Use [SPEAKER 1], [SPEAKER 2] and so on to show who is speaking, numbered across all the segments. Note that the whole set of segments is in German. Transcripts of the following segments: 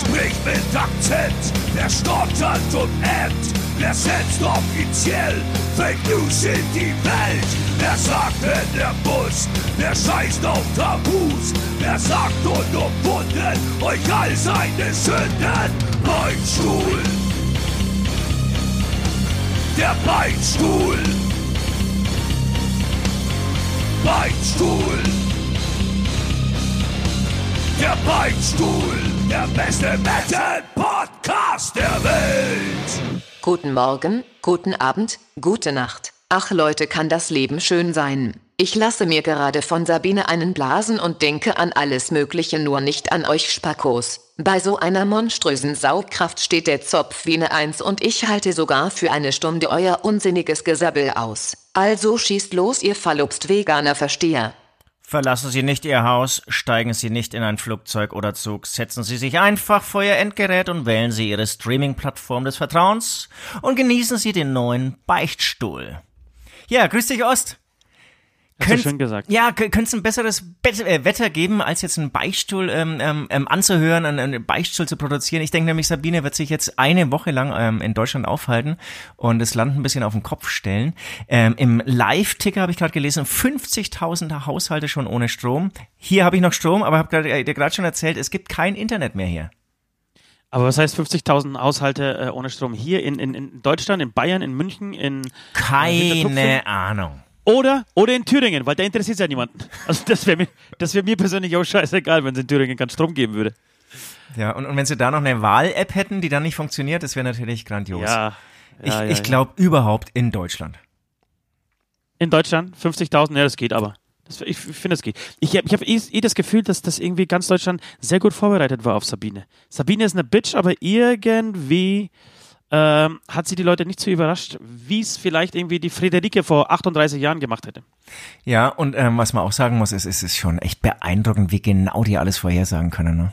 [SPEAKER 1] spricht mit Akzent, wer stottert und ämmt, wer setzt offiziell Fake News in die Welt, wer sagt in der Bus, wer scheißt auf Tabus, wer sagt unumwunden euch all seine Sünden, Beinstuhl. Der Beinstuhl. Beinstuhl. Der Beinstuhl, der beste Metal-Podcast der Welt.
[SPEAKER 2] Guten Morgen, guten Abend, gute Nacht. Ach Leute, kann das Leben schön sein. Ich lasse mir gerade von Sabine einen blasen und denke an alles Mögliche, nur nicht an euch Spackos. Bei so einer monströsen Saugkraft steht der Zopf wie ne Eins und ich halte sogar für eine Stunde euer unsinniges Gesabbel aus. Also schießt los, ihr verlobst Veganer Versteher.
[SPEAKER 3] Verlassen Sie nicht Ihr Haus, steigen Sie nicht in ein Flugzeug oder Zug, setzen Sie sich einfach vor Ihr Endgerät und wählen Sie Ihre Streaming-Plattform des Vertrauens und genießen Sie den neuen Beichtstuhl. Ja, grüß dich, Ost.
[SPEAKER 4] Hast schön gesagt.
[SPEAKER 3] Ja, könnte es ein besseres äh, Wetter geben, als jetzt einen Beichtstuhl ähm, ähm, ähm, anzuhören, einen, einen Beichtstuhl zu produzieren. Ich denke nämlich, Sabine wird sich jetzt eine Woche lang ähm, in Deutschland aufhalten und das Land ein bisschen auf den Kopf stellen. Ähm, Im Live-Ticker habe ich gerade gelesen, 50.000 Haushalte schon ohne Strom. Hier habe ich noch Strom, aber habe äh, dir gerade schon erzählt, es gibt kein Internet mehr hier.
[SPEAKER 4] Aber was heißt 50.000 Haushalte äh, ohne Strom? Hier in, in, in Deutschland, in Bayern, in München, in...
[SPEAKER 3] Keine Ahnung.
[SPEAKER 4] Oder, oder in Thüringen, weil da interessiert ja niemanden. Also das wäre mir, das wäre mir persönlich auch scheißegal, wenn es in Thüringen keinen Strom geben würde.
[SPEAKER 3] Ja, und, und wenn sie da noch eine Wahl-App hätten, die dann nicht funktioniert, das wäre natürlich grandios.
[SPEAKER 4] Ja.
[SPEAKER 3] ich
[SPEAKER 4] ja,
[SPEAKER 3] ich
[SPEAKER 4] ja.
[SPEAKER 3] glaube überhaupt in Deutschland.
[SPEAKER 4] In Deutschland 50.000, ja, das geht aber. Das, ich finde, es geht. Ich habe ich hab eh, eh das Gefühl, dass das irgendwie ganz Deutschland sehr gut vorbereitet war auf Sabine. Sabine ist eine Bitch, aber irgendwie ähm, hat sie die Leute nicht so überrascht, wie es vielleicht irgendwie die Friederike vor 38 Jahren gemacht hätte.
[SPEAKER 3] Ja, und ähm, was man auch sagen muss, ist, es ist schon echt beeindruckend, wie genau die alles vorhersagen können. Ne?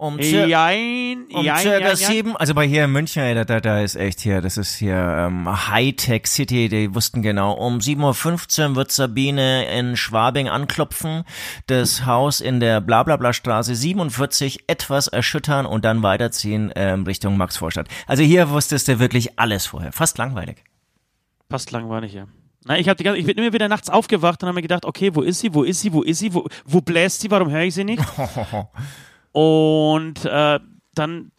[SPEAKER 3] Um, cir
[SPEAKER 4] Jein,
[SPEAKER 3] um
[SPEAKER 4] jein,
[SPEAKER 3] circa sieben, also bei hier in München, ey, da, da, da ist echt hier, das ist hier ähm, Hightech City, die wussten genau, um 7.15 Uhr wird Sabine in Schwabing anklopfen, das Haus in der Blablabla-Straße 47 etwas erschüttern und dann weiterziehen ähm, Richtung Maxvorstadt. Also hier wusstest du wirklich alles vorher, fast langweilig.
[SPEAKER 4] Fast langweilig, ja. Na, ich, hab die ganze, ich bin immer wieder nachts aufgewacht und habe mir gedacht, okay, wo ist sie, wo ist sie, wo ist sie, wo, wo bläst sie, warum höre ich sie nicht? Und äh, dann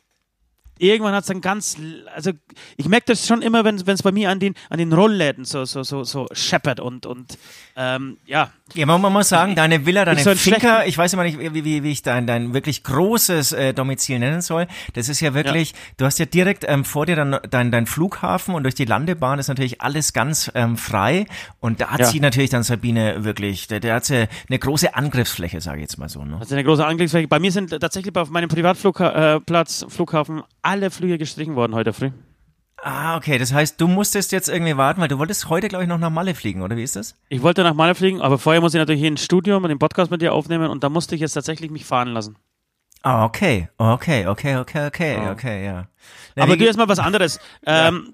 [SPEAKER 4] irgendwann hat es dann ganz, also ich merke das schon immer, wenn es bei mir an den, an den Rollläden so, so, so, so scheppert und, und ähm, ja.
[SPEAKER 3] Ja, man, muss sagen, deine Villa, deine
[SPEAKER 4] Ich
[SPEAKER 3] Finca, ich weiß immer nicht, wie, wie, wie ich dein, dein wirklich großes äh, Domizil nennen soll. Das ist ja wirklich, du hast ja direkt ähm, vor dir dann dein, dein Flughafen und durch die Landebahn ist natürlich alles ganz ähm, frei. Und da hat
[SPEAKER 4] Ja.
[SPEAKER 3] sie natürlich dann Sabine wirklich, der, der hat sie eine große Angriffsfläche, sage ich jetzt mal so. Ne?
[SPEAKER 4] Ist eine große Angriffsfläche. Bei mir sind tatsächlich auf meinem Privatflugplatz, äh, Flughafen, alle Flüge gestrichen worden heute früh.
[SPEAKER 3] Ah, okay, das heißt, du musstest jetzt irgendwie warten, weil du wolltest heute, glaube ich, noch nach Malle fliegen, oder wie ist das?
[SPEAKER 4] Ich wollte nach Malle fliegen, aber vorher muss ich natürlich hier ins Studio mit dem Podcast mit dir aufnehmen und da musste ich jetzt tatsächlich mich fahren lassen.
[SPEAKER 3] Ah, okay, okay, okay, okay, okay,
[SPEAKER 4] Ja.
[SPEAKER 3] okay, ja. Na,
[SPEAKER 4] Aber du
[SPEAKER 3] ge-
[SPEAKER 4] erst mal was anderes. Ähm,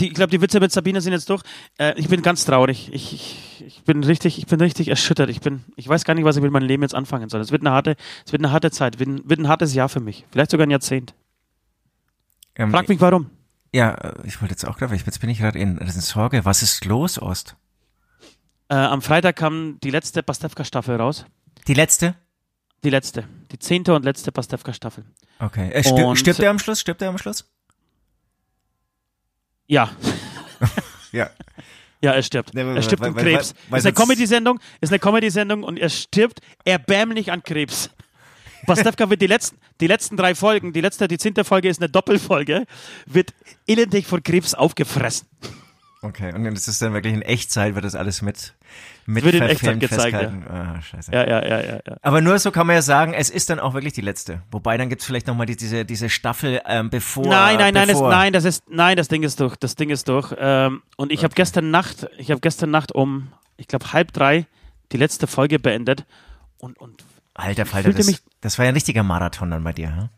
[SPEAKER 4] die, ich glaube, die Witze mit Sabine sind jetzt durch. Äh, ich bin ganz traurig. Ich, ich, ich bin richtig, ich bin richtig erschüttert. Ich bin, ich weiß gar nicht, was ich mit meinem Leben jetzt anfangen soll. Es wird eine harte, es wird eine harte Zeit, wird ein, wird ein hartes Jahr für mich. Vielleicht sogar ein Jahrzehnt.
[SPEAKER 3] ähm,
[SPEAKER 4] Frag mich warum.
[SPEAKER 3] Ja, äh, ich wollte jetzt auch gerade, jetzt bin ich gerade in, in Sorge. Was ist los, Ost?
[SPEAKER 4] Äh, am Freitag kam die letzte Pastewka-Staffel raus.
[SPEAKER 3] Die letzte?
[SPEAKER 4] Die letzte. Die zehnte und letzte Pastewka-Staffel.
[SPEAKER 3] Okay. Äh,
[SPEAKER 4] Und-
[SPEAKER 3] stirbt er am Schluss? Stirbt er am Schluss?
[SPEAKER 4] Ja.
[SPEAKER 3] Ja.
[SPEAKER 4] Ja, er stirbt.
[SPEAKER 3] Nee,
[SPEAKER 4] er stirbt
[SPEAKER 3] weil-
[SPEAKER 4] an Krebs.
[SPEAKER 3] weil- weil
[SPEAKER 4] ist eine Comedy-Sendung, ist eine Comedy-Sendung und er stirbt erbärmlich an Krebs. Pastewka wird die letzten, die letzten drei Folgen, die letzte, die zehnte Folge ist eine Doppelfolge, wird elendig von Krebs aufgefressen.
[SPEAKER 3] Okay, und das ist dann wirklich in Echtzeit, wird das alles mit, mit
[SPEAKER 4] Wird in Echtzeit gezeigt,
[SPEAKER 3] festgehalten. Ah, scheiße.
[SPEAKER 4] Ja, ja, ja, ja, ja.
[SPEAKER 3] Aber nur so kann man ja sagen, es ist dann auch wirklich die letzte. Wobei, dann gibt's vielleicht nochmal die, diese, diese Staffel ähm, bevor.
[SPEAKER 4] Nein, nein, nein, das,
[SPEAKER 3] bevor.
[SPEAKER 4] nein, das ist, nein, das Ding ist durch, das Ding ist durch. Ähm, und ich habe gestern Nacht, ich habe gestern Nacht um, ich glaube halb drei die letzte Folge beendet und und
[SPEAKER 3] Alter Falter,
[SPEAKER 4] fühlte
[SPEAKER 3] das,
[SPEAKER 4] mich-
[SPEAKER 3] das war ja ein richtiger Marathon dann bei dir, hm?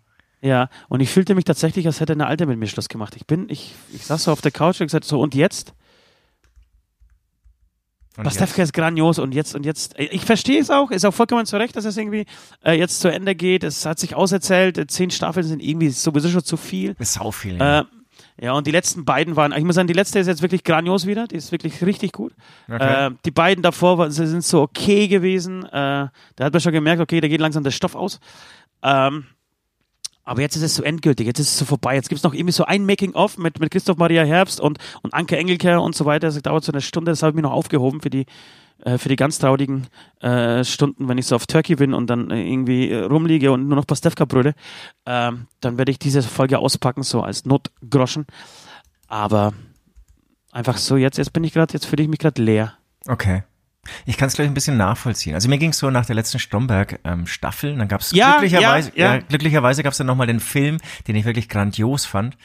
[SPEAKER 4] Ja, und ich fühlte mich tatsächlich, als hätte eine Alte mit mir Schluss gemacht. Ich bin, ich, ich saß so auf der Couch und gesagt, so, und jetzt?
[SPEAKER 3] Und
[SPEAKER 4] Pastewka ist grandios und jetzt und jetzt, äh, ich verstehe es auch, ist auch vollkommen zu Recht, dass es irgendwie äh, jetzt zu Ende geht. Es hat sich auserzählt, äh, zehn Staffeln sind irgendwie sowieso schon zu viel.
[SPEAKER 3] ist sau viel. ja.
[SPEAKER 4] Äh, ja, und die letzten beiden waren, ich muss sagen, die letzte ist jetzt wirklich grandios wieder, die ist wirklich richtig gut.
[SPEAKER 3] Okay.
[SPEAKER 4] Äh, die beiden davor waren, sie sind so okay gewesen. Äh, da hat man schon gemerkt, okay, da geht langsam der Stoff aus. Ähm, aber jetzt ist es so endgültig, jetzt ist es so vorbei. Jetzt gibt es noch irgendwie so ein Making-of mit, mit Christoph Maria Herbst und, und Anke Engelke und so weiter. Das dauert so eine Stunde, das habe ich mir noch aufgehoben für die, äh, für die ganz traurigen äh, Stunden, wenn ich so auf Turkey bin und dann äh, irgendwie äh, rumliege und nur noch Pastewka brülle. Ähm, dann werde ich diese Folge auspacken, so als Notgroschen. Aber einfach so, jetzt, jetzt bin ich gerade, jetzt fühle ich mich gerade leer.
[SPEAKER 3] Okay. Ich kann es gleich ein bisschen nachvollziehen. Also mir ging es so nach der letzten Stromberg-Staffel, dann gab es
[SPEAKER 4] Ja,
[SPEAKER 3] glücklicherweise,
[SPEAKER 4] ja, ja.
[SPEAKER 3] ja, glücklicherweise gab es dann nochmal den Film, den ich wirklich grandios fand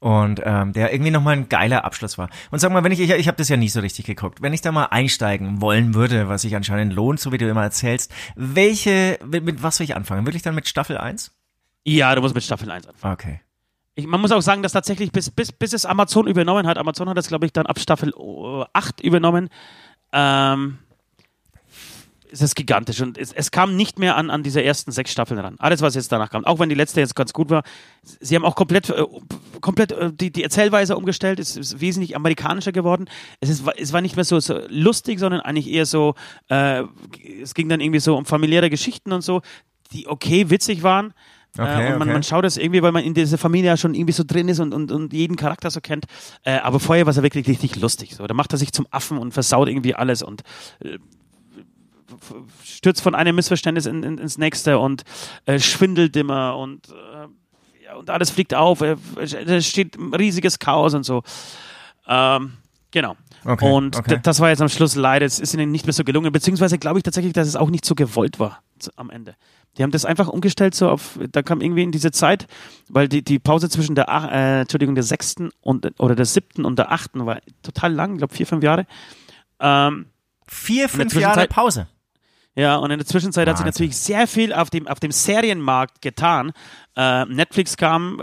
[SPEAKER 3] und ähm, der irgendwie nochmal ein geiler Abschluss war. Und sag mal, wenn ich, ich, ich habe das ja nie so richtig geguckt, wenn ich da mal einsteigen wollen würde, was sich anscheinend lohnt, so wie du immer erzählst, welche, mit, mit was soll ich anfangen? Wirklich dann mit Staffel 1?
[SPEAKER 4] Ja, du musst mit Staffel 1 anfangen.
[SPEAKER 3] Okay.
[SPEAKER 4] Ich, man muss auch sagen, dass tatsächlich bis, bis, bis es Amazon übernommen hat, Amazon hat es, glaube ich, dann ab Staffel äh, 8 übernommen, ähm, es ist gigantisch und es, es kam nicht mehr an, an diese ersten sechs Staffeln ran. Alles, was jetzt danach kam. Auch wenn die letzte jetzt ganz gut war. Sie haben auch komplett, äh, komplett äh, die, die Erzählweise umgestellt. Es ist wesentlich amerikanischer geworden. Es, ist, es war nicht mehr so, so lustig, sondern eigentlich eher so, äh, es ging dann irgendwie so um familiäre Geschichten und so, die okay witzig waren.
[SPEAKER 3] Okay,
[SPEAKER 4] äh, und man,
[SPEAKER 3] okay.
[SPEAKER 4] man schaut das irgendwie, weil man in dieser Familie ja schon irgendwie so drin ist und, und, und jeden Charakter so kennt. Äh, aber vorher war es ja wirklich richtig lustig. So. Da macht er sich zum Affen und versaut irgendwie alles und äh, stürzt von einem Missverständnis in, in, ins nächste und äh, schwindelt immer und, äh, ja, und alles fliegt auf. Äh, es steht ein riesiges Chaos und so. Ähm, genau.
[SPEAKER 3] Okay,
[SPEAKER 4] und
[SPEAKER 3] okay.
[SPEAKER 4] das war jetzt am Schluss leider, es ist ihnen nicht mehr so gelungen, beziehungsweise glaube ich tatsächlich, dass es auch nicht so gewollt war zu, am Ende. Die haben das einfach umgestellt, so auf, da kam irgendwie in diese Zeit, weil die, die Pause zwischen der, äh, Entschuldigung, der sechsten und, oder der siebten und der achten war total lang, ich glaube vier, fünf Jahre. Ähm,
[SPEAKER 3] Vier, fünf Jahre Pause.
[SPEAKER 4] Ja, und in der Zwischenzeit hat sich
[SPEAKER 3] Wahnsinn.
[SPEAKER 4] natürlich sehr viel auf dem, auf dem Serienmarkt getan. Äh, Netflix kam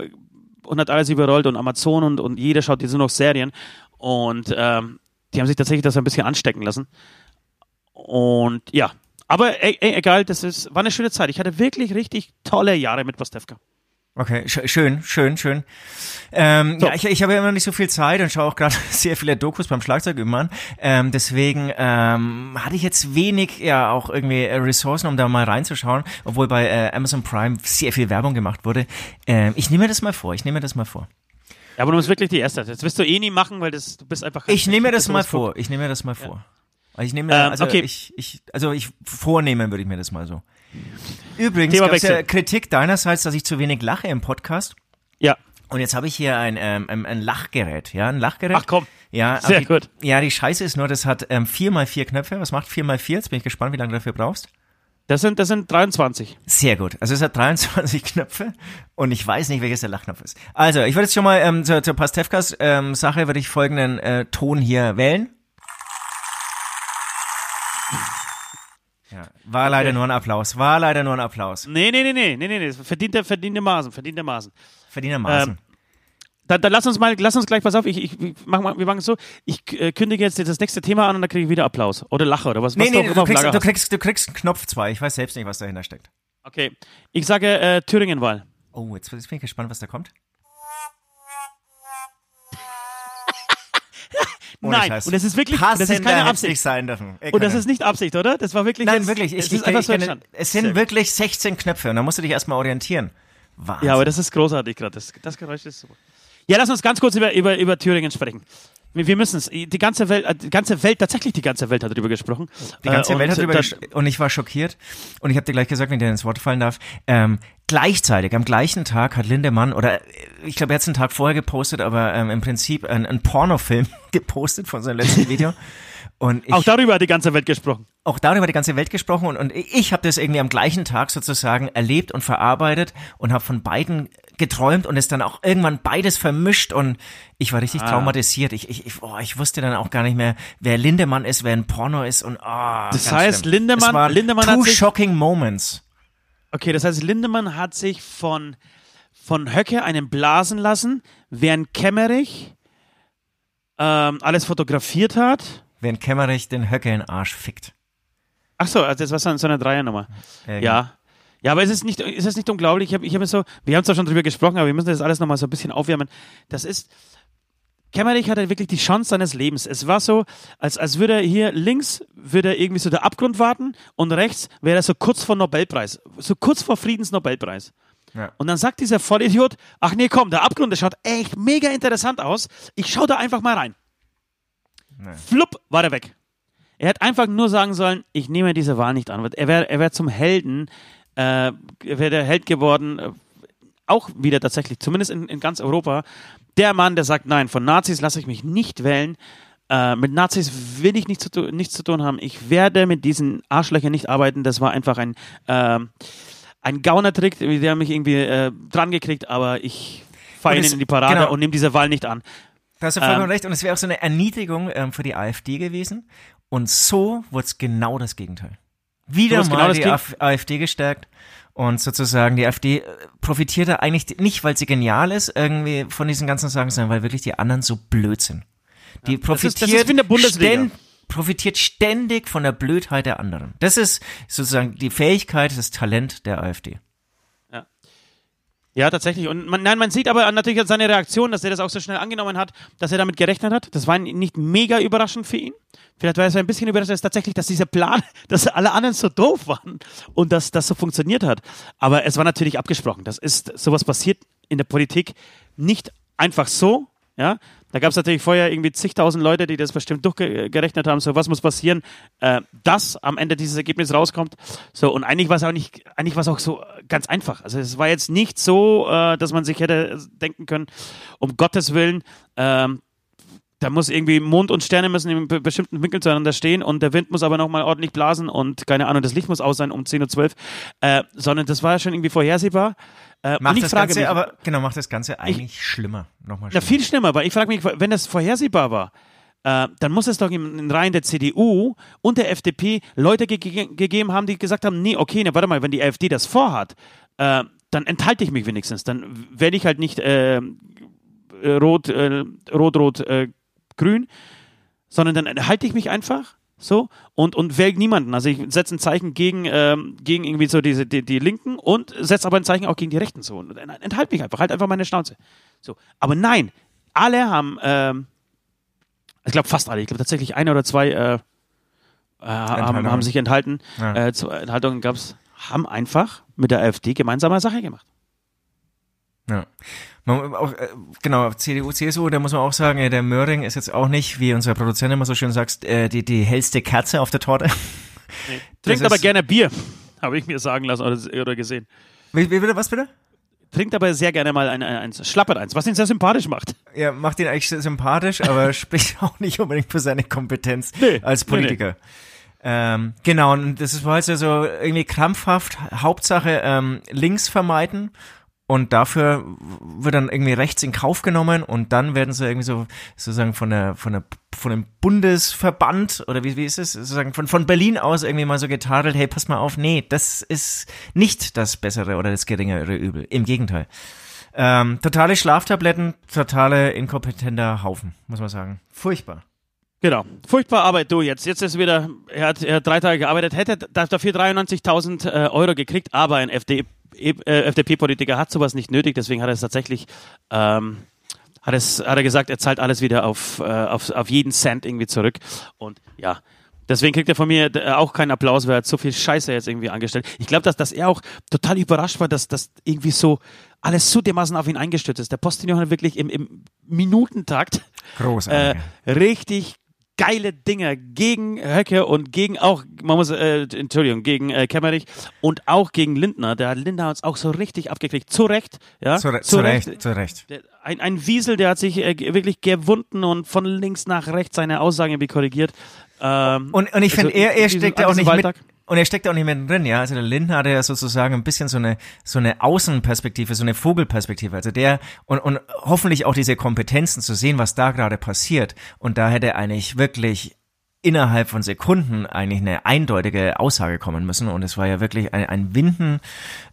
[SPEAKER 4] und hat alles überrollt und Amazon und, und jeder schaut jetzt nur noch Serien. Und ähm, die haben sich tatsächlich das ein bisschen anstecken lassen. Und ja, aber ey, ey, egal, das ist, war eine schöne Zeit. Ich hatte wirklich richtig tolle Jahre mit Pastewka.
[SPEAKER 3] Okay, sch schön, schön, schön. Ähm,
[SPEAKER 4] So.
[SPEAKER 3] Ja, ich, ich habe ja immer noch nicht so viel Zeit und schaue auch gerade sehr viele Dokus beim Schlagzeugüben an. Ähm, deswegen ähm, hatte ich jetzt wenig ja auch irgendwie äh, Ressourcen, um da mal reinzuschauen, obwohl bei äh, Amazon Prime sehr viel Werbung gemacht wurde. Ähm, ich nehme mir das mal vor, ich nehme mir das mal vor.
[SPEAKER 4] Ja, aber du bist wirklich die Erste. Das wirst du eh nie machen, weil das, du bist einfach.
[SPEAKER 3] Ich nehme mir das mal vor, ich nehme mir das mal vor. Also Ich nehme,
[SPEAKER 4] Ähm,
[SPEAKER 3] also
[SPEAKER 4] okay.
[SPEAKER 3] ich, ich, also ich vornehmen würde ich mir das mal so. Übrigens gab es ja. Kritik deinerseits, dass ich zu wenig lache im Podcast.
[SPEAKER 4] Ja.
[SPEAKER 3] Und jetzt habe ich hier ein, ähm, ein, Lachgerät, ja, ein Lachgerät.
[SPEAKER 4] Ach komm.
[SPEAKER 3] Ja,
[SPEAKER 4] Sehr
[SPEAKER 3] die,
[SPEAKER 4] gut.
[SPEAKER 3] Ja, die Scheiße ist nur, das hat ähm, 4x4 Knöpfe. Was macht 4x4? Jetzt bin ich gespannt, wie lange du dafür brauchst.
[SPEAKER 4] Das sind, das sind 23.
[SPEAKER 3] Sehr gut. Also es hat 23 Knöpfe und ich weiß nicht, welches der Lachknopf ist. Also, ich würde jetzt schon mal ähm, zur, zur Pastewkas ähm, Sache würde ich folgenden äh, Ton hier wählen. Ja, war leider nur ein Applaus. War leider nur ein Applaus.
[SPEAKER 4] Nee, nee, nee, nee, nee, nee, nee. Verdiente, verdiente Maßen, verdiente Maßen.
[SPEAKER 3] Verdienermaßen.
[SPEAKER 4] Ähm, Dann, dann lass uns mal, lass uns gleich, pass auf, ich, ich, mach mal, wir machen es so, ich äh, kündige jetzt das nächste Thema an und dann kriege ich wieder Applaus. Oder Lache oder was, was
[SPEAKER 3] nee, nee,
[SPEAKER 4] auch immer
[SPEAKER 3] du
[SPEAKER 4] auf
[SPEAKER 3] kriegst, du, kriegst, du kriegst einen Knopf 2. Ich weiß selbst nicht, was dahinter steckt.
[SPEAKER 4] Okay, ich sage äh, Thüringenwahl.
[SPEAKER 3] Oh, jetzt, jetzt bin ich gespannt, was da kommt. Ohne
[SPEAKER 4] Nein,
[SPEAKER 3] Scheiß.
[SPEAKER 4] und das ist wirklich, das ist
[SPEAKER 3] Passender
[SPEAKER 4] keine Absicht.
[SPEAKER 3] nicht sein dürfen.
[SPEAKER 4] Und das ist nicht Absicht, oder? Das war wirklich
[SPEAKER 3] Nein,
[SPEAKER 4] jetzt,
[SPEAKER 3] wirklich.
[SPEAKER 4] Es
[SPEAKER 3] Ich, ich, ich,
[SPEAKER 4] so
[SPEAKER 3] kenne- es sind wirklich 16 Knöpfe und da musst du dich erstmal orientieren. Wahnsinn.
[SPEAKER 4] Ja, aber das ist großartig gerade. Das, das Geräusch ist super. Ja, lass uns ganz kurz über, über, über Thüringen sprechen. Wir, müssen es. Die ganze Welt, äh, die ganze Welt, tatsächlich die ganze Welt hat darüber gesprochen.
[SPEAKER 3] Die ganze
[SPEAKER 4] Äh,
[SPEAKER 3] Welt
[SPEAKER 4] und
[SPEAKER 3] hat drüber
[SPEAKER 4] da-
[SPEAKER 3] gesch- und ich war schockiert. Und ich habe dir gleich gesagt, wenn ich dir ins Wort fallen darf, ähm, gleichzeitig, am gleichen Tag hat Lindemann, oder äh, ich glaube, er hat es einen Tag vorher gepostet, aber ähm, im Prinzip ein, ein Pornofilm gepostet von seinem letzten Video. Und ich,
[SPEAKER 4] Auch darüber hat die ganze Welt gesprochen.
[SPEAKER 3] auch darüber hat die ganze Welt gesprochen und, und ich habe das irgendwie am gleichen Tag sozusagen erlebt und verarbeitet und habe von beiden geträumt und es dann auch irgendwann beides vermischt und ich war richtig traumatisiert. Ich, ich, ich, oh, ich wusste dann auch gar nicht mehr, wer Lindemann ist, wer ein Porno ist und oh,
[SPEAKER 4] Das heißt,
[SPEAKER 3] schlimm.
[SPEAKER 4] Lindemann-
[SPEAKER 3] waren
[SPEAKER 4] Lindemann
[SPEAKER 3] two
[SPEAKER 4] hat sich-
[SPEAKER 3] shocking moments.
[SPEAKER 4] Okay, das heißt, Lindemann hat sich von, von Höcke einen blasen lassen, während Kemmerich ähm, alles fotografiert hat.
[SPEAKER 3] wenn Kemmerich den Höcke in den Arsch fickt.
[SPEAKER 4] Ach so, also das war so, so eine Dreiernummer.
[SPEAKER 3] Äh,
[SPEAKER 4] Ja. Ja, aber ist es nicht, ist es nicht unglaublich? Ich habe ich hab so, wir haben zwar schon drüber gesprochen, aber wir müssen das alles nochmal so ein bisschen aufwärmen. Das ist, Kemmerich hatte wirklich die Chance seines Lebens. Es war so, als, als würde er hier links, würde er irgendwie so der Abgrund warten und rechts wäre er so kurz vor Nobelpreis. So kurz vor Friedensnobelpreis.
[SPEAKER 3] Ja.
[SPEAKER 4] Und dann sagt dieser Vollidiot, ach nee, komm, der Abgrund, der schaut echt mega interessant aus. Ich schau da einfach mal rein.
[SPEAKER 3] Nee.
[SPEAKER 4] Flupp, war er weg. Er hätte einfach nur sagen sollen, ich nehme diese Wahl nicht an. Er wäre er wär zum Helden, äh, wäre der Held geworden, äh, auch wieder tatsächlich, zumindest in, in ganz Europa. Der Mann, der sagt, nein, von Nazis lasse ich mich nicht wählen. Äh, mit Nazis will ich nichts zu, tu- nichts zu tun haben. Ich werde mit diesen Arschlöchern nicht arbeiten. Das war einfach ein, ähm, ein Gaunertrick, der mich irgendwie äh, dran gekriegt, aber ich fahre
[SPEAKER 3] Und
[SPEAKER 4] ihn in die Parade
[SPEAKER 3] genau.
[SPEAKER 4] und nehme diese Wahl nicht an.
[SPEAKER 3] Da hast du vollkommen
[SPEAKER 4] Ähm,
[SPEAKER 3] recht. Und es wäre auch so eine Erniedrigung ähm, für die AfD gewesen. Und so wurde es genau das Gegenteil. Wieder
[SPEAKER 4] wird's
[SPEAKER 3] mal
[SPEAKER 4] genau das
[SPEAKER 3] die AfD gestärkt. Und sozusagen die AfD äh, profitierte eigentlich nicht, weil sie genial ist, irgendwie von diesen ganzen Sachen, sondern weil wirklich die anderen so blöd sind. Die
[SPEAKER 4] das ist-
[SPEAKER 3] profitiert,
[SPEAKER 4] das ist der Bundesliga.
[SPEAKER 3] ständ- profitiert ständig von der Blödheit der anderen. Das ist sozusagen die Fähigkeit, das Talent der AfD.
[SPEAKER 4] Ja, tatsächlich. Und man, nein, man sieht aber natürlich an seiner Reaktion, dass er das auch so schnell angenommen hat, dass er damit gerechnet hat. Das war nicht mega überraschend für ihn. Vielleicht war so ein bisschen überrascht, dass tatsächlich, dass dieser Plan, dass alle anderen so doof waren und dass das so funktioniert hat. Aber es war natürlich abgesprochen. Das ist, sowas passiert in der Politik nicht einfach so. Ja, da gab es natürlich vorher irgendwie zigtausend Leute, die das bestimmt durchgerechnet haben. So, was muss passieren, äh, dass am Ende dieses Ergebnis rauskommt. So, und eigentlich war es auch nicht, eigentlich war es auch so ganz einfach. Also es war jetzt nicht so, äh, dass man sich hätte denken können, um Gottes Willen, ähm, da muss irgendwie Mond und Sterne müssen in be- bestimmten Winkeln zueinander stehen und der Wind muss aber nochmal ordentlich blasen und keine Ahnung, das Licht muss aus sein um 10.12 Uhr. Äh, sondern das war ja schon irgendwie vorhersehbar. Äh,
[SPEAKER 3] Macht
[SPEAKER 4] ich
[SPEAKER 3] das Ganze
[SPEAKER 4] mich,
[SPEAKER 3] aber, genau, macht das Ganze eigentlich schlimmer. Nochmal
[SPEAKER 4] ja,
[SPEAKER 3] schlimmer.
[SPEAKER 4] viel schlimmer, weil ich frage mich, wenn das vorhersehbar war, äh, dann muss es doch in den Reihen der CDU und der FDP Leute ge ge gegeben haben, die gesagt haben, nee, okay, ne, warte mal, wenn die AfD das vorhat, äh, dann enthalte ich mich wenigstens. Dann werde ich halt nicht äh, äh, rot, äh, rot, rot, äh, grün, sondern dann enthalte ich mich einfach so und, und wähle niemanden. Also ich setze ein Zeichen gegen, ähm, gegen irgendwie so diese, die, die Linken und setze aber ein Zeichen auch gegen die Rechten so. Und enthalte mich einfach, halt einfach meine Schnauze. So. Aber nein, alle haben, ähm, ich glaube fast alle, ich glaube tatsächlich eine oder zwei äh, äh, haben, haben sich enthalten.
[SPEAKER 3] Ja.
[SPEAKER 4] Äh, zwei Enthaltungen gab es, haben einfach mit der AfD gemeinsame Sache gemacht.
[SPEAKER 3] Ja. Man, auch, äh, genau, CDU, CSU, da muss man auch sagen, äh, der Möhring ist jetzt auch nicht, wie unser Produzent immer so schön sagt, äh, die, die hellste Kerze auf der Torte.
[SPEAKER 4] Trinkt
[SPEAKER 3] Das
[SPEAKER 4] aber gerne Bier, habe ich mir sagen lassen oder, oder gesehen.
[SPEAKER 3] Wie, wie was bitte?
[SPEAKER 4] Trinkt aber sehr gerne mal ein, ein, eins, schlappert eins, was ihn sehr sympathisch macht.
[SPEAKER 3] Ja, macht ihn eigentlich sehr sympathisch, aber spricht auch nicht unbedingt für seine Kompetenz
[SPEAKER 4] Nee,
[SPEAKER 3] als
[SPEAKER 4] nee,
[SPEAKER 3] Politiker. Ähm, genau, und das ist war halt so irgendwie krampfhaft, Hauptsache ähm, links vermeiden und dafür wird dann irgendwie rechts in Kauf genommen und dann werden sie irgendwie so sozusagen von der von der von dem Bundesverband oder wie, wie ist es sozusagen von von Berlin aus irgendwie mal so getadelt, hey, pass mal auf, nee, das ist nicht das bessere oder das geringere Übel, im Gegenteil. Ähm, totale Schlaftabletten, totale inkompetenter Haufen, muss man sagen. Furchtbar.
[SPEAKER 4] Genau. Furchtbar Arbeit, du jetzt. Jetzt ist wieder, er hat, er hat drei Tage gearbeitet, hätte da- dafür 93.000 äh, Euro gekriegt, aber ein FD, FDP-Politiker hat sowas nicht nötig, deswegen hat er es tatsächlich, ähm, hat, es, hat er gesagt, er zahlt alles wieder auf, äh, auf, auf jeden Cent irgendwie zurück. Und ja, deswegen kriegt er von mir äh, auch keinen Applaus, weil er hat so viel Scheiße jetzt irgendwie angestellt. Ich glaube, dass, dass er auch total überrascht war, dass das irgendwie so alles so dermaßen auf ihn eingestürzt ist. Der Postillon hat wirklich im, im Minutentakt äh,
[SPEAKER 3] Großartig.
[SPEAKER 4] richtig geile Dinger gegen Höcke und gegen auch, man muss, äh, Entschuldigung, gegen äh, Kemmerich und auch gegen Lindner. Der hat Lindner uns auch so richtig abgekriegt. Zu Recht, ja.
[SPEAKER 3] zu, Re zu Recht, zu Recht.
[SPEAKER 4] Ein, ein Wiesel, der hat sich äh, wirklich gewunden und von links nach rechts seine Aussagen irgendwie korrigiert. Ähm,
[SPEAKER 3] Und, und ich finde,
[SPEAKER 4] also
[SPEAKER 3] er, er
[SPEAKER 4] diesem-
[SPEAKER 3] steckt ja auch nicht mit,
[SPEAKER 4] Wahltag.
[SPEAKER 3] und er steckt auch nicht mit drin, ja. Also der Lindner hatte ja sozusagen ein bisschen so eine, so eine Außenperspektive, so eine Vogelperspektive. Also der, und, und hoffentlich auch diese Kompetenzen zu sehen, was da gerade passiert. Und da hätte eigentlich wirklich innerhalb von Sekunden eigentlich eine eindeutige Aussage kommen müssen. Und es war ja wirklich ein, ein Winden.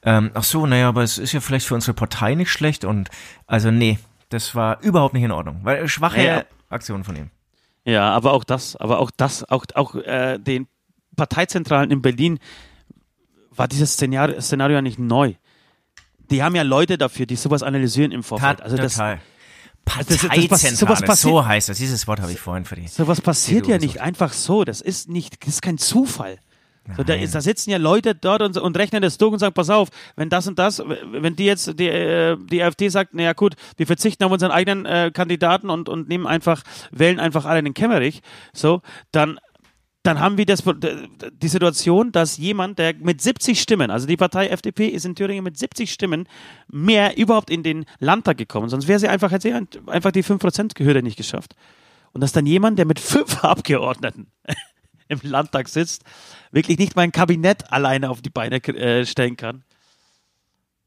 [SPEAKER 3] Ähm, ach so, naja, aber es ist ja vielleicht für unsere Partei nicht schlecht. Und also nee, das war überhaupt nicht in Ordnung. Weil schwache
[SPEAKER 4] Ja, ja.
[SPEAKER 3] Aktion von ihm.
[SPEAKER 4] Ja, aber auch das, aber auch das, auch, auch äh, den Parteizentralen in Berlin war dieses Szenario, Szenario ja nicht neu. Die haben ja Leute dafür, die sowas analysieren im Vorfeld. Also das,
[SPEAKER 3] Total.
[SPEAKER 4] das- das-
[SPEAKER 3] Parteizentrale,
[SPEAKER 4] sowas passiert-
[SPEAKER 3] so heißt das. Dieses Wort habe ich vorhin für die.
[SPEAKER 4] sowas passiert ja nicht einfach so. Das ist nicht, das ist kein Zufall. So, da, ist, da sitzen ja Leute dort und, und rechnen das durch und sagen, pass auf, wenn das und das, wenn die jetzt, die, äh, die AfD sagt, naja gut, wir verzichten auf unseren eigenen äh, Kandidaten und, und nehmen einfach, wählen einfach alle den Kemmerich, so, dann, dann haben wir das, die Situation, dass jemand, der mit 70 Stimmen, also die Partei FDP ist in Thüringen mit 70 Stimmen mehr überhaupt in den Landtag gekommen, sonst wäre sie einfach, hätte sie einfach die 5%-Hürde nicht geschafft. Und dass dann jemand, der mit fünf Abgeordneten im Landtag sitzt, wirklich nicht mal ein Kabinett alleine auf die Beine äh, stellen kann.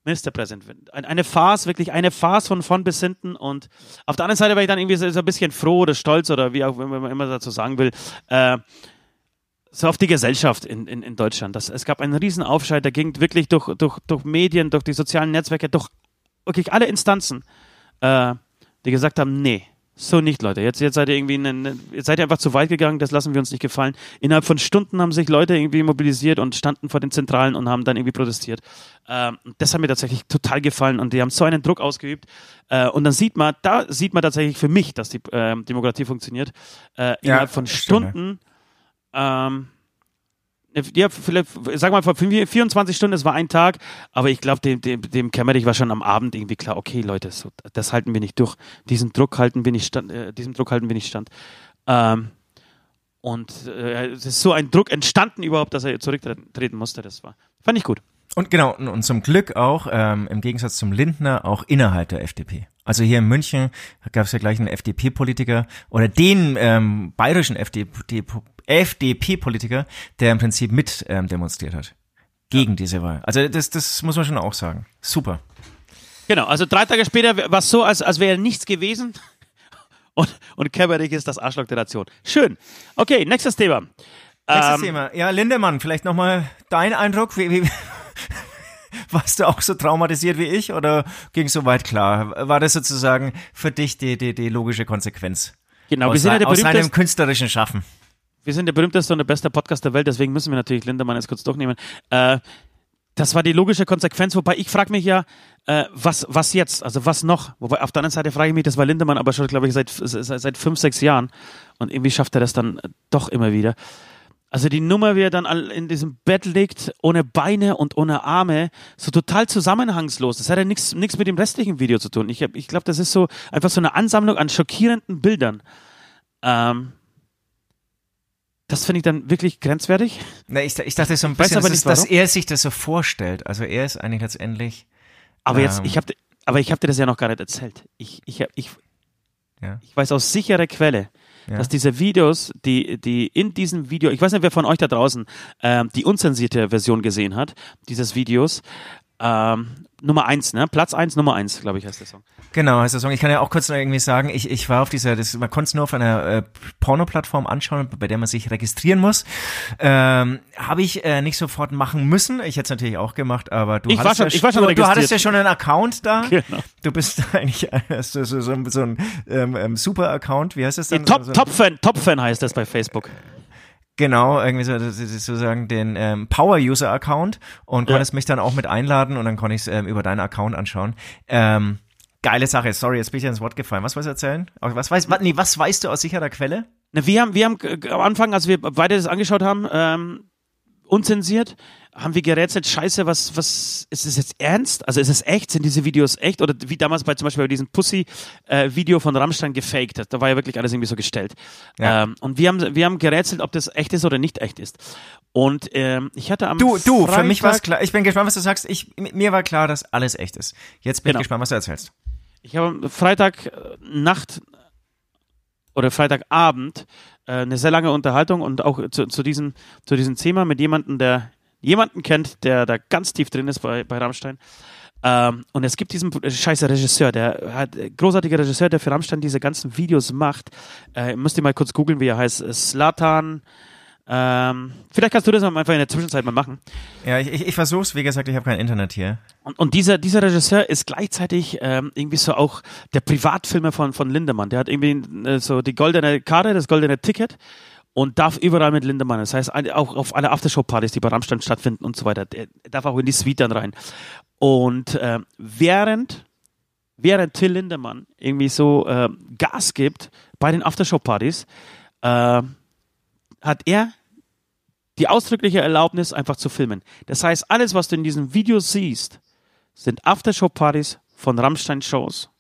[SPEAKER 4] Ministerpräsident. Ein, eine Farce, wirklich eine Farce von vorn bis hinten. Und auf der anderen Seite war ich dann irgendwie so, so ein bisschen froh oder stolz oder wie auch wenn man immer dazu sagen will, äh, so auf die Gesellschaft in, in, in Deutschland. Das, es gab einen riesen Aufschrei, der ging wirklich durch, durch, durch Medien, durch die sozialen Netzwerke, durch wirklich alle Instanzen, äh, die gesagt haben, nee, so nicht, Leute. Jetzt, jetzt seid ihr irgendwie, ne, jetzt seid ihr einfach zu weit gegangen, das lassen wir uns nicht gefallen. Innerhalb von Stunden haben sich Leute irgendwie mobilisiert und standen vor den Zentralen und haben dann irgendwie protestiert. Ähm, das hat mir tatsächlich total gefallen und die haben so einen Druck ausgeübt. Äh, und dann sieht man, da sieht man tatsächlich für mich, dass die äh, Demokratie funktioniert. Äh, innerhalb von
[SPEAKER 3] ja.
[SPEAKER 4] Stunden, ähm, ja, vielleicht, sag mal, vor 24 Stunden, es war ein Tag, aber ich glaube, dem, dem, dem Kämmerich war schon am Abend irgendwie klar, okay, Leute, so, das halten wir nicht durch. Diesen Druck halten wir nicht stand, äh, diesem Druck halten wir nicht stand. Ähm, und äh, es ist so ein Druck entstanden überhaupt, dass er zurücktreten musste. Das war, fand ich gut.
[SPEAKER 3] Und genau, und, und zum Glück auch, ähm, im Gegensatz zum Lindner, auch innerhalb der FDP. Also hier in München gab es ja gleich einen FDP-Politiker oder den ähm, bayerischen FDP FDP-Politiker, der im Prinzip mit ähm, demonstriert hat. Gegen diese Wahl. Also das, das muss man schon auch sagen. Super.
[SPEAKER 4] Genau, also drei Tage später war es so, als, als wäre nichts gewesen. Und, und Kämmerich ist das Arschloch der Nation. Schön. Okay, nächstes Thema.
[SPEAKER 3] Nächstes
[SPEAKER 4] Ähm,
[SPEAKER 3] Thema. Ja, Lindemann, vielleicht nochmal dein Eindruck. Wie, wie, warst du auch so traumatisiert wie ich oder ging es soweit klar? War das sozusagen für dich die, die, die logische Konsequenz?
[SPEAKER 4] Genau, wir
[SPEAKER 3] aus,
[SPEAKER 4] sind ja der
[SPEAKER 3] aus seinem künstlerischen Schaffen.
[SPEAKER 4] wir sind der berühmteste und der beste Podcast der Welt, deswegen müssen wir natürlich Lindemann jetzt kurz durchnehmen. Äh, das war die logische Konsequenz, wobei ich frage mich ja, äh, was, was jetzt, also was noch? Wobei auf der anderen Seite frage ich mich, das war Lindemann aber schon, glaube ich, seit, seit, seit fünf, sechs Jahren und irgendwie schafft er das dann doch immer wieder. Also die Nummer, wie er dann in diesem Bett liegt, ohne Beine und ohne Arme, so total zusammenhangslos. Das hat ja nichts mit dem restlichen Video zu tun. Ich, hab- ich glaube, das ist so einfach so eine Ansammlung an schockierenden Bildern. Ähm, das finde ich dann wirklich grenzwertig.
[SPEAKER 3] Na, ich, ich dachte so ein bisschen,
[SPEAKER 4] aber
[SPEAKER 3] dass, es- dass er sich das so vorstellt. Also er ist eigentlich letztendlich.
[SPEAKER 4] Aber jetzt,
[SPEAKER 3] Ähm.
[SPEAKER 4] ich habe, aber ich habe dir das ja noch gar nicht erzählt. Ich, ich, hab- ich,
[SPEAKER 3] Ja.
[SPEAKER 4] ich weiß aus sicherer Quelle,
[SPEAKER 3] Ja.
[SPEAKER 4] dass diese Videos, die, die in diesem Video, ich weiß nicht, wer von euch da draußen ähm, die unzensierte Version gesehen hat, dieses Videos, ähm, Nummer eins, ne? Platz eins, Nummer eins, glaube ich, heißt der Song.
[SPEAKER 3] Genau, heißt der Song. Ich kann ja auch kurz noch irgendwie sagen, ich, ich war auf dieser, das, man konnte es nur auf einer äh, Porno-Plattform anschauen, bei der man sich registrieren muss. Ähm, Habe ich äh, nicht sofort machen müssen. Ich hätte es natürlich auch gemacht, aber du
[SPEAKER 4] Ich
[SPEAKER 3] hattest
[SPEAKER 4] schon-
[SPEAKER 3] ja,
[SPEAKER 4] ich war schon
[SPEAKER 3] du, du hattest ja
[SPEAKER 4] registriert.
[SPEAKER 3] schon einen Account da.
[SPEAKER 4] Genau.
[SPEAKER 3] Du bist eigentlich hast du so, so, so ein ähm, ähm, Super-Account. Wie heißt das
[SPEAKER 4] Die
[SPEAKER 3] dann?
[SPEAKER 4] Top,
[SPEAKER 3] so, so,
[SPEAKER 4] Top-Fan, Top-Fan heißt das bei Facebook.
[SPEAKER 3] Genau, irgendwie so, sozusagen den ähm, Power-User-Account und
[SPEAKER 4] Ja.
[SPEAKER 3] konntest mich dann auch mit einladen und dann konnte ich es ähm, über deinen Account anschauen. Ähm, geile Sache, sorry, jetzt bin ich ins Wort gefallen. Was wolltest du erzählen? Was, weißt, was, nee, was weißt du aus sicherer Quelle?
[SPEAKER 4] Na, wir haben, wir haben äh, am Anfang, als wir beide das angeschaut haben, ähm, unzensiert, haben wir gerätselt, scheiße, was, was, ist es jetzt ernst? Also ist es echt? Sind diese Videos echt? Oder wie damals bei zum Beispiel bei diesem Pussy-Video von Rammstein gefaked. Da war ja wirklich alles irgendwie so gestellt.
[SPEAKER 3] Ja.
[SPEAKER 4] Ähm, und wir haben, wir haben gerätselt, ob das echt ist oder nicht echt ist. Und ähm, ich hatte am
[SPEAKER 3] Du, du, für mich war es
[SPEAKER 4] Freitag-
[SPEAKER 3] klar. Ich bin gespannt, was du sagst. Ich, mir war klar, dass alles echt ist. Jetzt bin
[SPEAKER 4] Genau.
[SPEAKER 3] ich gespannt, was du erzählst.
[SPEAKER 4] Ich habe am Freitag äh, Nacht oder Freitagabend äh, eine sehr lange Unterhaltung und auch zu, zu, diesem, zu diesem Thema mit jemandem, der jemanden kennt, der da ganz tief drin ist bei, bei Rammstein. Ähm, und es gibt diesen scheiße Regisseur, der hat äh, großartiger Regisseur, der für Rammstein diese ganzen Videos macht. Äh, müsst ihr mal kurz googeln, wie er heißt. Slatan Ähm, vielleicht kannst du das einfach in der Zwischenzeit mal machen.
[SPEAKER 3] Ja, ich, ich, ich versuch's. Wie gesagt, ich habe kein Internet hier.
[SPEAKER 4] Und, und dieser, dieser Regisseur ist gleichzeitig ähm, irgendwie so auch der Privatfilmer von, von Lindemann. Der hat irgendwie äh, so die goldene Karte, das goldene Ticket und darf überall mit Lindemann. Das heißt, auch auf alle Aftershow-Partys, die bei Rammstein stattfinden und so weiter. Der darf auch in die Suite dann rein. Und äh, während, während Till Lindemann irgendwie so äh, Gas gibt bei den Aftershow-Partys, äh, hat er die ausdrückliche Erlaubnis, einfach zu filmen. Das heißt, alles, was du in diesem Video siehst, sind Aftershow-Partys von Rammstein-Shows.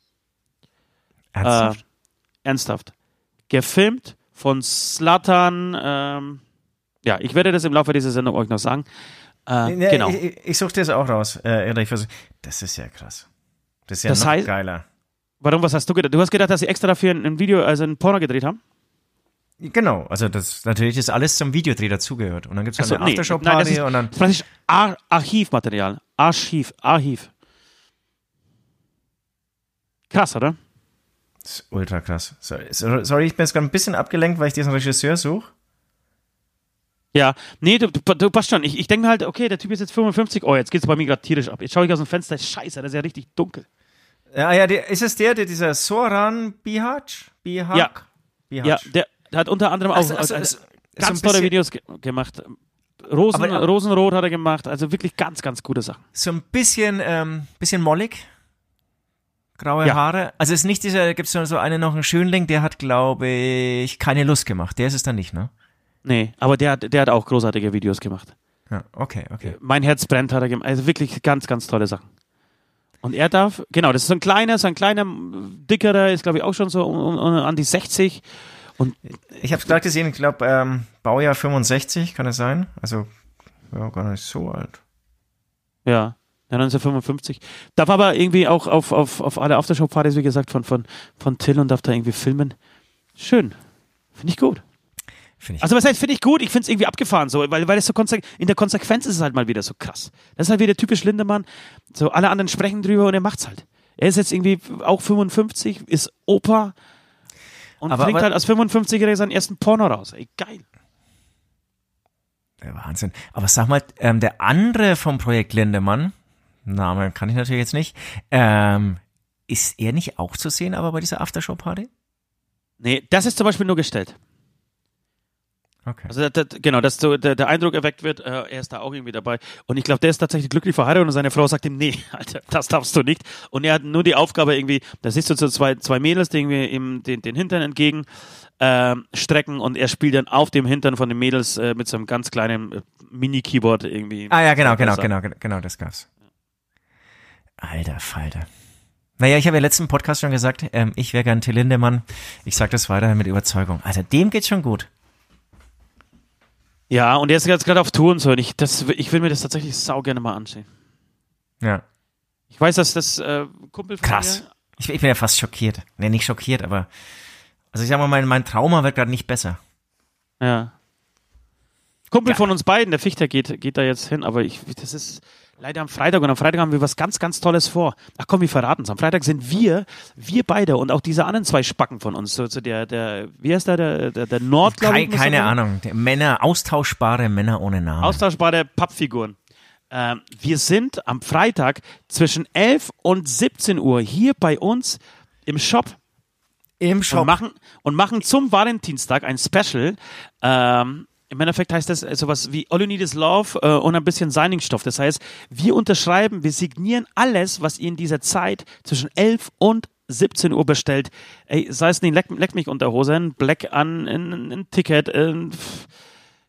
[SPEAKER 3] Ernsthaft?
[SPEAKER 4] Äh, ernsthaft. Gefilmt von Slatan. Ähm, ja, ich werde das im Laufe dieser Sendung euch noch sagen. Äh,
[SPEAKER 3] Nee,
[SPEAKER 4] genau.
[SPEAKER 3] Ich, ich, suche das auch raus. Äh, das ist ja krass. Das ist ja
[SPEAKER 4] Das
[SPEAKER 3] noch
[SPEAKER 4] heißt-
[SPEAKER 3] geiler.
[SPEAKER 4] Warum, was hast du gedacht? Du hast gedacht, dass sie extra dafür ein Video, also ein Porno gedreht haben?
[SPEAKER 3] Genau, also das natürlich ist alles zum Videodreh dazugehört. Und dann gibt's
[SPEAKER 4] Ach so,
[SPEAKER 3] eine
[SPEAKER 4] nee, das
[SPEAKER 3] Aftershow-Party
[SPEAKER 4] ist
[SPEAKER 3] und dann.
[SPEAKER 4] praktisch Ar Archivmaterial. Archiv, Archiv. Krass, oder?
[SPEAKER 3] Das ist ultra krass. Sorry, sorry, ich bin jetzt gerade ein bisschen abgelenkt, weil ich diesen Regisseur suche.
[SPEAKER 4] Ja, nee, du, du, passt schon. Ich, ich denke mir halt, okay, der Typ ist jetzt 55, oh, jetzt geht's bei mir gerade tierisch ab. Jetzt schaue ich aus dem Fenster, scheiße, das ist ja richtig dunkel.
[SPEAKER 3] Ja, ja, der, ist es der, der dieser Soran Bihaj? Bihaj?
[SPEAKER 4] Ja.
[SPEAKER 3] Bihaj.
[SPEAKER 4] Ja, der hat unter anderem auch
[SPEAKER 3] Also, also,
[SPEAKER 4] äh,
[SPEAKER 3] also,
[SPEAKER 4] ganz
[SPEAKER 3] so
[SPEAKER 4] tolle Videos ge gemacht. Rosen,
[SPEAKER 3] Aber-
[SPEAKER 4] Rosenrot hat er gemacht, also wirklich ganz, ganz gute Sachen.
[SPEAKER 3] So ein bisschen, ähm, bisschen mollig. Graue
[SPEAKER 4] Ja.
[SPEAKER 3] Haare. Also ist nicht dieser, gibt's so so einen noch einen Schönling, der hat, glaube ich, keine Lust gemacht. Der ist es dann nicht, ne?
[SPEAKER 4] Nee, aber der, hat- der hat auch großartige Videos gemacht.
[SPEAKER 3] Ja, okay, okay.
[SPEAKER 4] Mein Herz brennt hat er gemacht. Also wirklich ganz, ganz tolle Sachen. Und er darf, genau, das ist so ein kleiner, so ein kleiner, dickerer, ist glaube ich auch schon so um, um, an die 60. Und
[SPEAKER 3] Ich habe es gerade gesehen, ich glaube, ähm, Baujahr 65, kann es sein? Also, ja, gar nicht so alt.
[SPEAKER 4] ja, ja 1955. Darf aber irgendwie auch auf, auf, auf alle Aftershow-Partys, wie gesagt, von, von, von Till und darf da irgendwie filmen. Schön. Finde ich gut.
[SPEAKER 3] Finde ich.
[SPEAKER 4] Also was heißt, finde ich gut, ich finde es irgendwie abgefahren, so, weil, weil es so in der Konsequenz ist es halt mal wieder so krass. Das ist halt wieder typisch Lindemann. So, alle anderen sprechen drüber und er macht's halt. Er ist jetzt irgendwie auch 55, ist Opa und
[SPEAKER 3] Aber-
[SPEAKER 4] bringt halt als 55-Jähriger seinen ersten Porno raus. Ey, geil.
[SPEAKER 3] Der Wahnsinn. Aber sag mal, ähm, der andere vom Projekt Lindemann, Name kann ich natürlich jetzt nicht, ähm, ist er nicht auch zu sehen, aber bei dieser Aftershow-Party?
[SPEAKER 4] Nee, das ist zum Beispiel nur gestellt.
[SPEAKER 3] Okay.
[SPEAKER 4] Also das, das, genau, dass so der, der Eindruck erweckt wird, äh, er ist da auch irgendwie dabei. Und ich glaube, der ist tatsächlich glücklich verheiratet und seine Frau sagt ihm, nee, Alter, das darfst du nicht. Und er hat nur die Aufgabe irgendwie, da siehst du so zwei, zwei Mädels, die irgendwie ihm den, den Hintern entgegen ähm, strecken und er spielt dann auf dem Hintern von den Mädels äh, mit so einem ganz kleinen äh, Mini-Keyboard irgendwie.
[SPEAKER 3] Ah ja, genau, genau, genau, genau, genau, das gab's. Alter Falter. Naja, ich habe ja letzten Podcast schon gesagt, ähm, ich wäre gern Till Lindemann. Ich sage das weiterhin mit Überzeugung. Also dem geht's schon gut.
[SPEAKER 4] Ja, und er ist jetzt gerade auf Tour und so. Und ich, das, ich will mir das tatsächlich sau gerne mal ansehen.
[SPEAKER 3] Ja,
[SPEAKER 4] Ich weiß, dass das äh, Kumpel von
[SPEAKER 3] krass.
[SPEAKER 4] mir
[SPEAKER 3] Ich, ich bin ja fast schockiert. Nee, nicht schockiert, aber also ich sag mal, mein, mein Trauma wird gerade nicht besser.
[SPEAKER 4] Ja. Kumpel
[SPEAKER 3] Ja.
[SPEAKER 4] von uns beiden, der Fichter, geht, geht da jetzt hin, aber ich, das ist leider am Freitag und am Freitag haben wir was ganz, ganz Tolles vor. Ach komm, wir verraten es. Am Freitag sind wir, wir beide und auch diese anderen zwei Spacken von uns, so, so der, der, wie heißt der, der, der, der Nord, glaub
[SPEAKER 3] Kei,
[SPEAKER 4] ich,
[SPEAKER 3] keine. Ahnung. Der Männer, austauschbare Männer ohne Namen.
[SPEAKER 4] Austauschbare Pappfiguren. Ähm, wir sind am Freitag zwischen 11 und 17 Uhr hier bei uns im Shop
[SPEAKER 3] Im
[SPEAKER 4] und
[SPEAKER 3] Shop.
[SPEAKER 4] machen, und machen zum Valentinstag ein Special. Ähm, Im Endeffekt heißt das äh, sowas wie All You Need Is Love äh, und ein bisschen Signingstoff. Das heißt, wir unterschreiben, wir signieren alles, was ihr in dieser Zeit zwischen 11 und 17 Uhr bestellt. Ey, sei es nicht Leck, Leck mich unter Hose, ein Black an, ein, Ticket, ein,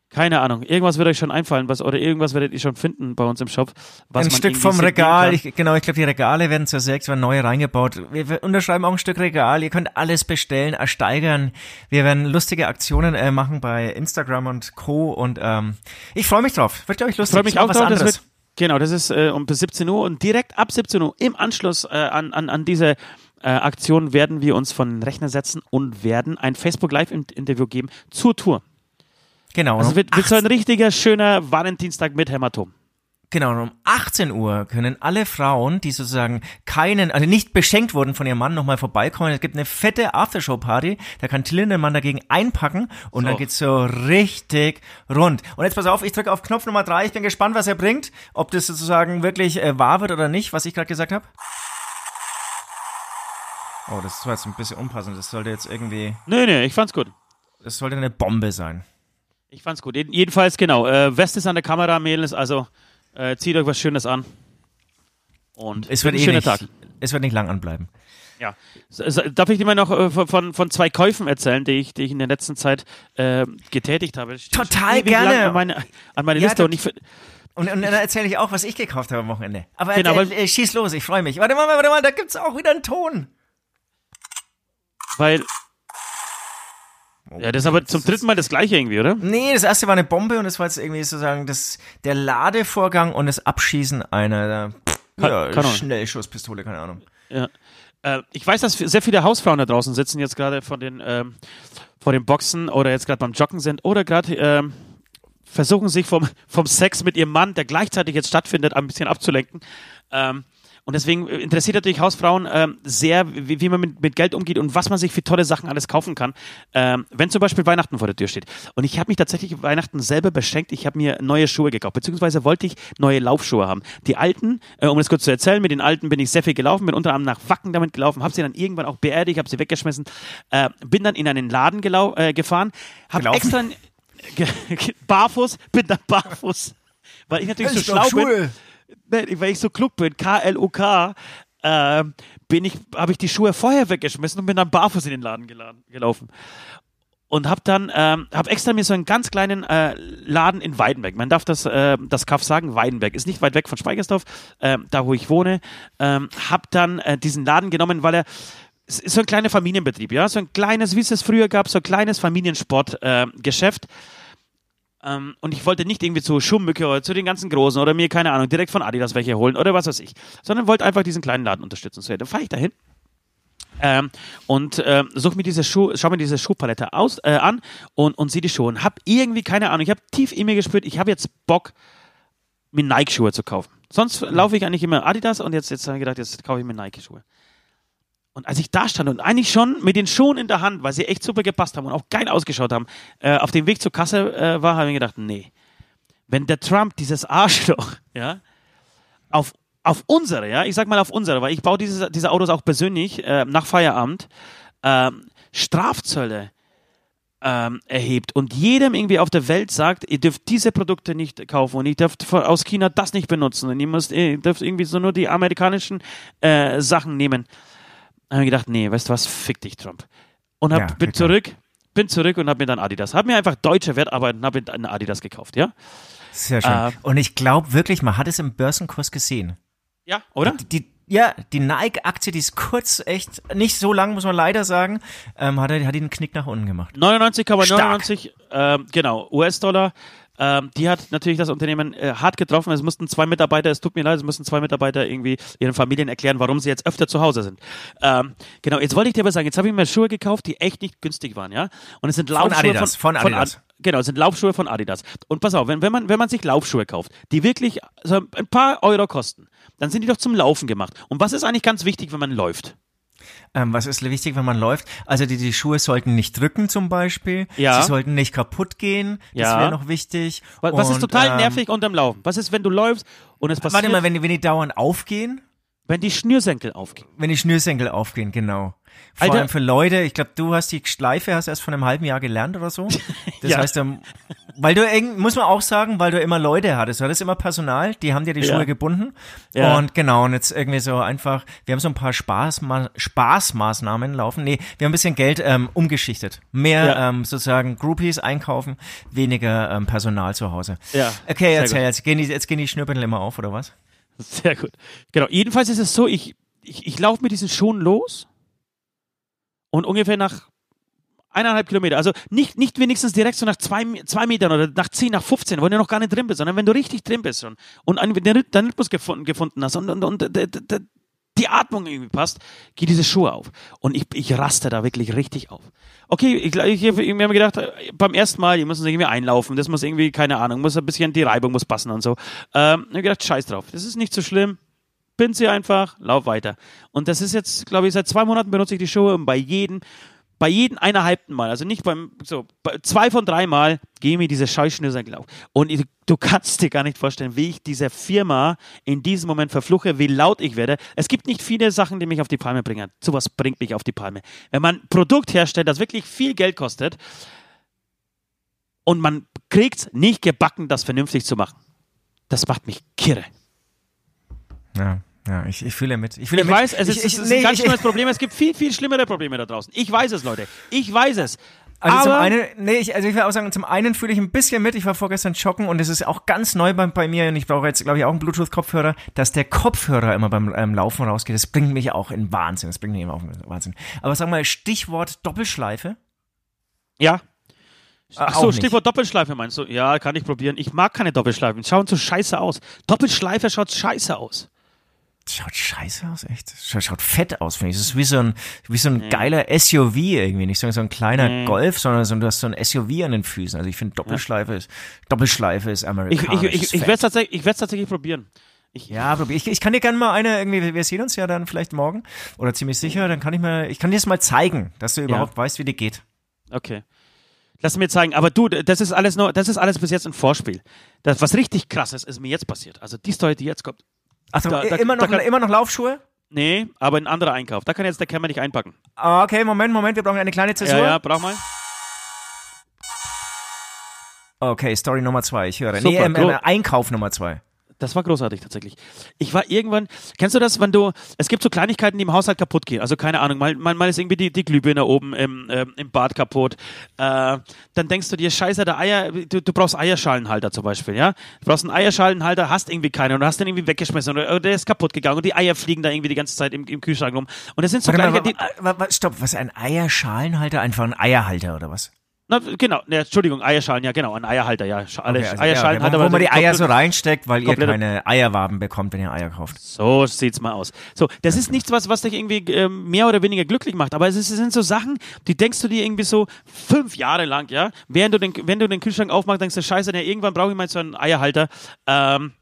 [SPEAKER 4] keine Ahnung. Irgendwas wird euch schon einfallen, was, oder irgendwas werdet ihr schon finden bei uns im Shop.
[SPEAKER 3] Ein Stück vom Regal. Ich, genau, ich glaube, die Regale werden zur Sechs, werden neu reingebaut. Wir, wir unterschreiben auch ein Stück Regal. Ihr könnt alles bestellen, ersteigern. Wir werden lustige Aktionen äh, machen bei Instagram und Co. Und ähm, ich freue mich drauf. Wird, glaube ich, lustig.
[SPEAKER 4] freue mich auch
[SPEAKER 3] was
[SPEAKER 4] drauf. Das wird, genau, das ist äh, um bis 17 Uhr und direkt ab 17 Uhr im Anschluss äh, an, an, an diese äh, Aktion werden wir uns von den Rechner setzen und werden ein Facebook Live Interview geben zur Tour.
[SPEAKER 3] Genau.
[SPEAKER 4] Also wird, wird so ein richtiger schöner Valentinstag mit Hämatom.
[SPEAKER 3] Genau, und um 18 Uhr können alle Frauen, die sozusagen keinen, also nicht beschenkt wurden von ihrem Mann, nochmal vorbeikommen. Es gibt eine fette Aftershow-Party, da kann Till Lindemann dagegen einpacken und
[SPEAKER 4] So.
[SPEAKER 3] dann geht's so richtig rund. Und jetzt pass auf, ich drücke auf Knopf Nummer drei. Ich bin gespannt, was er bringt, ob das sozusagen wirklich äh, wahr wird oder nicht, was ich gerade gesagt habe. Oh, das war jetzt ein bisschen unpassend. Das sollte jetzt irgendwie,
[SPEAKER 4] Nee, nee, ich fand's gut.
[SPEAKER 3] das sollte eine Bombe sein.
[SPEAKER 4] Ich fand's gut. Jeden- Jedenfalls, genau. Äh, West ist an der Kamera, Mädels, also äh, zieht euch was Schönes an. Und
[SPEAKER 3] Es wird
[SPEAKER 4] ein
[SPEAKER 3] eh
[SPEAKER 4] schöner
[SPEAKER 3] nicht,
[SPEAKER 4] Tag.
[SPEAKER 3] es wird nicht lang anbleiben.
[SPEAKER 4] Ja. Darf ich dir mal noch äh, von- von, zwei Käufen erzählen, die ich, die ich in der letzten Zeit äh, getätigt habe?
[SPEAKER 3] Total gerne.
[SPEAKER 4] An meine, an meine
[SPEAKER 3] Ja,
[SPEAKER 4] Liste. Und ich,
[SPEAKER 3] Und, und dann erzähle ich auch, was ich gekauft habe am Wochenende. Aber,
[SPEAKER 4] Genau,
[SPEAKER 3] äh, äh, schieß los, ich freue mich. Warte mal, warte mal, da gibt's auch wieder einen Ton.
[SPEAKER 4] weil. Ja, das ist aber zum dritten Mal das gleiche irgendwie, oder?
[SPEAKER 3] Nee, das erste war eine Bombe und das war jetzt irgendwie sozusagen das, der Ladevorgang und das Abschießen einer
[SPEAKER 4] Kann-
[SPEAKER 3] ja. Schnellschusspistole, keine Ahnung.
[SPEAKER 4] Ja. Äh, ich weiß, dass sehr viele Hausfrauen da draußen sitzen, jetzt gerade vor den, ähm, vor den Boxen oder jetzt gerade beim Joggen sind oder gerade ähm, versuchen, sich vom, vom Sex mit ihrem Mann, der gleichzeitig jetzt stattfindet, ein bisschen abzulenken. Ähm, und deswegen interessiert natürlich Hausfrauen ähm, sehr, wie, wie man mit, mit Geld umgeht und was man sich für tolle Sachen alles kaufen kann, ähm, wenn zum Beispiel Weihnachten vor der Tür steht. Und ich habe mich tatsächlich Weihnachten selber beschenkt. Ich habe mir neue Schuhe gekauft, beziehungsweise wollte ich neue Laufschuhe haben. Die alten, äh, um das kurz zu erzählen, mit den alten bin ich sehr viel gelaufen, bin unter anderem nach Wacken damit gelaufen, habe sie dann irgendwann auch beerdigt, habe sie weggeschmissen, äh, bin dann in einen Laden äh, gefahren, habe extra barfuß, bin dann barfuß, weil ich natürlich so schlau bin. Weil ich so klug bin, K-L-U-K, äh, bin ich, habe ich die Schuhe vorher weggeschmissen und bin dann barfuß in den Laden geladen, gelaufen. Und habe dann, ähm, habe extra mir so einen ganz kleinen äh, Laden in Weidenberg, man darf das, äh, das Kaff sagen, Weidenberg, ist nicht weit weg von Speichersdorf, äh, da wo ich wohne, ähm, habe dann äh, diesen Laden genommen, weil er, es ist so ein kleiner Familienbetrieb, ja, so ein kleines, wie es es früher gab, so ein kleines Familiensportgeschäft. Äh. Ähm, und ich wollte nicht irgendwie zu Schummücke oder zu den ganzen Großen oder mir, keine Ahnung, direkt von Adidas welche holen oder was weiß ich, sondern wollte einfach diesen kleinen Laden unterstützen. So, ja, dann fahre ich dahin. Ähm, und ähm, suche mir diese Schuh, schau mir diese Schuhpalette aus, äh, an und, und sehe die Schuhe und hab irgendwie, keine Ahnung, ich habe tief in mir gespürt, ich habe jetzt Bock, mir Nike-Schuhe zu kaufen. Sonst laufe ich eigentlich immer Adidas und jetzt, jetzt habe ich gedacht, jetzt kaufe ich mir Nike-Schuhe. Und als ich da stand und eigentlich schon mit den Schuhen in der Hand, weil sie echt super gepasst haben und auch geil ausgeschaut haben, äh, auf dem Weg zur Kasse äh, war, habe ich mir gedacht, nee. Wenn der Trump, dieses Arschloch, ja, auf, auf unsere, ja, ich sag mal auf unsere, weil ich baue diese, diese Autos auch persönlich äh, nach Feierabend, ähm, Strafzölle ähm, erhebt und jedem irgendwie auf der Welt sagt, ihr dürft diese Produkte nicht kaufen und ihr dürft aus China das nicht benutzen und ihr müsst, ihr dürft irgendwie so nur die amerikanischen äh, Sachen nehmen. Habe ich gedacht, nee, weißt du was, fick dich, Trump. Und hab,
[SPEAKER 3] Ja,
[SPEAKER 4] bin
[SPEAKER 3] klar.
[SPEAKER 4] zurück, bin zurück und habe mir dann Adidas, habe mir einfach deutsche Wertarbeit und habe mir eine Adidas gekauft, ja?
[SPEAKER 3] Sehr schön.
[SPEAKER 4] Äh,
[SPEAKER 3] und ich glaube wirklich, man hat es im Börsenkurs gesehen.
[SPEAKER 4] Ja, oder?
[SPEAKER 3] Die, ja, die Nike-Aktie, die ist kurz echt, nicht so lang, muss man leider sagen, ähm, hat, hat die einen Knick nach unten gemacht.
[SPEAKER 4] 99,99, ähm, genau, US-Dollar. Ähm, die hat natürlich das Unternehmen äh, hart getroffen. Es mussten zwei Mitarbeiter, es tut mir leid, es mussten zwei Mitarbeiter irgendwie ihren Familien erklären, warum sie jetzt öfter zu Hause sind. Ähm, genau, jetzt wollte ich dir aber sagen, jetzt habe ich mir Schuhe gekauft, die echt nicht günstig waren, ja? Und es sind Laufschuhe
[SPEAKER 3] Adidas, von Adidas.
[SPEAKER 4] Ad- Genau, es sind Laufschuhe von Adidas. Und pass auf, wenn, wenn, man, wenn man sich Laufschuhe kauft, die wirklich so ein paar Euro kosten, dann sind die doch zum Laufen gemacht. Und was ist eigentlich ganz wichtig, wenn man läuft?
[SPEAKER 3] Ähm, was ist wichtig, wenn man läuft? Also die, die Schuhe sollten nicht drücken zum Beispiel.
[SPEAKER 4] Ja.
[SPEAKER 3] Sie sollten nicht kaputt gehen. Das
[SPEAKER 4] Ja.
[SPEAKER 3] wäre noch wichtig.
[SPEAKER 4] Was, was ist
[SPEAKER 3] Und,
[SPEAKER 4] total
[SPEAKER 3] ähm,
[SPEAKER 4] nervig unterm Laufen? Was ist, wenn du läufst und es passiert,
[SPEAKER 3] Warte mal, wenn die, wenn die dauernd aufgehen,
[SPEAKER 4] wenn die Schnürsenkel aufgehen?
[SPEAKER 3] wenn die Schnürsenkel aufgehen, genau. Vor
[SPEAKER 4] Alter.
[SPEAKER 3] allem für Leute, ich glaube, du hast die Schleife hast erst vor einem halben Jahr gelernt oder so. Das
[SPEAKER 4] Ja.
[SPEAKER 3] heißt, ähm, weil du irgend, muss man auch sagen, weil du immer Leute hattest, du hattest immer Personal, die haben dir die
[SPEAKER 4] Ja.
[SPEAKER 3] Schuhe gebunden.
[SPEAKER 4] Ja.
[SPEAKER 3] Und genau, und jetzt irgendwie so einfach, wir haben so ein paar Spaßma Spaßmaßnahmen laufen. Nee, wir haben ein bisschen Geld ähm, umgeschichtet. Mehr ähm, sozusagen Groupies einkaufen, weniger ähm, Personal zu Hause.
[SPEAKER 4] Ja,
[SPEAKER 3] Okay, erzähl, jetzt gehen die, jetzt gehen die Schnürpendel immer auf, oder was?
[SPEAKER 4] Sehr gut. Genau. Jedenfalls ist es so, ich, ich, ich laufe mit diesen Schuhen los und ungefähr nach eineinhalb Kilometer, also nicht, nicht wenigstens direkt so nach zwei, zwei Metern oder nach zehn, nach 15, wo du noch gar nicht drin bist, sondern wenn du richtig drin bist schon und einen, den, Rhythmus gefunden, gefunden hast und, und, und die Atmung irgendwie passt, geht diese Schuhe auf. Und ich, ich raste da wirklich richtig auf. Okay, ich, ich, ich, ich habe mir gedacht, beim ersten Mal, die müssen irgendwie einlaufen, das muss irgendwie, keine Ahnung, muss ein bisschen, die Reibung muss passen und so. Ähm, ich habe gedacht, scheiß drauf, das ist nicht so schlimm, sie einfach, lauf weiter. Und das ist jetzt, glaube ich, seit zwei Monaten benutze ich die Schuhe und bei jedem bei jedem eineinhalbten Mal, also nicht beim, so, bei zwei von drei Mal gehen mir diese Scheißschnürser gelaufen. Und ich, du kannst dir gar nicht vorstellen, wie ich diese Firma in diesem Moment verfluche, wie laut ich werde. Es gibt nicht viele Sachen, die mich auf die Palme bringen. Sowas bringt mich auf die Palme. Wenn man ein Produkt herstellt, das wirklich viel Geld kostet und man kriegt nicht gebacken, das vernünftig zu machen. Das macht mich kirre.
[SPEAKER 3] Ja. Ja, ich, ich fühle mit. Ich, fühle
[SPEAKER 4] ich
[SPEAKER 3] mit.
[SPEAKER 4] weiß, es ist,
[SPEAKER 3] ich,
[SPEAKER 4] es ist ein ganz schlimmes Problem. Es gibt viel, viel schlimmere Probleme da draußen. Ich weiß es, Leute. Ich weiß es.
[SPEAKER 3] Also
[SPEAKER 4] Aber
[SPEAKER 3] zum einen, nee, ich, also ich will auch sagen, zum einen fühle ich ein bisschen mit. Ich war vorgestern joggen und es ist auch ganz neu bei, bei mir und ich brauche jetzt, glaube ich, auch einen Bluetooth-Kopfhörer, dass der Kopfhörer immer beim ähm, Laufen rausgeht. Das bringt mich auch in Wahnsinn. Das bringt mich immer auf in Wahnsinn. Aber sag mal, Stichwort Doppelschleife.
[SPEAKER 4] Ja. Ach so,
[SPEAKER 3] auch.
[SPEAKER 4] Stichwort Doppelschleife meinst du? Ja, kann ich probieren. Ich mag keine Doppelschleifen. Schauen so scheiße aus. Doppelschleife schaut scheiße aus.
[SPEAKER 3] Schaut scheiße aus, echt. Schaut, schaut fett aus, finde ich. Das ist wie so ein, wie so ein geiler SUV irgendwie. Nicht so, so ein kleiner
[SPEAKER 4] Nee.
[SPEAKER 3] Golf, sondern so, du hast so ein SUV an den Füßen. Also ich finde Doppelschleife ist, Doppelschleife ist
[SPEAKER 4] Ich,
[SPEAKER 3] amerikanisch.
[SPEAKER 4] ich, ich,
[SPEAKER 3] ist
[SPEAKER 4] ich
[SPEAKER 3] fett.
[SPEAKER 4] werde es tatsächlich, ich tatsächlich probieren. Ich,
[SPEAKER 3] Ja, probier. Ich, ich kann dir gerne mal eine, irgendwie, wir sehen uns ja dann vielleicht morgen oder ziemlich sicher, dann kann ich mal, ich kann dir das mal zeigen, dass du überhaupt weißt, wie die geht.
[SPEAKER 4] Okay. Lass mir zeigen. Aber du, das ist alles nur, das ist alles bis jetzt ein Vorspiel. Das, was richtig krasses ist mir jetzt passiert. Also die Story, die jetzt kommt.
[SPEAKER 3] Achso,
[SPEAKER 4] Da- da-
[SPEAKER 3] immer, noch,
[SPEAKER 4] da kann-
[SPEAKER 3] immer noch Laufschuhe?
[SPEAKER 4] Nee, aber ein anderer Einkauf. Da kann jetzt der Kämmer nicht einpacken.
[SPEAKER 3] Ah, Okay, Moment, Moment, wir brauchen eine kleine Zäsur.
[SPEAKER 4] Ja, ja, brauch mal.
[SPEAKER 3] Okay, Story Nummer zwei, ich höre.
[SPEAKER 4] Super,
[SPEAKER 3] nee, ähm, ähm, Einkauf Nummer zwei.
[SPEAKER 4] Das war großartig tatsächlich. Ich war irgendwann, kennst du das, wenn du, es gibt so Kleinigkeiten, die im Haushalt kaputt gehen. Also keine Ahnung, mal, mal, mal ist irgendwie die, die Glühbirne oben im, ähm, im Bad kaputt. Äh, dann denkst du dir, scheiße, der Eier, du, du brauchst Eierschalenhalter zum Beispiel, ja? Du brauchst einen Eierschalenhalter, hast irgendwie keinen und hast den irgendwie weggeschmissen oder, oder der ist kaputt gegangen und die Eier fliegen da irgendwie die ganze Zeit im, im Kühlschrank rum. Und das sind so
[SPEAKER 3] Warte mal,
[SPEAKER 4] Kleinigkeiten, die,
[SPEAKER 3] wa- wa- wa- stopp, was, ein Eierschalenhalter? Einfach ein Eierhalter oder was?
[SPEAKER 4] Na, genau, ne, Entschuldigung, Eierschalen, ja genau, ein Eierhalter, ja. Alle,
[SPEAKER 3] Okay, also,
[SPEAKER 4] Eierschalenhalter.
[SPEAKER 3] ja, wo, wo
[SPEAKER 4] aber
[SPEAKER 3] man die Eier so reinsteckt, weil ihr keine Eierwaben bekommt, wenn ihr Eier kauft.
[SPEAKER 4] So sieht's mal aus. So, das ist nichts, was, was dich irgendwie ähm, mehr oder weniger glücklich macht, aber es, ist, es sind so Sachen, die denkst du dir irgendwie so fünf Jahre lang, ja. Während du den, wenn du den Kühlschrank aufmachst, denkst du, scheiße, ja, irgendwann brauche ich mal so einen Eierhalter. Ähm,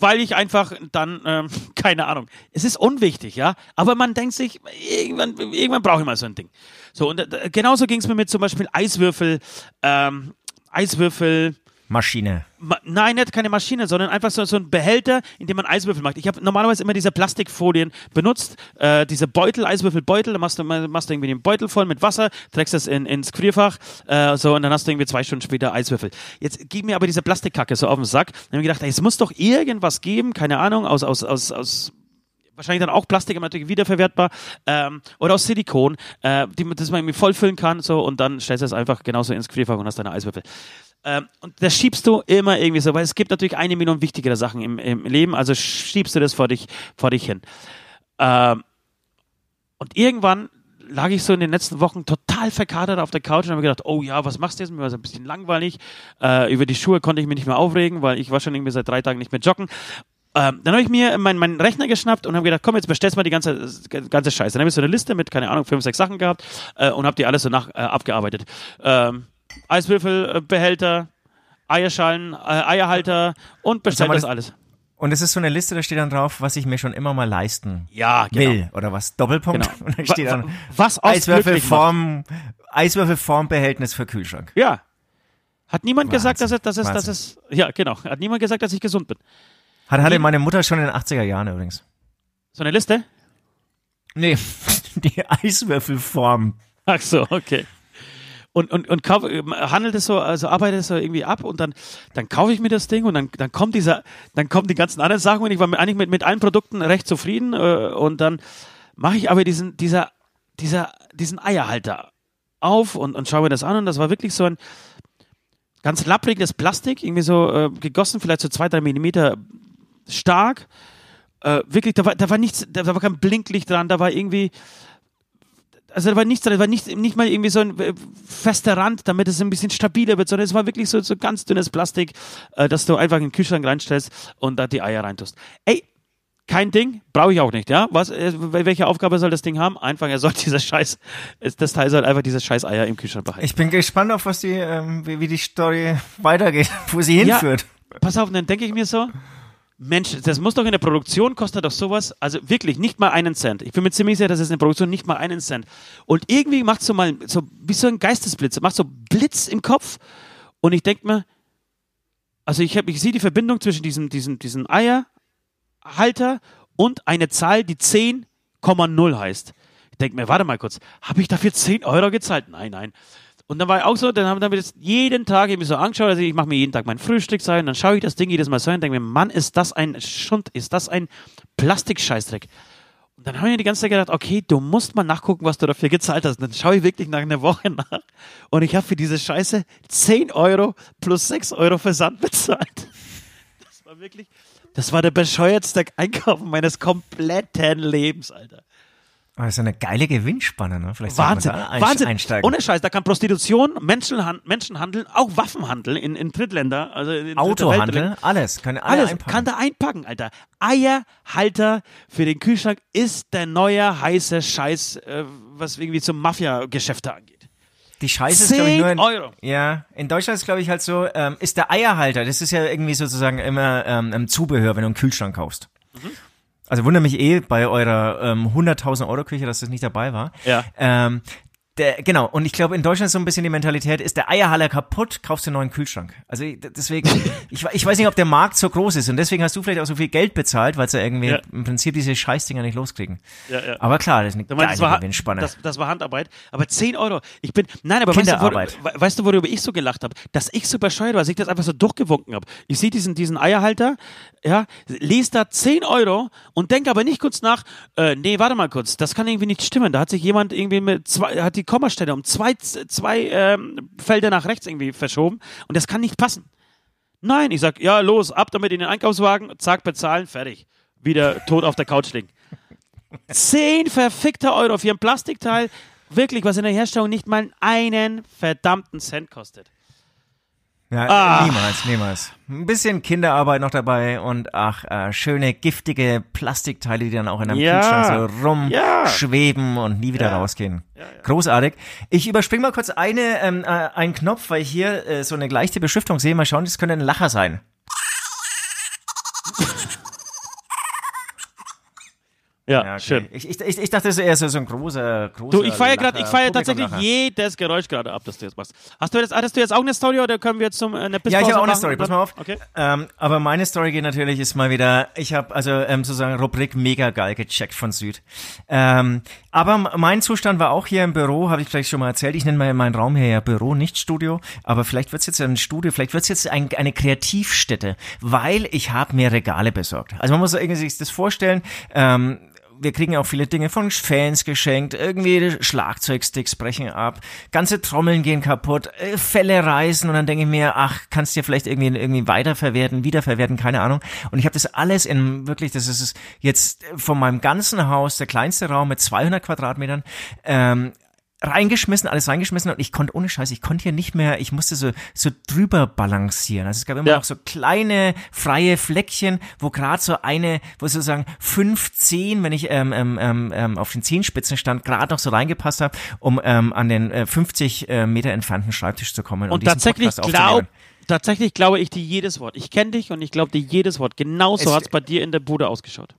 [SPEAKER 4] weil ich einfach dann, ähm, keine Ahnung, es ist unwichtig, ja, aber man denkt sich, irgendwann, irgendwann brauche ich mal so ein Ding. So, und äh, genauso ging es mir mit zum Beispiel Eiswürfel, ähm, Eiswürfel,
[SPEAKER 3] Maschine.
[SPEAKER 4] Ma Nein, nicht keine Maschine, sondern einfach so, so ein Behälter, in dem man Eiswürfel macht. Ich habe normalerweise immer diese Plastikfolien benutzt, äh, diese Beutel, Eiswürfelbeutel, da machst du, machst du irgendwie den Beutel voll mit Wasser, trägst das in, ins Gefrierfach, äh, so, und dann hast du irgendwie zwei Stunden später Eiswürfel. Jetzt gib mir aber diese Plastikkacke so auf den Sack. Dann habe ich gedacht, ey, es muss doch irgendwas geben, keine Ahnung, aus, aus, aus, aus wahrscheinlich dann auch Plastik, aber natürlich wiederverwertbar ähm, oder aus Silikon, äh, die, das man irgendwie vollfüllen kann so und dann stellst du es einfach genauso ins Gefrierfach und hast deine Eiswürfel. Ähm, und das schiebst du immer irgendwie so, weil es gibt natürlich eine Million wichtigere Sachen im, im Leben, also schiebst du das vor dich, vor dich hin. Ähm, und irgendwann lag ich so in den letzten Wochen total verkatert auf der Couch und habe gedacht, oh ja, was machst du jetzt? Mir war so ein bisschen langweilig. Äh, über die Schuhe konnte ich mich nicht mehr aufregen, weil ich war schon irgendwie seit drei Tagen nicht mehr joggen. Ähm, dann habe ich mir meinen meinen Rechner geschnappt und habe gedacht, komm, jetzt bestellst mal die ganze, ganze Scheiße. Dann habe ich so eine Liste mit, keine Ahnung, fünf, sechs Sachen gehabt äh, und habe die alles so nach äh, abgearbeitet. Ähm, Eiswürfelbehälter, Eierschalen, äh, Eierhalter und bestellt
[SPEAKER 3] mal,
[SPEAKER 4] das
[SPEAKER 3] das-
[SPEAKER 4] alles.
[SPEAKER 3] Und es ist so eine Liste, da steht dann drauf, was ich mir schon immer mal leisten
[SPEAKER 4] Ja, genau.
[SPEAKER 3] will. Oder was? Doppelpunkt.
[SPEAKER 4] Genau.
[SPEAKER 3] Und
[SPEAKER 4] Wa-
[SPEAKER 3] steht
[SPEAKER 4] wa-
[SPEAKER 3] dann
[SPEAKER 4] was.
[SPEAKER 3] Eiswürfelform, Eiswürfelformbehältnis für Kühlschrank.
[SPEAKER 4] Ja. Hat niemand gesagt, dass
[SPEAKER 3] Wahnsinn.
[SPEAKER 4] es, dass es, dass es, ja, genau. Hat niemand gesagt, dass ich gesund bin.
[SPEAKER 3] Hat, hatte meine Mutter schon in den 80er Jahren übrigens.
[SPEAKER 4] So eine Liste?
[SPEAKER 3] Nee, die Eiswürfelform.
[SPEAKER 4] Ach so, okay. Und, und, und kauf, handelt es so, also arbeitet es so irgendwie ab und dann, dann kaufe ich mir das Ding und dann, dann kommt dieser, dann kommen die ganzen anderen Sachen und ich war eigentlich mit, mit allen Produkten recht zufrieden äh, und dann mache ich aber diesen, dieser, dieser, diesen Eierhalter auf und, und schaue mir das an und das war wirklich so ein ganz lappriges Plastik, irgendwie so äh, gegossen, vielleicht so zwei, drei Millimeter stark. Äh, wirklich, da war, da war nichts, da war kein Blinklicht dran, da war irgendwie, also da war nichts dran, da war nicht, nicht mal irgendwie so ein äh, fester Rand, damit es ein bisschen stabiler wird, sondern es war wirklich so, so ganz dünnes Plastik, äh, dass du einfach in den Kühlschrank reinstellst und da die Eier reintust. Ey, kein Ding, brauche ich auch nicht, ja? Was, äh, welche Aufgabe soll das Ding haben? Einfach, er soll dieses Scheiß, das Teil soll einfach dieses Scheiß Eier im Kühlschrank behalten.
[SPEAKER 3] Ich bin gespannt auf, was die, ähm, wie, wie die Story weitergeht, wo sie hinführt.
[SPEAKER 4] Ja, pass auf, dann denke ich mir so, Mensch, das muss doch in der Produktion, kostet doch sowas, also wirklich nicht mal einen Cent. Ich bin mir ziemlich sicher, dass es in der Produktion nicht mal einen Cent. Und irgendwie macht so mal, so wie so ein Geistesblitz, macht so Blitz im Kopf und ich denke mir, also ich, ich sehe die Verbindung zwischen diesem, diesem, diesem Eierhalter und eine Zahl, die 10,0 heißt. Ich denke mir, warte mal kurz, habe ich dafür 10 Euro gezahlt? Nein, nein. Und dann war ich auch so, dann haben wir das jeden Tag irgendwie so angeschaut, also ich mache mir jeden Tag mein Frühstück sein, dann schaue ich das Ding jedes Mal so und denke mir, Mann, ist das ein Schund, ist das ein Plastikscheißdreck. Und dann habe ich mir die ganze Zeit gedacht, okay, du musst mal nachgucken, was du dafür gezahlt hast. Und dann schaue ich wirklich nach einer Woche nach und ich habe für diese Scheiße 10 Euro plus 6 Euro Versand bezahlt. Das war wirklich, das war der bescheuertste Einkauf meines kompletten Lebens, Alter.
[SPEAKER 3] Ist eine geile Gewinnspanne, ne? Vielleicht
[SPEAKER 4] Wahnsinn,
[SPEAKER 3] da
[SPEAKER 4] Wahnsinn.
[SPEAKER 3] einsteigen.
[SPEAKER 4] Ohne Scheiß, da kann Prostitution, Menschenhan Menschenhandel, auch Waffenhandel in, in Drittländer, also in
[SPEAKER 3] Autohandel, alles, alle
[SPEAKER 4] alles
[SPEAKER 3] einpacken.
[SPEAKER 4] kann da einpacken, Alter. Eierhalter für den Kühlschrank ist der neue heiße Scheiß, äh, was irgendwie zum Mafia-Geschäfte angeht.
[SPEAKER 3] Die Scheiße ist, glaube ich,
[SPEAKER 4] 10
[SPEAKER 3] nur in,
[SPEAKER 4] Euro.
[SPEAKER 3] Ja, in Deutschland ist, glaube ich, halt so, ähm, ist der Eierhalter, das ist ja irgendwie sozusagen immer ähm, ein Zubehör, wenn du einen Kühlschrank kaufst.
[SPEAKER 4] Mhm.
[SPEAKER 3] Also wundere mich eh bei eurer ähm, 100.000 Euro Küche, dass das nicht dabei war.
[SPEAKER 4] Ja.
[SPEAKER 3] Ähm, der, genau, und ich glaube, in Deutschland ist so ein bisschen die Mentalität, ist der Eierhaller kaputt, kaufst du einen neuen Kühlschrank. Also ich- deswegen, ich, ich weiß nicht, ob der Markt so groß ist und deswegen hast du vielleicht auch so viel Geld bezahlt, weil sie irgendwie
[SPEAKER 4] Ja.
[SPEAKER 3] im Prinzip diese Scheißdinger nicht loskriegen.
[SPEAKER 4] Ja, ja.
[SPEAKER 3] Aber klar, das ist eine
[SPEAKER 4] meinst,
[SPEAKER 3] geile
[SPEAKER 4] das war,
[SPEAKER 3] Gewinnspanne.
[SPEAKER 4] das, das war Handarbeit. Aber 10 Euro. Ich bin, nein, aber weißt du,
[SPEAKER 3] Kinderarbeit.
[SPEAKER 4] wor, we- weißt du, worüber ich so gelacht habe? Dass ich so bescheuert war, dass ich das einfach so durchgewunken habe. Ich sehe diesen, diesen Eierhalter, ja, lese da 10 Euro und denke aber nicht kurz nach, äh, nee, warte mal kurz, das kann irgendwie nicht stimmen. Da hat sich jemand irgendwie mit zwei, hat die Kommastelle um zwei, zwei ähm, Felder nach rechts irgendwie verschoben und das kann nicht passen. Nein, ich sag, ja, los, ab damit in den Einkaufswagen, zack, bezahlen, fertig. Wieder tot auf der Couch liegen. 10 verfickte Euro für ein Plastikteil, wirklich, was in der Herstellung nicht mal einen verdammten Cent kostet.
[SPEAKER 3] Ja,
[SPEAKER 4] Ah.
[SPEAKER 3] niemals, niemals. Ein bisschen Kinderarbeit noch dabei und ach, äh, schöne giftige Plastikteile, die dann auch in einem
[SPEAKER 4] Ja.
[SPEAKER 3] Kühlschrank so
[SPEAKER 4] Ja.
[SPEAKER 3] rumschweben und nie wieder
[SPEAKER 4] Ja.
[SPEAKER 3] rausgehen. Großartig. Ich überspringe mal kurz eine, ähm, äh, einen Knopf, weil ich hier äh, so eine leichte Beschriftung sehe. Mal schauen, das könnte ein Lacher sein.
[SPEAKER 4] Ja,
[SPEAKER 3] Ja, okay.
[SPEAKER 4] schön.
[SPEAKER 3] Ich, ich, ich, ich dachte, das ist eher so, ein großer, großer
[SPEAKER 4] Du, ich feiere gerade, ich feiere tatsächlich jedes Geräusch gerade ab, das du jetzt machst. Hast du jetzt, hattest du jetzt auch eine Story oder können wir jetzt zum äh, eine
[SPEAKER 3] Ja,
[SPEAKER 4] Pisspause
[SPEAKER 3] ich habe auch eine Story, pass mal auf.
[SPEAKER 4] Okay.
[SPEAKER 3] Ähm, aber meine Story geht natürlich, ist mal wieder, ich habe also ähm, sozusagen Rubrik mega geil gecheckt von Süd. Ähm, aber mein Zustand war auch hier im Büro, habe ich vielleicht schon mal erzählt. Ich nenne mal meinen Raum hier ja Büro, nicht Studio. Aber vielleicht wird's jetzt ein Studio, vielleicht wird's jetzt ein, eine Kreativstätte, weil ich habe mir Regale besorgt. Also man muss irgendwie sich das vorstellen. Ähm, wir kriegen auch viele Dinge von Fans geschenkt, irgendwie Schlagzeugsticks brechen ab, ganze Trommeln gehen kaputt, äh, Fälle reißen und dann denke ich mir, ach, kannst dir vielleicht irgendwie irgendwie weiterverwerten, wiederverwerten, keine Ahnung. Und ich habe das alles in wirklich, das ist jetzt von meinem ganzen Haus der kleinste Raum mit 200 Quadratmetern. Ähm, reingeschmissen, alles reingeschmissen und ich konnte ohne Scheiß, ich konnte hier nicht mehr, ich musste so so drüber balancieren. Also es gab immer
[SPEAKER 4] Ja.
[SPEAKER 3] noch so kleine freie Fleckchen, wo gerade so eine, wo sozusagen fünf Zehen, wenn ich ähm, ähm, ähm, ähm, auf den Zehenspitzen stand, gerade noch so reingepasst habe, um ähm, an den äh, 50 äh, Meter entfernten Schreibtisch zu kommen
[SPEAKER 4] Und
[SPEAKER 3] diesen
[SPEAKER 4] tatsächlich
[SPEAKER 3] Podcast
[SPEAKER 4] glaub, tatsächlich glaube ich dir jedes Wort. Ich kenne dich und ich glaube dir jedes Wort. Genauso
[SPEAKER 3] Es-
[SPEAKER 4] hat's bei dir in der Bude ausgeschaut.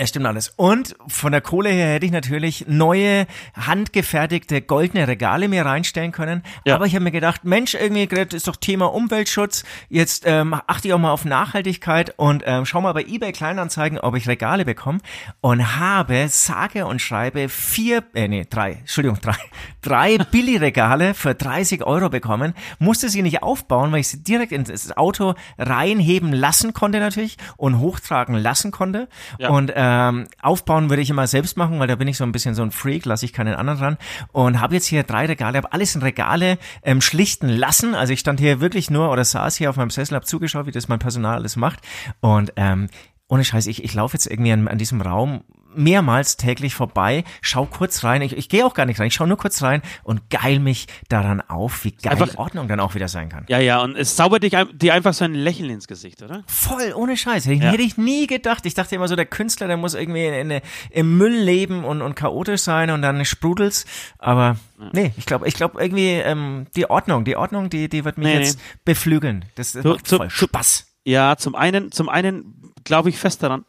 [SPEAKER 3] Ja, stimmt alles. Und von der Kohle her hätte ich natürlich neue, handgefertigte goldene Regale mir reinstellen können.
[SPEAKER 4] Ja.
[SPEAKER 3] Aber ich habe mir gedacht, Mensch, irgendwie ist doch Thema Umweltschutz. Jetzt ähm, achte ich auch mal auf Nachhaltigkeit und ähm, schau mal bei eBay Kleinanzeigen, ob ich Regale bekomme. Und habe, sage und schreibe, vier, äh, nee, drei, Entschuldigung, drei, drei Billigregale für 30 Euro bekommen. Musste sie nicht aufbauen, weil ich sie direkt ins Auto reinheben lassen konnte natürlich und hochtragen lassen konnte.
[SPEAKER 4] Ja.
[SPEAKER 3] Und ähm, aufbauen würde ich immer selbst machen, weil da bin ich so ein bisschen so ein Freak, lasse ich keinen anderen ran. Und habe jetzt hier drei Regale, habe alles in Regale ähm, schlichten lassen. Also ich stand hier wirklich nur oder saß hier auf meinem Sessel, habe zugeschaut, wie das mein Personal alles macht. Und ähm, ohne Scheiß, ich, ich laufe jetzt irgendwie an, an diesem Raum mehrmals täglich vorbei, schau kurz rein. Ich, ich gehe auch gar nicht rein, ich schau nur kurz rein und geil mich daran auf, wie geil
[SPEAKER 4] Einfach-
[SPEAKER 3] Ordnung dann auch wieder sein kann.
[SPEAKER 4] Ja, ja, und es zaubert dich, dir einfach so ein Lächeln ins Gesicht, oder?
[SPEAKER 3] Voll, ohne Scheiß. Hätte,
[SPEAKER 4] Ja.
[SPEAKER 3] hätte ich nie gedacht. Ich dachte immer so, der Künstler, der muss irgendwie in, in, im Müll leben und, und chaotisch sein und dann sprudelt's. Aber nee, ich glaube, ich glaube irgendwie ähm, die Ordnung, die Ordnung, die, die wird mich
[SPEAKER 4] Nee,
[SPEAKER 3] jetzt beflügeln. Das, das
[SPEAKER 4] So-
[SPEAKER 3] macht voll
[SPEAKER 4] so-
[SPEAKER 3] Spaß.
[SPEAKER 4] Ja, zum einen, zum einen glaube ich fest daran,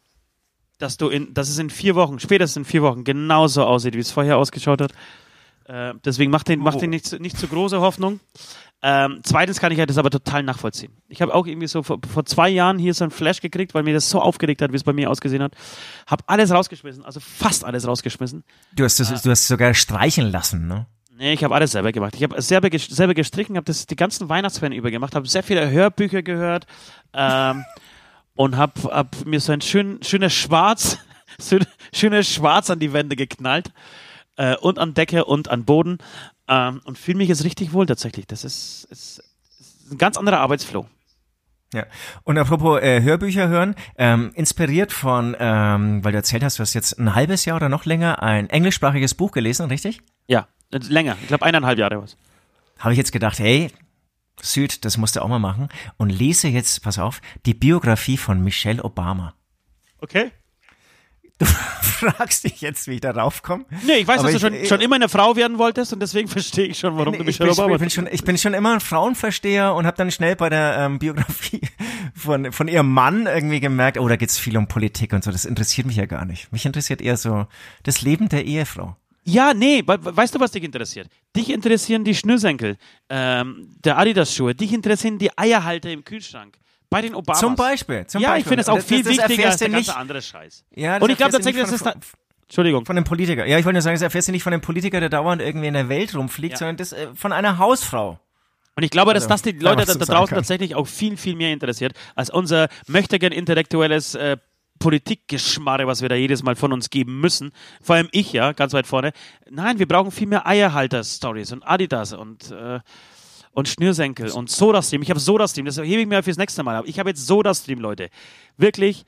[SPEAKER 4] dass du in, dass es in vier Wochen, spätestens in vier Wochen, genauso aussieht, wie es vorher ausgeschaut hat. Äh, deswegen macht den, macht den nicht, zu- nicht zu große Hoffnung. Ähm, zweitens kann ich ja das aber total nachvollziehen. Ich habe auch irgendwie so vor, vor zwei Jahren hier so ein Flash gekriegt, weil mir das so aufgeregt hat, wie es bei mir ausgesehen hat. Hab alles rausgeschmissen, also fast alles rausgeschmissen.
[SPEAKER 3] Du hast, das, du hast sogar streichen lassen, ne?
[SPEAKER 4] Nee, ich habe alles selber gemacht. Ich habe selber, selber gestrichen, habe das die ganzen Weihnachtsferien über gemacht, habe sehr viele Hörbücher gehört ähm, und habe hab mir so ein schön, schönes Schwarz, schönes Schwarz an die Wände geknallt äh, und an Decke und an Boden ähm, und fühle mich jetzt richtig wohl tatsächlich. Das ist, ist, ist ein ganz anderer Arbeitsflow.
[SPEAKER 3] Ja. Und apropos äh, Hörbücher hören, ähm, inspiriert von, ähm, weil du erzählt hast, du hast jetzt ein halbes Jahr oder noch länger ein englischsprachiges Buch gelesen, richtig?
[SPEAKER 4] Ja, länger. Ich glaube eineinhalb Jahre was.
[SPEAKER 3] Habe ich jetzt gedacht, hey, Süd, das musst du auch mal machen. Und lese jetzt, pass auf, die Biografie von Michelle Obama.
[SPEAKER 4] Okay.
[SPEAKER 3] Du fragst dich jetzt, wie ich darauf komme?
[SPEAKER 4] Nee, ich weiß,
[SPEAKER 3] Aber
[SPEAKER 4] dass du
[SPEAKER 3] ich-
[SPEAKER 4] schon, schon immer eine Frau werden wolltest und deswegen verstehe ich schon, warum du
[SPEAKER 3] ich,
[SPEAKER 4] Michelle
[SPEAKER 3] bin,
[SPEAKER 4] Obama
[SPEAKER 3] ich, bin schon, ich bin schon immer ein Frauenversteher und habe dann schnell bei der ähm, Biografie von, von ihrem Mann irgendwie gemerkt, oh, da geht's viel um Politik und so. Das interessiert mich ja gar nicht. Mich interessiert eher so das Leben der Ehefrau.
[SPEAKER 4] Ja, nee, we weißt du, was dich interessiert? Dich interessieren die Schnürsenkel, ähm, der Adidas-Schuhe, dich interessieren die Eierhalter im Kühlschrank. Bei den Obamas.
[SPEAKER 3] Zum Beispiel. Zum
[SPEAKER 4] ja, ich finde es auch
[SPEAKER 3] Das-
[SPEAKER 4] viel
[SPEAKER 3] das
[SPEAKER 4] wichtiger als der ganze
[SPEAKER 3] nicht-
[SPEAKER 4] andere Scheiß.
[SPEAKER 3] Ja, das
[SPEAKER 4] Und ich glaube tatsächlich, das ist Entschuldigung.
[SPEAKER 3] Von einem Politiker. Ja, ich wollte nur sagen, das erfährst du nicht von einem Politiker, der dauernd irgendwie in der Welt rumfliegt,
[SPEAKER 4] Ja.
[SPEAKER 3] sondern das äh, von einer Hausfrau.
[SPEAKER 4] Und ich glaube, dass
[SPEAKER 3] Also,
[SPEAKER 4] das die Leute da, da draußen tatsächlich auch viel, viel mehr interessiert, als unser möchtegern intellektuelles äh, Politikgeschmarre, was wir da jedes Mal von uns geben müssen. Vor allem ich, ja, ganz weit vorne. Nein, wir brauchen viel mehr Eierhalter-Stories und Adidas und, äh, und Schnürsenkel und Sodastream. Ich habe Sodastream, das hebe ich mir fürs nächste Mal ab. Ich habe jetzt Sodastream, Leute. Wirklich.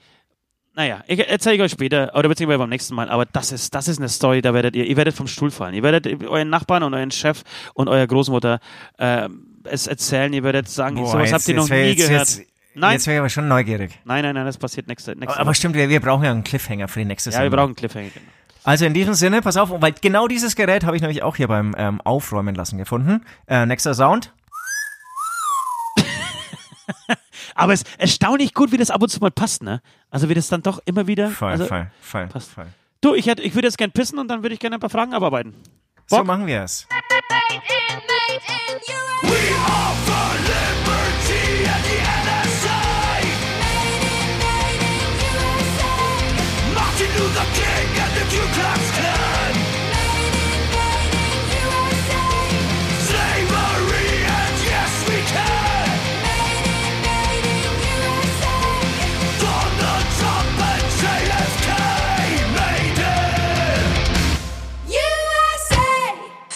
[SPEAKER 4] Naja, ich erzähle ich euch später, oder beziehungsweise beim nächsten Mal, aber das ist, das ist eine Story, da werdet ihr, ihr werdet vom Stuhl fallen. Ihr werdet euren Nachbarn und euren Chef und eurer Großmutter äh, es erzählen, ihr werdet sagen,
[SPEAKER 3] Boah,
[SPEAKER 4] sowas
[SPEAKER 3] jetzt-
[SPEAKER 4] habt ihr noch nie gehört.
[SPEAKER 3] Jetzt,
[SPEAKER 4] Nein.
[SPEAKER 3] Jetzt wäre ich aber schon neugierig.
[SPEAKER 4] Nein, nein, nein, das passiert nächste, nächste
[SPEAKER 3] Aber
[SPEAKER 4] Woche.
[SPEAKER 3] stimmt, wir, wir brauchen ja einen Cliffhanger für die nächste
[SPEAKER 4] Ja, wir
[SPEAKER 3] Sendung.
[SPEAKER 4] brauchen einen Cliffhanger. Genau.
[SPEAKER 3] Also in diesem Sinne, pass auf, weil genau dieses Gerät habe ich nämlich auch hier beim ähm, Aufräumen lassen gefunden. Äh, nächster Sound.
[SPEAKER 4] Aber es ist erstaunlich gut, wie das ab und zu mal passt, ne? Also wie das dann doch immer wieder.
[SPEAKER 3] Voll,
[SPEAKER 4] also,
[SPEAKER 3] voll, voll,
[SPEAKER 4] passt.
[SPEAKER 3] voll.
[SPEAKER 4] Du, ich, hätte, ich würde jetzt gern pissen und dann würde ich gerne ein paar Fragen abarbeiten.
[SPEAKER 3] So
[SPEAKER 4] Bock?
[SPEAKER 3] machen wir es.
[SPEAKER 1] We offer liberty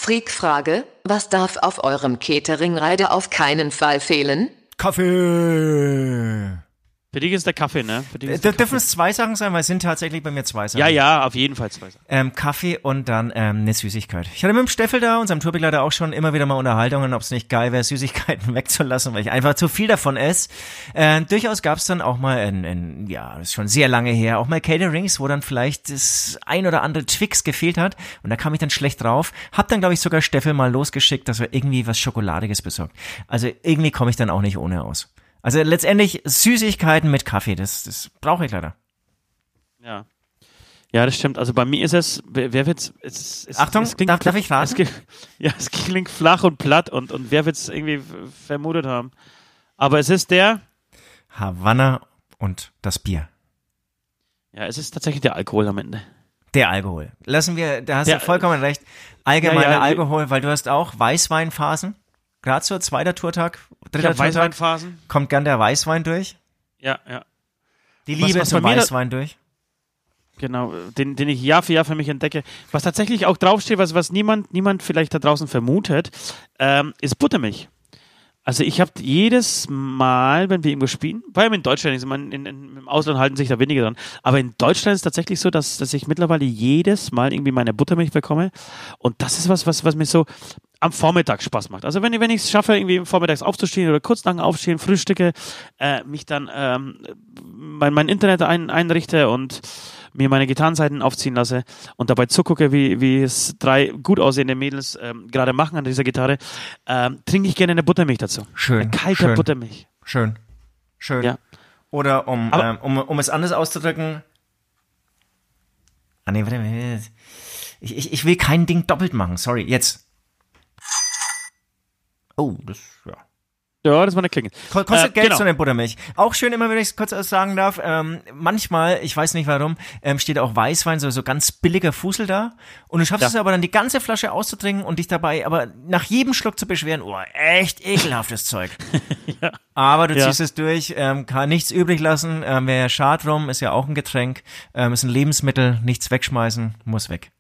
[SPEAKER 2] Freak-Frage, was darf auf eurem Catering-Reide auf keinen Fall fehlen?
[SPEAKER 3] Kaffee.
[SPEAKER 4] Für dich ist der Kaffee, ne? Für dich ist der
[SPEAKER 3] Dürfen es zwei Sachen sein, weil es sind tatsächlich bei mir zwei Sachen.
[SPEAKER 4] ja, ja, auf jeden Fall zwei Sachen.
[SPEAKER 3] Ähm, Kaffee und dann ähm, eine Süßigkeit. Ich hatte mit dem Steffel da, unserem Tourbegleiter, auch schon immer wieder mal Unterhaltungen, ob es nicht geil wäre, Süßigkeiten wegzulassen, weil ich einfach zu viel davon esse. Äh, durchaus gab es dann auch mal, in, in, ja, das ist schon sehr lange her, auch mal Caterings, wo dann vielleicht das ein oder andere Twix gefehlt hat und da kam ich dann schlecht drauf. Hab dann, glaube ich, sogar Steffel mal losgeschickt, dass er irgendwie was Schokoladiges besorgt. Also irgendwie komme ich dann auch nicht ohne aus. Also letztendlich Süßigkeiten mit Kaffee, das, das brauche ich leider.
[SPEAKER 4] Ja. Ja, das stimmt. Also bei mir ist es, wer wird's, es, es,
[SPEAKER 3] Achtung,
[SPEAKER 4] es klingt,
[SPEAKER 3] darf- darf ich raten?
[SPEAKER 4] Es, ja, es klingt flach und platt und, und wer wird's irgendwie vermutet haben. Aber es ist der,
[SPEAKER 3] Havanna und das Bier.
[SPEAKER 4] ja, es ist tatsächlich der Alkohol am Ende.
[SPEAKER 3] Der Alkohol. Lassen wir, da hast
[SPEAKER 4] Der-
[SPEAKER 3] du vollkommen recht. Allgemeiner
[SPEAKER 4] Ja, ja,
[SPEAKER 3] Alkohol, weil du hast auch Weißweinphasen. Gerade so, zweiter Tourtag,
[SPEAKER 4] Ich
[SPEAKER 3] dritter
[SPEAKER 4] habe
[SPEAKER 3] Tourtag,
[SPEAKER 4] Weißweinphasen.
[SPEAKER 3] kommt gern der Weißwein durch.
[SPEAKER 4] Ja, ja.
[SPEAKER 3] Die
[SPEAKER 4] Was-
[SPEAKER 3] Liebe
[SPEAKER 4] was
[SPEAKER 3] zum
[SPEAKER 4] mir da-
[SPEAKER 3] Weißwein durch.
[SPEAKER 4] Genau, den, den ich Jahr für Jahr für mich entdecke. Was tatsächlich auch draufsteht, was, was niemand, niemand vielleicht da draußen vermutet, ähm, ist Buttermilch. Also ich habe jedes Mal, wenn wir irgendwo spielen, vor allem in Deutschland, ich meine, in, in, im Ausland halten sich da weniger dran, aber in Deutschland ist es tatsächlich so, dass, dass ich mittlerweile jedes Mal irgendwie meine Buttermilch bekomme und das ist was, was, was mir so am Vormittag Spaß macht. Also wenn, wenn ich es schaffe, irgendwie vormittags aufzustehen oder kurz lang aufstehen, frühstücke, äh, mich dann ähm, mein, mein Internet ein, einrichte und mir meine Gitarrenseiten aufziehen lasse und dabei zugucke, wie, wie es drei gut aussehende Mädels ähm, gerade machen an dieser Gitarre, ähm, trinke ich gerne eine Buttermilch dazu.
[SPEAKER 3] Schön.
[SPEAKER 4] Eine kalte
[SPEAKER 3] schön,
[SPEAKER 4] Buttermilch.
[SPEAKER 3] Schön. Schön.
[SPEAKER 4] Ja.
[SPEAKER 3] Oder um,
[SPEAKER 4] Aber-
[SPEAKER 3] ähm, um, um es anders auszudrücken. Ah nee, warte, warte. Ich, ich, ich will kein Ding doppelt machen. Sorry, jetzt. Oh, das, ja.
[SPEAKER 4] Ja, das war eine Klingel.
[SPEAKER 3] Ko- Kostet
[SPEAKER 4] Äh,
[SPEAKER 3] Geld
[SPEAKER 4] genau.
[SPEAKER 3] so eine Buttermilch. Auch schön immer, wenn ich es kurz sagen darf. Ähm, manchmal, ich weiß nicht warum, ähm, steht auch Weißwein, so, so ganz billiger Fusel da. Und du schaffst
[SPEAKER 4] Ja.
[SPEAKER 3] es aber dann die ganze Flasche auszutrinken und dich dabei aber nach jedem Schluck zu beschweren, oh, echt ekelhaftes Zeug. Aber du
[SPEAKER 4] Ja.
[SPEAKER 3] ziehst es durch, ähm, kann nichts übrig lassen. Ähm, Wäre ja schad rum, ist ja auch ein Getränk, ähm, ist ein Lebensmittel, nichts wegschmeißen, muss weg.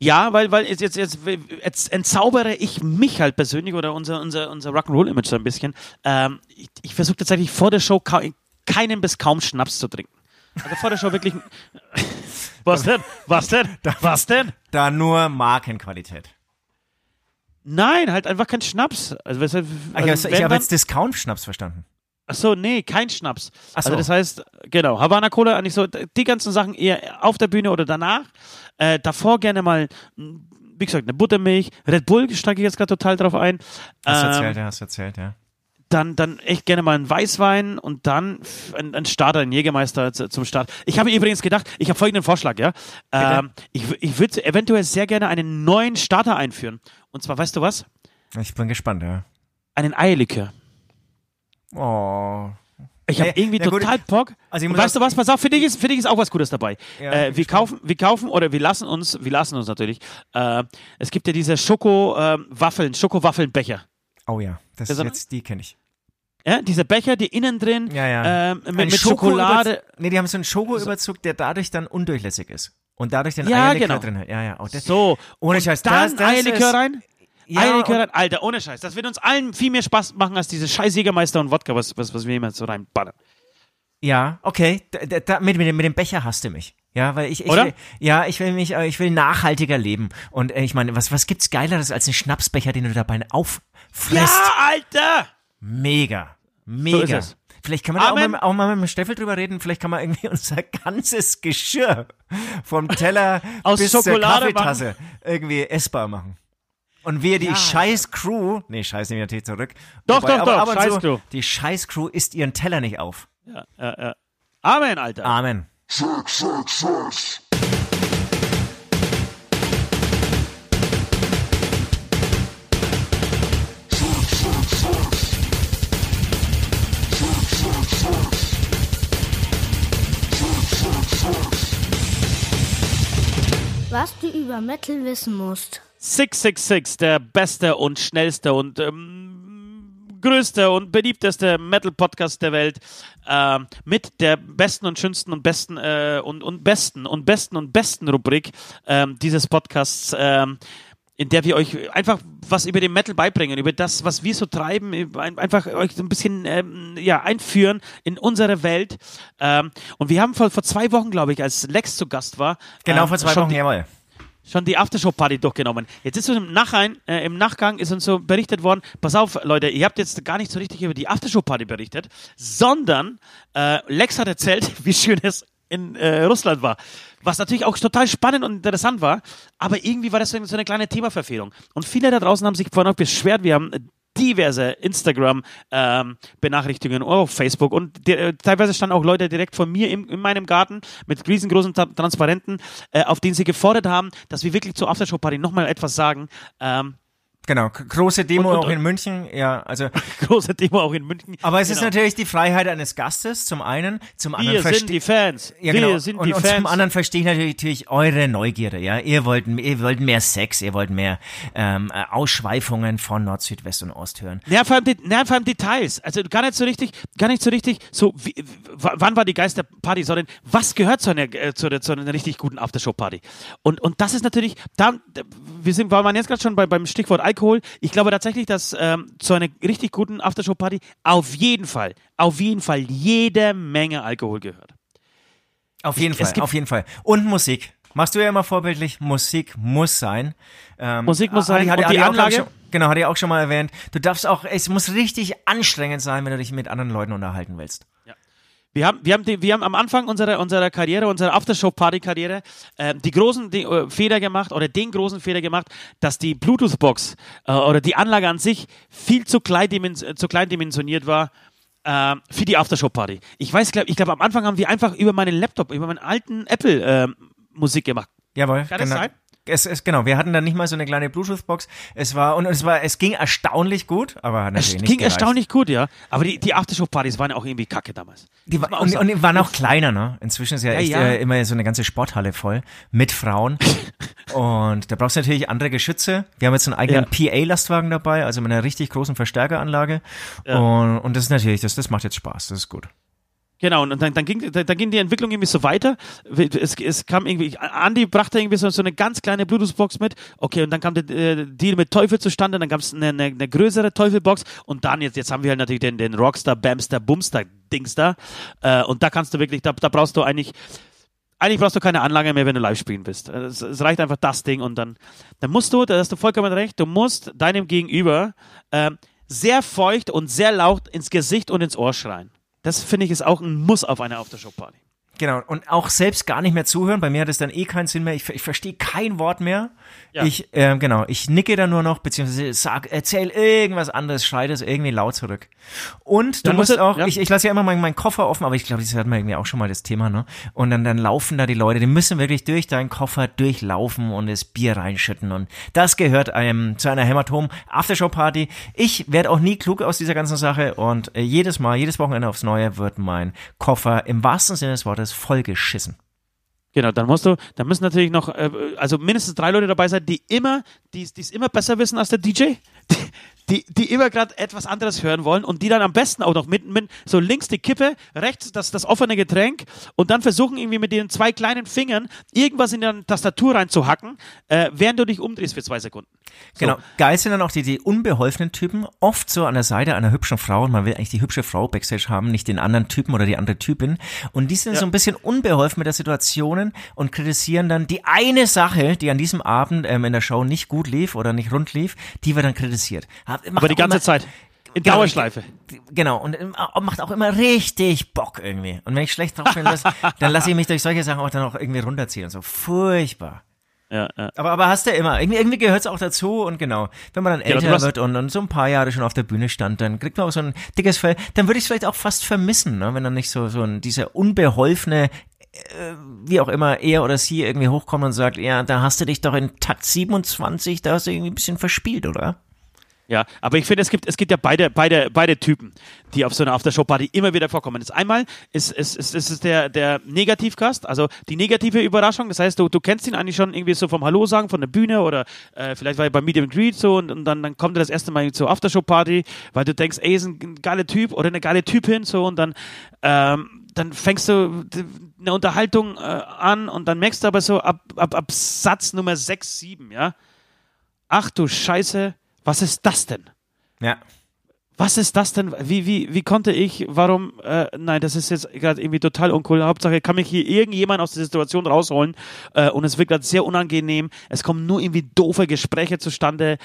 [SPEAKER 4] Ja, weil, weil jetzt, jetzt, jetzt, jetzt entzaubere ich mich halt persönlich oder unser, unser, unser Rock'n'Roll-Image so ein bisschen. Ähm, ich ich versuche tatsächlich vor der Show keinen bis kaum Schnaps zu trinken. Also vor der Show wirklich. Was denn? Was denn? Was denn?
[SPEAKER 3] Da nur Markenqualität.
[SPEAKER 4] Nein, halt einfach kein Schnaps. Also,
[SPEAKER 3] ich
[SPEAKER 4] also,
[SPEAKER 3] ich habe jetzt Discount-Schnaps verstanden.
[SPEAKER 4] Ach so, nee, kein Schnaps.
[SPEAKER 3] Ach so.
[SPEAKER 4] Also das heißt, genau, Havana Cola eigentlich so, die ganzen Sachen eher auf der Bühne oder danach. Äh, davor gerne mal, mh, wie gesagt, eine Buttermilch. Red Bull steige ich jetzt gerade total drauf ein.
[SPEAKER 3] Hast du
[SPEAKER 4] Ähm,
[SPEAKER 3] erzählt, ja, hast du erzählt, ja.
[SPEAKER 4] dann, dann echt gerne mal einen Weißwein und dann ein, ein Starter, ein Jägermeister zu- zum Start. Ich habe übrigens gedacht, ich habe folgenden Vorschlag, ja. Ähm, ich ich würde eventuell sehr gerne einen neuen Starter einführen. Und zwar, weißt du was?
[SPEAKER 3] Ich bin gespannt, ja.
[SPEAKER 4] Einen Eierlikör.
[SPEAKER 3] Oh.
[SPEAKER 4] Ich habe
[SPEAKER 3] Äh,
[SPEAKER 4] irgendwie
[SPEAKER 3] na gut,
[SPEAKER 4] total Bock.
[SPEAKER 3] also
[SPEAKER 4] weißt du was? Pass auf, für dich ist, für dich ist auch was Gutes dabei.
[SPEAKER 3] Ja,
[SPEAKER 4] äh, wir kaufen, wir kaufen oder wir lassen uns, wir lassen uns natürlich. Äh, es gibt ja diese Schoko-Waffeln, Schokowaffelnbecher.
[SPEAKER 3] Oh ja, das
[SPEAKER 4] Das
[SPEAKER 3] ist jetzt, die kenne ich.
[SPEAKER 4] Ja, diese Becher, die innen drin
[SPEAKER 3] Ja, ja.
[SPEAKER 4] ähm, mit, mit
[SPEAKER 3] Schoko-
[SPEAKER 4] Schokolade.
[SPEAKER 3] Nee, die haben so einen Schokoüberzug, der dadurch dann undurchlässig ist. Und dadurch den
[SPEAKER 4] Ja,
[SPEAKER 3] Eierlikör
[SPEAKER 4] genau.
[SPEAKER 3] drin hat. Ja, ja. Oh, das,
[SPEAKER 4] So.
[SPEAKER 3] Ohne
[SPEAKER 4] Und
[SPEAKER 3] Scheiß,
[SPEAKER 4] Dann
[SPEAKER 3] das- das
[SPEAKER 4] Eierlikör rein.
[SPEAKER 3] Ja,
[SPEAKER 4] Eierlikör
[SPEAKER 3] und-
[SPEAKER 4] rein. Alter, ohne Scheiß. Das wird uns allen viel mehr Spaß machen als diese scheiß Jägermeister und Wodka, was, was, was wir immer so reinballern.
[SPEAKER 3] Ja, okay. Da, da, mit, mit, dem- mit dem Becher hasst du mich. Ja, weil ich, ich will, ja, ich will mich, äh, ich will nachhaltiger leben. Und äh, ich meine, was, was gibt's geileres als einen Schnapsbecher, den du dabei auffrisst?
[SPEAKER 4] Ja, Alter!
[SPEAKER 3] Mega.
[SPEAKER 4] So
[SPEAKER 3] Mega.
[SPEAKER 4] es.
[SPEAKER 3] Vielleicht kann man da auch, mal, auch mal mit dem Steffel drüber reden. Vielleicht kann man irgendwie unser ganzes Geschirr vom Teller
[SPEAKER 4] Aus
[SPEAKER 3] bis
[SPEAKER 4] Schokolade
[SPEAKER 3] zur Kaffeetasse irgendwie essbar machen. Und wir die scheiß Crew, nee, scheiß nehme ich natürlich zurück.
[SPEAKER 4] Doch,
[SPEAKER 3] Wobei,
[SPEAKER 4] doch,
[SPEAKER 3] aber,
[SPEAKER 4] doch, scheiß
[SPEAKER 3] so,
[SPEAKER 4] Crew.
[SPEAKER 3] Die scheiß Crew isst ihren Teller nicht auf.
[SPEAKER 4] Ja, ja, ja. Amen, Alter.
[SPEAKER 3] Amen.
[SPEAKER 5] Was du über Metal wissen musst.
[SPEAKER 4] 666, der beste und schnellste und ähm, größte und beliebteste Metal-Podcast der Welt. Ähm, mit der besten und schönsten und besten äh, und, und besten und besten und besten Rubrik ähm, dieses Podcasts. Ähm, in der wir euch einfach was über den Metal beibringen, über das, was wir so treiben, ein- einfach euch so ein bisschen ähm, ja, einführen in unsere Welt. Ähm, und wir haben vor, vor zwei Wochen, glaube ich, als Lex zu Gast war,
[SPEAKER 3] Genau
[SPEAKER 4] ähm,
[SPEAKER 3] vor zwei Wochen,
[SPEAKER 4] die,
[SPEAKER 3] jawohl.
[SPEAKER 4] Schon die Aftershow-Party durchgenommen. Jetzt ist uns im Nachhinein, äh, im Nachgang ist uns so berichtet worden, pass auf, Leute, ihr habt jetzt gar nicht so richtig über die Aftershow-Party berichtet, sondern äh, Lex hat erzählt, wie schön es in äh, Russland war. Was natürlich auch total spannend und interessant war, aber irgendwie war das so eine kleine Themaverfehlung. Und viele da draußen haben sich vorhin auch beschwert, wir haben diverse Instagram-Benachrichtigungen oder auf Facebook und die, äh, teilweise standen auch Leute direkt von mir im, in meinem Garten mit riesengroßen Ta Transparenten, äh, auf denen sie gefordert haben, dass wir wirklich zur Aftershow-Party nochmal etwas sagen. Ähm,
[SPEAKER 3] Genau, große Demo
[SPEAKER 4] Und- und-
[SPEAKER 3] auch in München, ja, also,
[SPEAKER 4] große Demo auch in München.
[SPEAKER 3] aber es ist
[SPEAKER 4] Genau.
[SPEAKER 3] natürlich die Freiheit eines Gastes, zum einen, zum anderen
[SPEAKER 4] Wir sind die Fans.
[SPEAKER 3] Ja,
[SPEAKER 4] wir
[SPEAKER 3] genau.
[SPEAKER 4] sind
[SPEAKER 3] und,
[SPEAKER 4] die
[SPEAKER 3] und
[SPEAKER 4] Fans.
[SPEAKER 3] zum anderen verstehe ich natürlich, natürlich eure Neugierde, ja. Ihr wollt, ihr wollt mehr Sex, ihr wollt mehr ähm, äh, Ausschweifungen von Nord, Süd, West und Ost hören.
[SPEAKER 4] Ja, vor allem, Det- ja, vor allem Details. Also gar nicht so richtig, gar nicht so richtig, so wie, wann war die Geisterparty, sondern was gehört zu einer, äh, zu, zu einer richtig guten Aftershow-Party? Und, und das ist natürlich, da- wir sind, weil man jetzt gerade schon bei, beim Stichwort Alkohol. Ich glaube tatsächlich, dass ähm, zu einer richtig guten Aftershow-Party auf jeden Fall, auf jeden Fall jede Menge Alkohol gehört.
[SPEAKER 3] Auf jeden Fall, auf jeden Fall. Und Musik. Machst du ja immer vorbildlich, Musik muss sein. Ähm,
[SPEAKER 4] Musik muss sein. Und
[SPEAKER 3] hatte
[SPEAKER 4] die Anlage?
[SPEAKER 3] Schon, genau, hatte ich auch schon mal erwähnt. Du darfst auch, es muss richtig anstrengend sein, wenn du dich mit anderen Leuten unterhalten willst.
[SPEAKER 4] Wir haben, wir haben, die, wir haben am Anfang unserer, unserer Karriere, unserer Aftershow-Party-Karriere, äh, die großen die, äh, Fehler gemacht oder den großen Fehler gemacht, dass die Bluetooth-Box äh, oder die Anlage an sich viel zu klein, äh, zu klein dimensioniert war äh, für die Aftershow-Party. Ich weiß, glaub, ich glaube, am Anfang haben wir einfach über meinen Laptop, über meinen alten Apple äh, Musik gemacht.
[SPEAKER 3] Jawohl.
[SPEAKER 4] Kann das
[SPEAKER 3] genau.
[SPEAKER 4] sein?
[SPEAKER 3] Es, es, genau, wir hatten dann nicht mal so eine kleine Bluetooth-Box. Es war, und es war, es ging erstaunlich gut, aber hat
[SPEAKER 4] Es
[SPEAKER 3] natürlich nicht
[SPEAKER 4] ging
[SPEAKER 3] gereicht.
[SPEAKER 4] erstaunlich gut, ja. Aber die, die Aftershow-Partys waren ja auch irgendwie kacke damals.
[SPEAKER 3] Die, war, und, und die waren auch kleiner, ne? Inzwischen ist ja
[SPEAKER 4] Ja,
[SPEAKER 3] echt
[SPEAKER 4] ja.
[SPEAKER 3] Äh, immer so eine ganze Sporthalle voll mit Frauen. und da brauchst du natürlich andere Geschütze. Wir haben jetzt einen eigenen PA-Lastwagen dabei, also mit einer richtig großen Verstärkeranlage.
[SPEAKER 4] Ja.
[SPEAKER 3] Und, und das ist natürlich, das, das macht jetzt Spaß, das ist gut.
[SPEAKER 4] Genau, und dann, dann, ging, dann, ging die Entwicklung irgendwie so weiter. Es, es kam irgendwie, Andy brachte irgendwie so, so eine ganz kleine Bluetooth-Box mit. Okay, und dann kam der äh, Deal mit Teufel zustande, dann gab es eine, eine, eine größere Teufel-Box und dann jetzt, jetzt haben wir halt natürlich den, den Rockstar, Bamster, Boomster-Dings da. Äh, und da kannst du wirklich, da, da brauchst du eigentlich, eigentlich brauchst du keine Anlage mehr, wenn du live spielen bist. Es, es reicht einfach das Ding und dann, dann musst du, da hast du vollkommen recht, du musst deinem Gegenüber ähm, sehr feucht und sehr laut ins Gesicht und ins Ohr schreien. Das finde ich ist auch ein Muss auf einer Aftershow-Party.
[SPEAKER 3] Genau, und auch selbst gar nicht mehr zuhören. Bei mir hat es dann eh keinen Sinn mehr. Ich, ich verstehe kein Wort mehr.
[SPEAKER 4] Ja.
[SPEAKER 3] Ich, ähm, genau, ich nicke dann nur noch, beziehungsweise sag, erzähl irgendwas anderes, schrei das irgendwie laut zurück. Und du
[SPEAKER 4] Dann
[SPEAKER 3] musst
[SPEAKER 4] musst du-
[SPEAKER 3] auch,
[SPEAKER 4] ja.
[SPEAKER 3] ich, ich lasse ja immer meinen, meinen Koffer offen, aber ich glaube, das hatten wir irgendwie auch schon mal das Thema, ne? Und dann, dann laufen da die Leute, die müssen wirklich durch deinen Koffer durchlaufen und das Bier reinschütten. Und das gehört einem zu einer Hämatom Aftershow Party. Ich werde auch nie klug aus dieser ganzen Sache und äh, jedes Mal, jedes Wochenende aufs Neue wird mein Koffer im wahrsten Sinne des Wortes vollgeschissen.
[SPEAKER 4] Genau, dann musst du, dann müssen natürlich noch, äh, also mindestens drei Leute dabei sein, die immer, die es immer besser wissen als der DJ, die, die, die immer gerade etwas anderes hören wollen und die dann am besten auch noch mit, mit so links die Kippe, rechts das, das offene Getränk und dann versuchen irgendwie mit den zwei kleinen Fingern irgendwas in der Tastatur reinzuhacken, äh, während du dich umdrehst für zwei Sekunden. So.
[SPEAKER 3] Genau. Geil sind dann auch die, die unbeholfenen Typen, oft so an der Seite einer hübschen Frau und man will eigentlich die hübsche Frau Backstage haben, nicht den anderen Typen oder die andere Typin. Und die sind
[SPEAKER 4] Ja.
[SPEAKER 3] so ein bisschen unbeholfen mit der Situationen und kritisieren dann die eine Sache, die an diesem Abend ähm, in der Show nicht gut lief oder nicht rund lief, die wird dann kritisiert. Macht
[SPEAKER 4] Aber die ganze
[SPEAKER 3] immer-
[SPEAKER 4] Zeit. In
[SPEAKER 3] Genau,
[SPEAKER 4] Dauerschleife.
[SPEAKER 3] Genau, und macht auch immer richtig Bock irgendwie. Und wenn ich schlecht drauf bin, dann lasse ich mich durch solche Sachen auch dann auch irgendwie runterziehen. So furchtbar.
[SPEAKER 4] Ja, ja.
[SPEAKER 3] Aber, aber hast du ja immer. Irgendwie, irgendwie gehört es auch dazu und genau. Wenn man dann
[SPEAKER 4] Ja,
[SPEAKER 3] älter
[SPEAKER 4] hast-
[SPEAKER 3] wird und, und so ein paar Jahre schon auf der Bühne stand, dann kriegt man auch so ein dickes Fell. Dann würde ich es vielleicht auch fast vermissen, ne? wenn dann nicht so, so ein, dieser unbeholfene, äh, wie auch immer, er oder sie irgendwie hochkommt und sagt, ja, da hast du dich doch in Takt 27, da hast du irgendwie ein bisschen verspielt, oder?
[SPEAKER 4] Ja, aber ich finde, es gibt, es gibt ja beide, beide, beide Typen, die auf so einer Aftershow-Party immer wieder vorkommen. Das einmal ist, ist, ist, ist es der, der Negativgast, also die negative Überraschung. Das heißt, du, du kennst ihn eigentlich schon irgendwie so vom Hallo sagen, von der Bühne oder äh, vielleicht war er bei Meet and Greet so und, und dann, dann kommt er das erste Mal zur Aftershow-Party, weil du denkst, ey, ist ein geiler Typ oder eine geile Typin so und dann, ähm, dann fängst du eine Unterhaltung äh, an und dann merkst du aber so ab, ab, ab Satz Nummer 6, 7, ja. Ach du Scheiße, was ist das denn?
[SPEAKER 3] Ja.
[SPEAKER 4] Was ist das denn? Wie, wie, wie konnte ich, warum, äh, nein, das ist jetzt gerade irgendwie total uncool. Hauptsache, kann mich hier irgendjemand aus der Situation rausholen äh, und es wird gerade sehr unangenehm. Es kommen nur irgendwie doofe Gespräche zustande.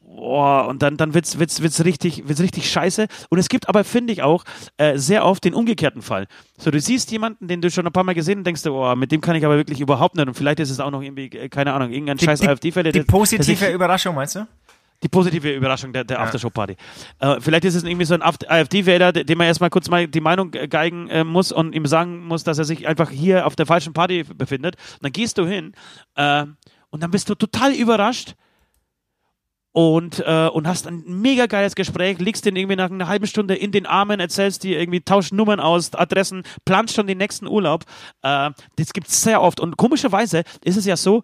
[SPEAKER 4] Boah, und dann, dann wird's, wird's, wird's richtig, wird's richtig scheiße. Und es gibt aber, finde ich auch, äh, sehr oft den umgekehrten Fall. So, du siehst jemanden, den du schon ein paar Mal gesehen und denkst, du, oh, mit dem kann ich aber wirklich überhaupt nicht. Und vielleicht ist es auch noch irgendwie, äh, keine Ahnung, irgendein
[SPEAKER 3] Die,
[SPEAKER 4] scheiß
[SPEAKER 3] die,
[SPEAKER 4] AfD-Fälle.
[SPEAKER 3] die positive Überraschung, meinst du?
[SPEAKER 4] Die positive Überraschung der, der Aftershow-Party. Äh, vielleicht ist es irgendwie so ein AfD-Wähler, dem man erstmal kurz mal die Meinung äh, geigen äh, muss und ihm sagen muss, dass er sich einfach hier auf der falschen Party befindet. Und dann gehst du hin äh, und dann bist du total überrascht und, äh, und hast ein mega geiles Gespräch, liegst den irgendwie nach einer halben Stunde in den Armen, erzählst dir irgendwie, tauscht Nummern aus, Adressen, planst schon den nächsten Urlaub. Äh, das gibt's sehr oft. Und komischerweise ist es ja so,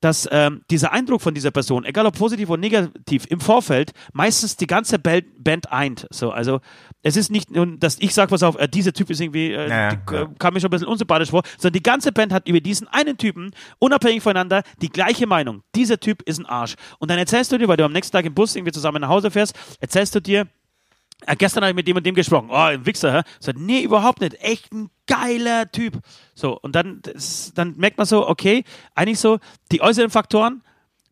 [SPEAKER 4] dass ähm, dieser Eindruck von dieser Person, egal ob positiv oder negativ, im Vorfeld meistens die ganze Band eint. So, also es ist nicht nur, dass ich sage, pass auf, äh, dieser Typ ist irgendwie, äh,
[SPEAKER 3] Ja,
[SPEAKER 4] die, äh, kam mir schon ein bisschen unsympathisch vor, sondern die ganze Band hat über diesen einen Typen, unabhängig voneinander, die gleiche Meinung. Dieser Typ ist ein Arsch. Und dann erzählst du dir, weil du am nächsten Tag im Bus irgendwie zusammen nach Hause fährst, erzählst du dir, äh, gestern habe ich mit dem und dem gesprochen. Oh, ein Wichser, hä? So, nee, überhaupt nicht. Echt ein geiler Typ. So, und dann, das, dann merkt man so, okay, eigentlich so, die äußeren Faktoren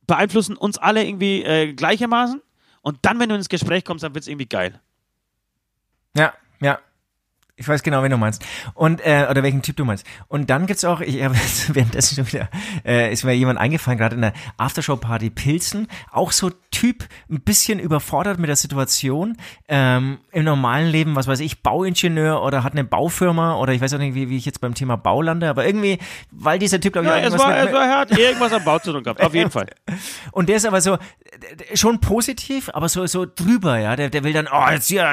[SPEAKER 4] beeinflussen uns alle irgendwie äh, gleichermaßen. Und dann, wenn du ins Gespräch kommst, dann wird es irgendwie geil.
[SPEAKER 3] Ja, ja. Ich weiß genau, wen du meinst. Und, äh, oder welchen Typ du meinst. Und dann gibt's auch, ich jetzt währenddessen schon wieder, äh, ist mir jemand eingefallen, gerade in der Aftershow-Party Pilzen, auch so Typ, ein bisschen überfordert mit der Situation, ähm, im normalen Leben, was weiß ich, Bauingenieur oder hat eine Baufirma oder ich weiß auch nicht, wie, wie ich jetzt beim Thema Bau lande, aber irgendwie, weil dieser Typ, glaube ich,
[SPEAKER 4] Ja, es
[SPEAKER 3] irgendwas
[SPEAKER 4] war,
[SPEAKER 3] mit-
[SPEAKER 4] es war, er hat irgendwas am Bau zu tun gehabt, auf jeden Fall.
[SPEAKER 3] und der ist aber so schon positiv, aber so so drüber, ja. Der, der will dann, oh, jetzt hier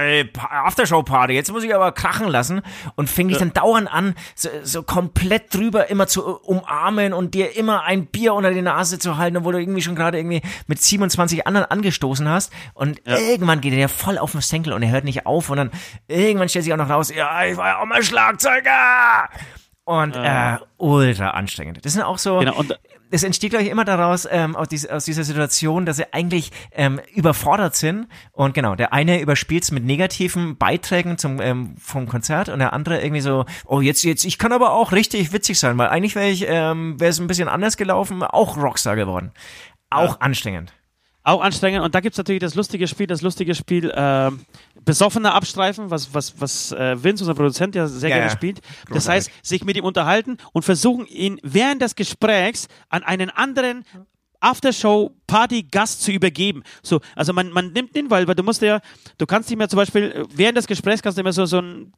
[SPEAKER 3] Aftershow-Party, jetzt muss ich aber krachen lassen und fängt dich dann dauernd an, so, so komplett drüber immer zu umarmen und dir immer ein Bier unter die Nase zu halten, obwohl du irgendwie schon gerade irgendwie mit 27 anderen angestoßen hast. Und irgendwann geht er dir voll auf den Senkel und er hört nicht auf und dann irgendwann stellt sich auch noch raus, ja, ich war ja auch mal Schlagzeuger. Und äh, ultra anstrengend. Das sind auch so
[SPEAKER 4] Genau, und
[SPEAKER 3] es entsteht, glaube ich, immer daraus, ähm, aus, dies, aus dieser Situation, dass sie eigentlich ähm, überfordert sind. Und genau, der eine überspielt es mit negativen Beiträgen zum, ähm, vom Konzert und der andere irgendwie so, oh, jetzt, jetzt, ich kann aber auch richtig witzig sein, weil eigentlich wäre ich, ähm, wäre es ein bisschen anders gelaufen, auch Rockstar geworden. Auch anstrengend.
[SPEAKER 4] Auch anstrengend. Und da gibt es natürlich das lustige Spiel, das lustige Spiel äh, besoffener abstreifen, was, was, was äh, Vince, unser Produzent, ja sehr
[SPEAKER 3] Ja,
[SPEAKER 4] gerne
[SPEAKER 3] ja.
[SPEAKER 4] spielt. Das
[SPEAKER 3] Großartig.
[SPEAKER 4] heißt, sich mit ihm unterhalten und versuchen, ihn während des Gesprächs an einen anderen Aftershow-Party-Gast zu übergeben. So, also man, man nimmt ihn, weil, weil du musst ja, du kannst ihm ja zum Beispiel, äh, während des Gesprächs kannst du immer so, so ein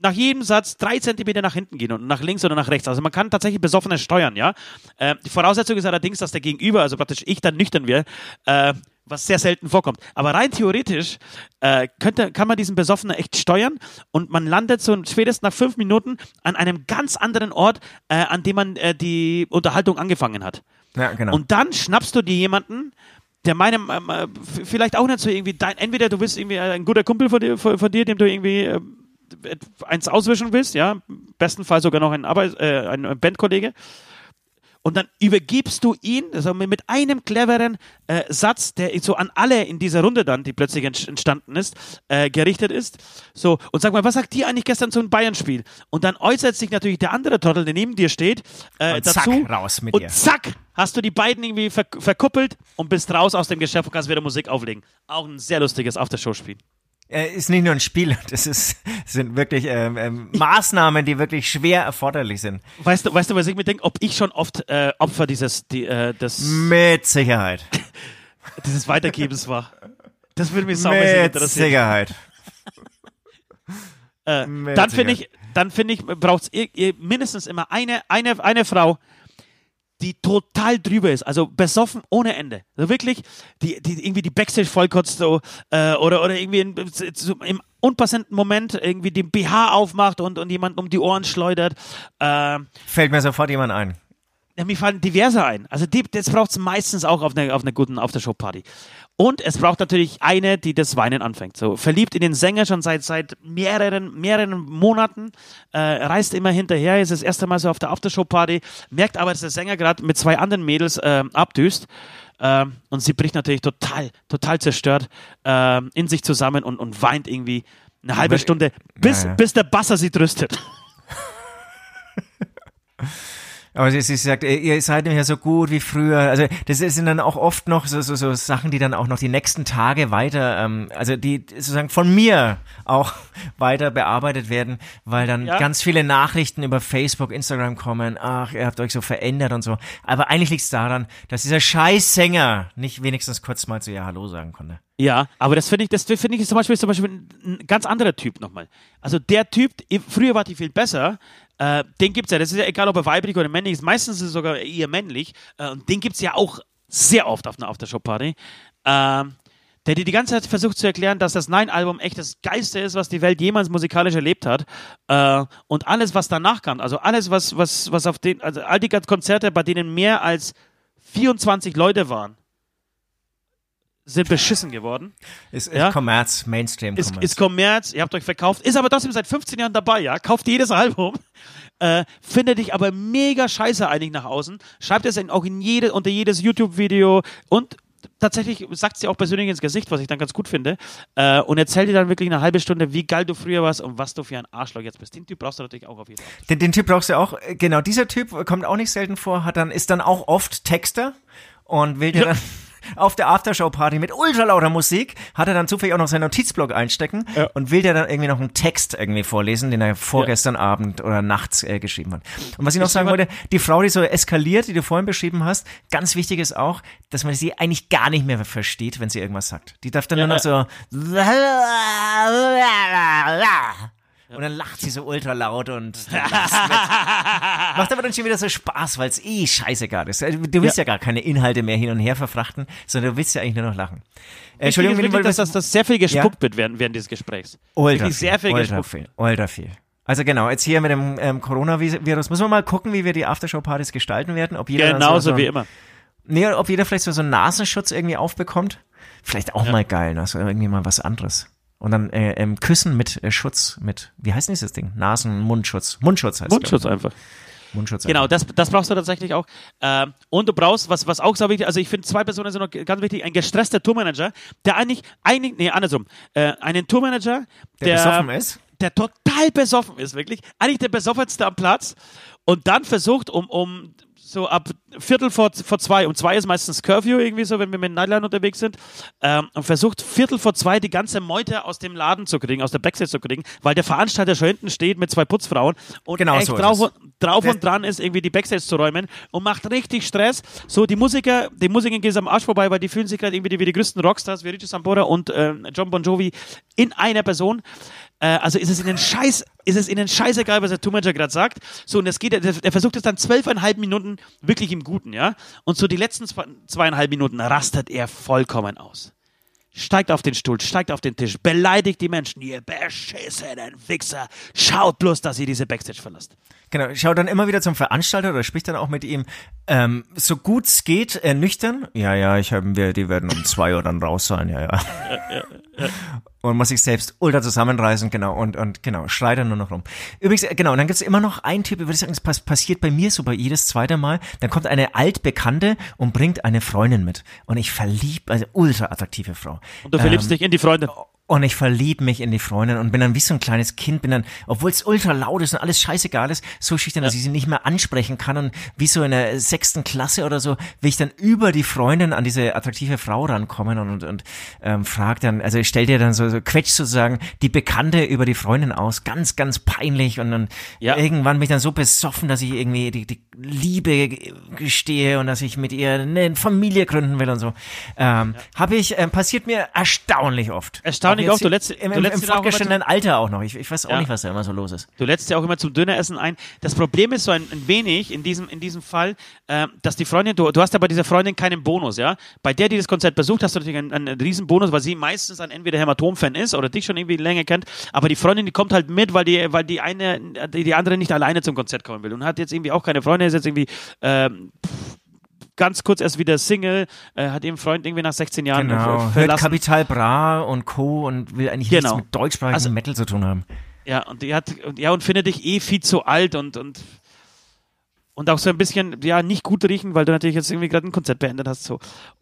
[SPEAKER 4] nach jedem Satz drei Zentimeter nach hinten gehen und nach links oder nach rechts. Also man kann tatsächlich besoffene steuern, ja. Äh, die Voraussetzung ist allerdings, dass der Gegenüber, also praktisch ich dann nüchtern wäre, äh, was sehr selten vorkommt. Aber rein theoretisch äh, könnte, kann man diesen Besoffenen echt steuern und man landet so spätestens nach fünf Minuten an einem ganz anderen Ort, äh, an dem man äh, die Unterhaltung angefangen hat.
[SPEAKER 3] Ja, genau.
[SPEAKER 4] Und dann schnappst du dir jemanden, der meinem ähm, äh, vielleicht auch nicht so irgendwie dein, entweder du bist irgendwie ein guter Kumpel von dir, von, von dir dem du irgendwie äh, eins auswischen willst, ja, im besten Fall sogar noch ein, Arbeit, äh, ein Bandkollege. Und dann übergibst du ihn also mit einem cleveren äh, Satz, der so an alle in dieser Runde dann, die plötzlich ent- entstanden ist, äh, gerichtet ist. So, und sag mal, was sagt ihr eigentlich gestern zum Bayern-Spiel? Und dann äußert sich natürlich der andere Trottel, der neben dir steht, äh,
[SPEAKER 3] Und zack,
[SPEAKER 4] dazu.
[SPEAKER 3] raus mit
[SPEAKER 4] und
[SPEAKER 3] dir.
[SPEAKER 4] zack, hast du die beiden irgendwie ver verkuppelt und bist raus aus dem Geschäft und kannst wieder Musik auflegen. Auch ein sehr lustiges Aftershow-Spiel.
[SPEAKER 3] Äh, ist nicht nur ein Spiel, das ist, sind wirklich ähm, ähm, Maßnahmen, die wirklich schwer erforderlich sind.
[SPEAKER 4] Weißt du, weißt du, was ich mir denke, ob ich schon oft äh, Opfer dieses, die, äh, des,
[SPEAKER 3] Mit Sicherheit.
[SPEAKER 4] dieses Weitergebens war? Das würde mich saumäßig
[SPEAKER 3] Mit
[SPEAKER 4] interessieren.
[SPEAKER 3] Sicherheit.
[SPEAKER 4] Äh,
[SPEAKER 3] Mit
[SPEAKER 4] dann finde
[SPEAKER 3] Sicherheit.
[SPEAKER 4] ich, dann finde ich, braucht es mindestens immer eine, eine, eine Frau, die total drüber ist, also besoffen ohne Ende. Also wirklich, die, die irgendwie die Backstage vollkotzt so, äh, oder, oder irgendwie in, so im unpassenden Moment irgendwie den BH aufmacht und, und jemanden um die Ohren schleudert. Äh,
[SPEAKER 3] Fällt mir sofort jemand ein.
[SPEAKER 4] ja, mir fallen diverse ein. Also die, das braucht es meistens auch auf einer auf einer guten Aftershow-Party. Und es braucht natürlich eine, die das Weinen anfängt. So verliebt in den Sänger schon seit seit mehreren mehreren Monaten, äh, reist immer hinterher, ist das erste Mal so auf der Aftershow-Party, merkt aber, dass der Sänger gerade mit zwei anderen Mädels äh, abdüst. Ähm, und sie bricht natürlich total, total zerstört ähm, in sich zusammen und, und weint irgendwie eine halbe
[SPEAKER 3] Aber-
[SPEAKER 4] Stunde, bis,
[SPEAKER 3] Naja.
[SPEAKER 4] bis der Basser sie tröstet.
[SPEAKER 3] Aber sie, sie sagt, ihr seid nicht mehr so gut wie früher. Also das sind dann auch oft noch so, so, so Sachen, die dann auch noch die nächsten Tage weiter, ähm, also die sozusagen von mir auch weiter bearbeitet werden, weil dann
[SPEAKER 4] Ja.
[SPEAKER 3] ganz viele Nachrichten über Facebook, Instagram kommen, ach, ihr habt euch so verändert und so. Aber eigentlich liegt es daran, dass dieser Scheißsänger nicht wenigstens kurz mal zu ihr Hallo sagen konnte.
[SPEAKER 4] Ja, aber das finde ich, das finde ich zum Beispiel, zum Beispiel ein, ganz anderer Typ nochmal. Also der Typ, früher war die viel besser, äh, den gibt's ja, das ist ja egal, ob er weiblich oder männlich ist, meistens ist es sogar eher männlich, äh, und den gibt's ja auch sehr oft auf einer Aftershow-Party. Ähm, der dir die ganze Zeit versucht zu erklären, dass das Nein-Album echt das Geiste ist, was die Welt jemals musikalisch erlebt hat. Äh, und alles, was danach kam, also alles, was, was, was auf den, also all die Konzerte, bei denen mehr als 24 Leute waren, sind beschissen geworden.
[SPEAKER 3] Ist, ist
[SPEAKER 4] Ja.
[SPEAKER 3] Kommerz, Mainstream
[SPEAKER 4] Ist,
[SPEAKER 3] Kommerz.
[SPEAKER 4] ist Kommerz, ihr habt euch verkauft, ist aber trotzdem seit 15 Jahren dabei, ja. Kauft jedes Album. Äh, findet dich aber mega scheiße eigentlich nach außen. Schreibt es in, auch in jede, unter jedes YouTube-Video und tatsächlich sagt sie auch persönlich ins Gesicht, was ich dann ganz gut finde. Äh, und erzählt dir dann wirklich eine halbe Stunde, wie geil du früher warst und was du für ein Arschloch jetzt bist. Den Typ brauchst du natürlich auch auf jeden Fall.
[SPEAKER 3] Den, den Typ brauchst du auch. Äh, Genau, dieser Typ kommt auch nicht selten vor, hat dann, ist dann auch oft Texter und will dir dann auf der Aftershow-Party mit ultralauter Musik, hat er dann zufällig auch noch seinen Notizblock einstecken
[SPEAKER 4] Ja.
[SPEAKER 3] und will dir dann irgendwie noch einen Text irgendwie vorlesen, den er vorgestern Abend oder nachts äh, geschrieben hat. Und was ich noch
[SPEAKER 4] Ist
[SPEAKER 3] sagen wollte, die Frau, die so eskaliert, die du vorhin beschrieben hast, ganz wichtig ist auch, dass man sie eigentlich gar nicht mehr versteht, wenn sie irgendwas sagt. Die darf dann
[SPEAKER 4] Ja,
[SPEAKER 3] nur noch so und dann lacht sie so ultra laut und Macht aber dann schon wieder so Spaß, weil es eh scheißegal ist. Also, Du willst ja. gar keine Inhalte mehr hin und her verfrachten, sondern du willst ja eigentlich nur noch lachen. Äh,
[SPEAKER 4] Entschuldigung,
[SPEAKER 3] du
[SPEAKER 4] wirklich, dass, dass, dass sehr viel gespuckt wird während, während dieses Gesprächs.
[SPEAKER 3] ultra
[SPEAKER 4] wirklich sehr viel
[SPEAKER 3] ultra
[SPEAKER 4] gespuckt.
[SPEAKER 3] viel, ultra viel. Also genau, jetzt hier mit dem ähm, Coronavirus müssen wir mal gucken, wie wir die Aftershow-Partys gestalten werden. Ob jeder
[SPEAKER 4] Genauso
[SPEAKER 3] so,
[SPEAKER 4] wie immer.
[SPEAKER 3] Nee, ob jeder vielleicht so, so einen Nasenschutz irgendwie aufbekommt. Vielleicht auch mal geil, ne? so irgendwie mal was anderes. Und dann äh, ähm, Küssen mit äh, Schutz, mit, wie heißt denn dieses Ding? Nasen, Mundschutz. Mundschutz heißt
[SPEAKER 4] Mundschutz einfach.
[SPEAKER 3] Mundschutz.
[SPEAKER 4] Genau, das, das brauchst du tatsächlich auch. Ähm, und du brauchst, was, was auch so wichtig also ich finde, zwei Personen sind noch ganz wichtig. Ein gestresster Tourmanager, der eigentlich, eigentlich nee, andersrum, äh, einen Tourmanager, der,
[SPEAKER 3] Der besoffen ist?
[SPEAKER 4] der total besoffen ist, wirklich. Eigentlich der besoffenste am Platz und dann versucht, um, um so ab Viertel vor, vor zwei, um zwei ist meistens Curfew irgendwie so, wenn wir mit Nightline unterwegs sind, ähm, und versucht Viertel vor zwei die ganze Meute aus dem Laden zu kriegen, aus der Backstage zu kriegen, weil der Veranstalter schon hinten steht mit zwei Putzfrauen und
[SPEAKER 3] Genau
[SPEAKER 4] echt
[SPEAKER 3] so
[SPEAKER 4] drauf,
[SPEAKER 3] es.
[SPEAKER 4] und, drauf und dran ist, irgendwie die Backstage zu räumen und macht richtig Stress. So, die Musiker, die Musiker gehen am Arsch vorbei, weil die fühlen sich gerade irgendwie wie die größten Rockstars, wie Richie Sambora und äh, John Bon Jovi in einer Person. Äh, also ist es ihnen scheiß, ist es ihnen scheißegal, was der Tourmanager gerade sagt. So, und es geht, der, der versucht es dann zwölfeinhalb Minuten wirklich im Guten, ja. Und so die letzten zwei, zweieinhalb Minuten rastet er vollkommen aus. Steigt auf den Stuhl, steigt auf den Tisch, beleidigt die Menschen, ihr beschissenen Wichser. Schaut bloß, dass ihr diese Backstage verlasst.
[SPEAKER 3] Genau, schaut dann immer wieder zum Veranstalter oder spricht dann auch mit ihm, ähm, so gut es geht, äh, nüchtern. Ja, ja, ich haben wir, die werden um zwei Uhr dann raus sein, ja, ja. Und muss sich selbst ultra zusammenreißen, genau, und, und genau, schreit dann nur noch rum. Übrigens, äh, genau, und dann gibt's immer noch einen Typ, würde ich sagen, es pass passiert bei mir so bei jedes zweite Mal, dann kommt eine altbekannte und bringt eine Freundin mit. Und ich verlieb, also ultra attraktive Frau.
[SPEAKER 4] Und du verliebst
[SPEAKER 3] Ähm,
[SPEAKER 4] dich in die Freundin.
[SPEAKER 3] Und ich verlieb mich in die Freundin und bin dann wie so ein kleines Kind, bin dann, obwohl es ultra laut ist und alles scheißegal ist, so schüchtern, dass ich sie nicht mehr ansprechen kann und wie so in der sechsten Klasse oder so, will ich dann über die Freundin an diese attraktive Frau rankommen und, und, und ähm, frag dann, also ich stell dir dann so, so quetsch sozusagen die Bekannte über die Freundin aus, ganz, ganz peinlich und dann
[SPEAKER 4] Ja.
[SPEAKER 3] irgendwann bin ich dann so besoffen, dass ich irgendwie die, die Liebe gestehe und dass ich mit ihr eine Familie gründen will und so. Ähm, Habe ich, ähm, passiert mir erstaunlich oft.
[SPEAKER 4] Erstaunlich
[SPEAKER 3] Auch
[SPEAKER 4] oft.
[SPEAKER 3] jetzt
[SPEAKER 4] Du lädst-
[SPEAKER 3] im,
[SPEAKER 4] du lädst
[SPEAKER 3] im
[SPEAKER 4] auch
[SPEAKER 3] fortgeschrittenen Alter auch noch. Ich, ich weiß auch
[SPEAKER 4] Ja.
[SPEAKER 3] nicht, was da immer so los ist.
[SPEAKER 4] Du lädst ja auch immer zum Döneressen ein. Das Problem ist so ein, ein wenig in diesem, in diesem Fall, äh, dass die Freundin, du, du hast ja bei dieser Freundin keinen Bonus, ja? Bei der, die das Konzert besucht, hast du natürlich einen, einen riesen Bonus, weil sie meistens ein entweder Hämatom-Fan ist oder dich schon irgendwie länger kennt. Aber die Freundin, die kommt halt mit, weil die, weil die eine, die, die andere nicht alleine zum Konzert kommen will und hat jetzt irgendwie auch keine Freundin, ist jetzt irgendwie, ähm, ganz kurz erst wieder Single, äh, hat ihren Freund irgendwie nach 16 Jahren
[SPEAKER 3] Genau.
[SPEAKER 4] ver-
[SPEAKER 3] Hört
[SPEAKER 4] verlassen.
[SPEAKER 3] Kapital Bra und Co. und will eigentlich
[SPEAKER 4] Genau.
[SPEAKER 3] nichts mit deutschsprachigem
[SPEAKER 4] Also-
[SPEAKER 3] Metal zu tun haben.
[SPEAKER 4] Ja, und die hat, und, ja, und findet dich eh viel zu alt und, und, und auch so ein bisschen, ja, nicht gut riechen, weil du natürlich jetzt irgendwie gerade ein Konzert beendet hast, so.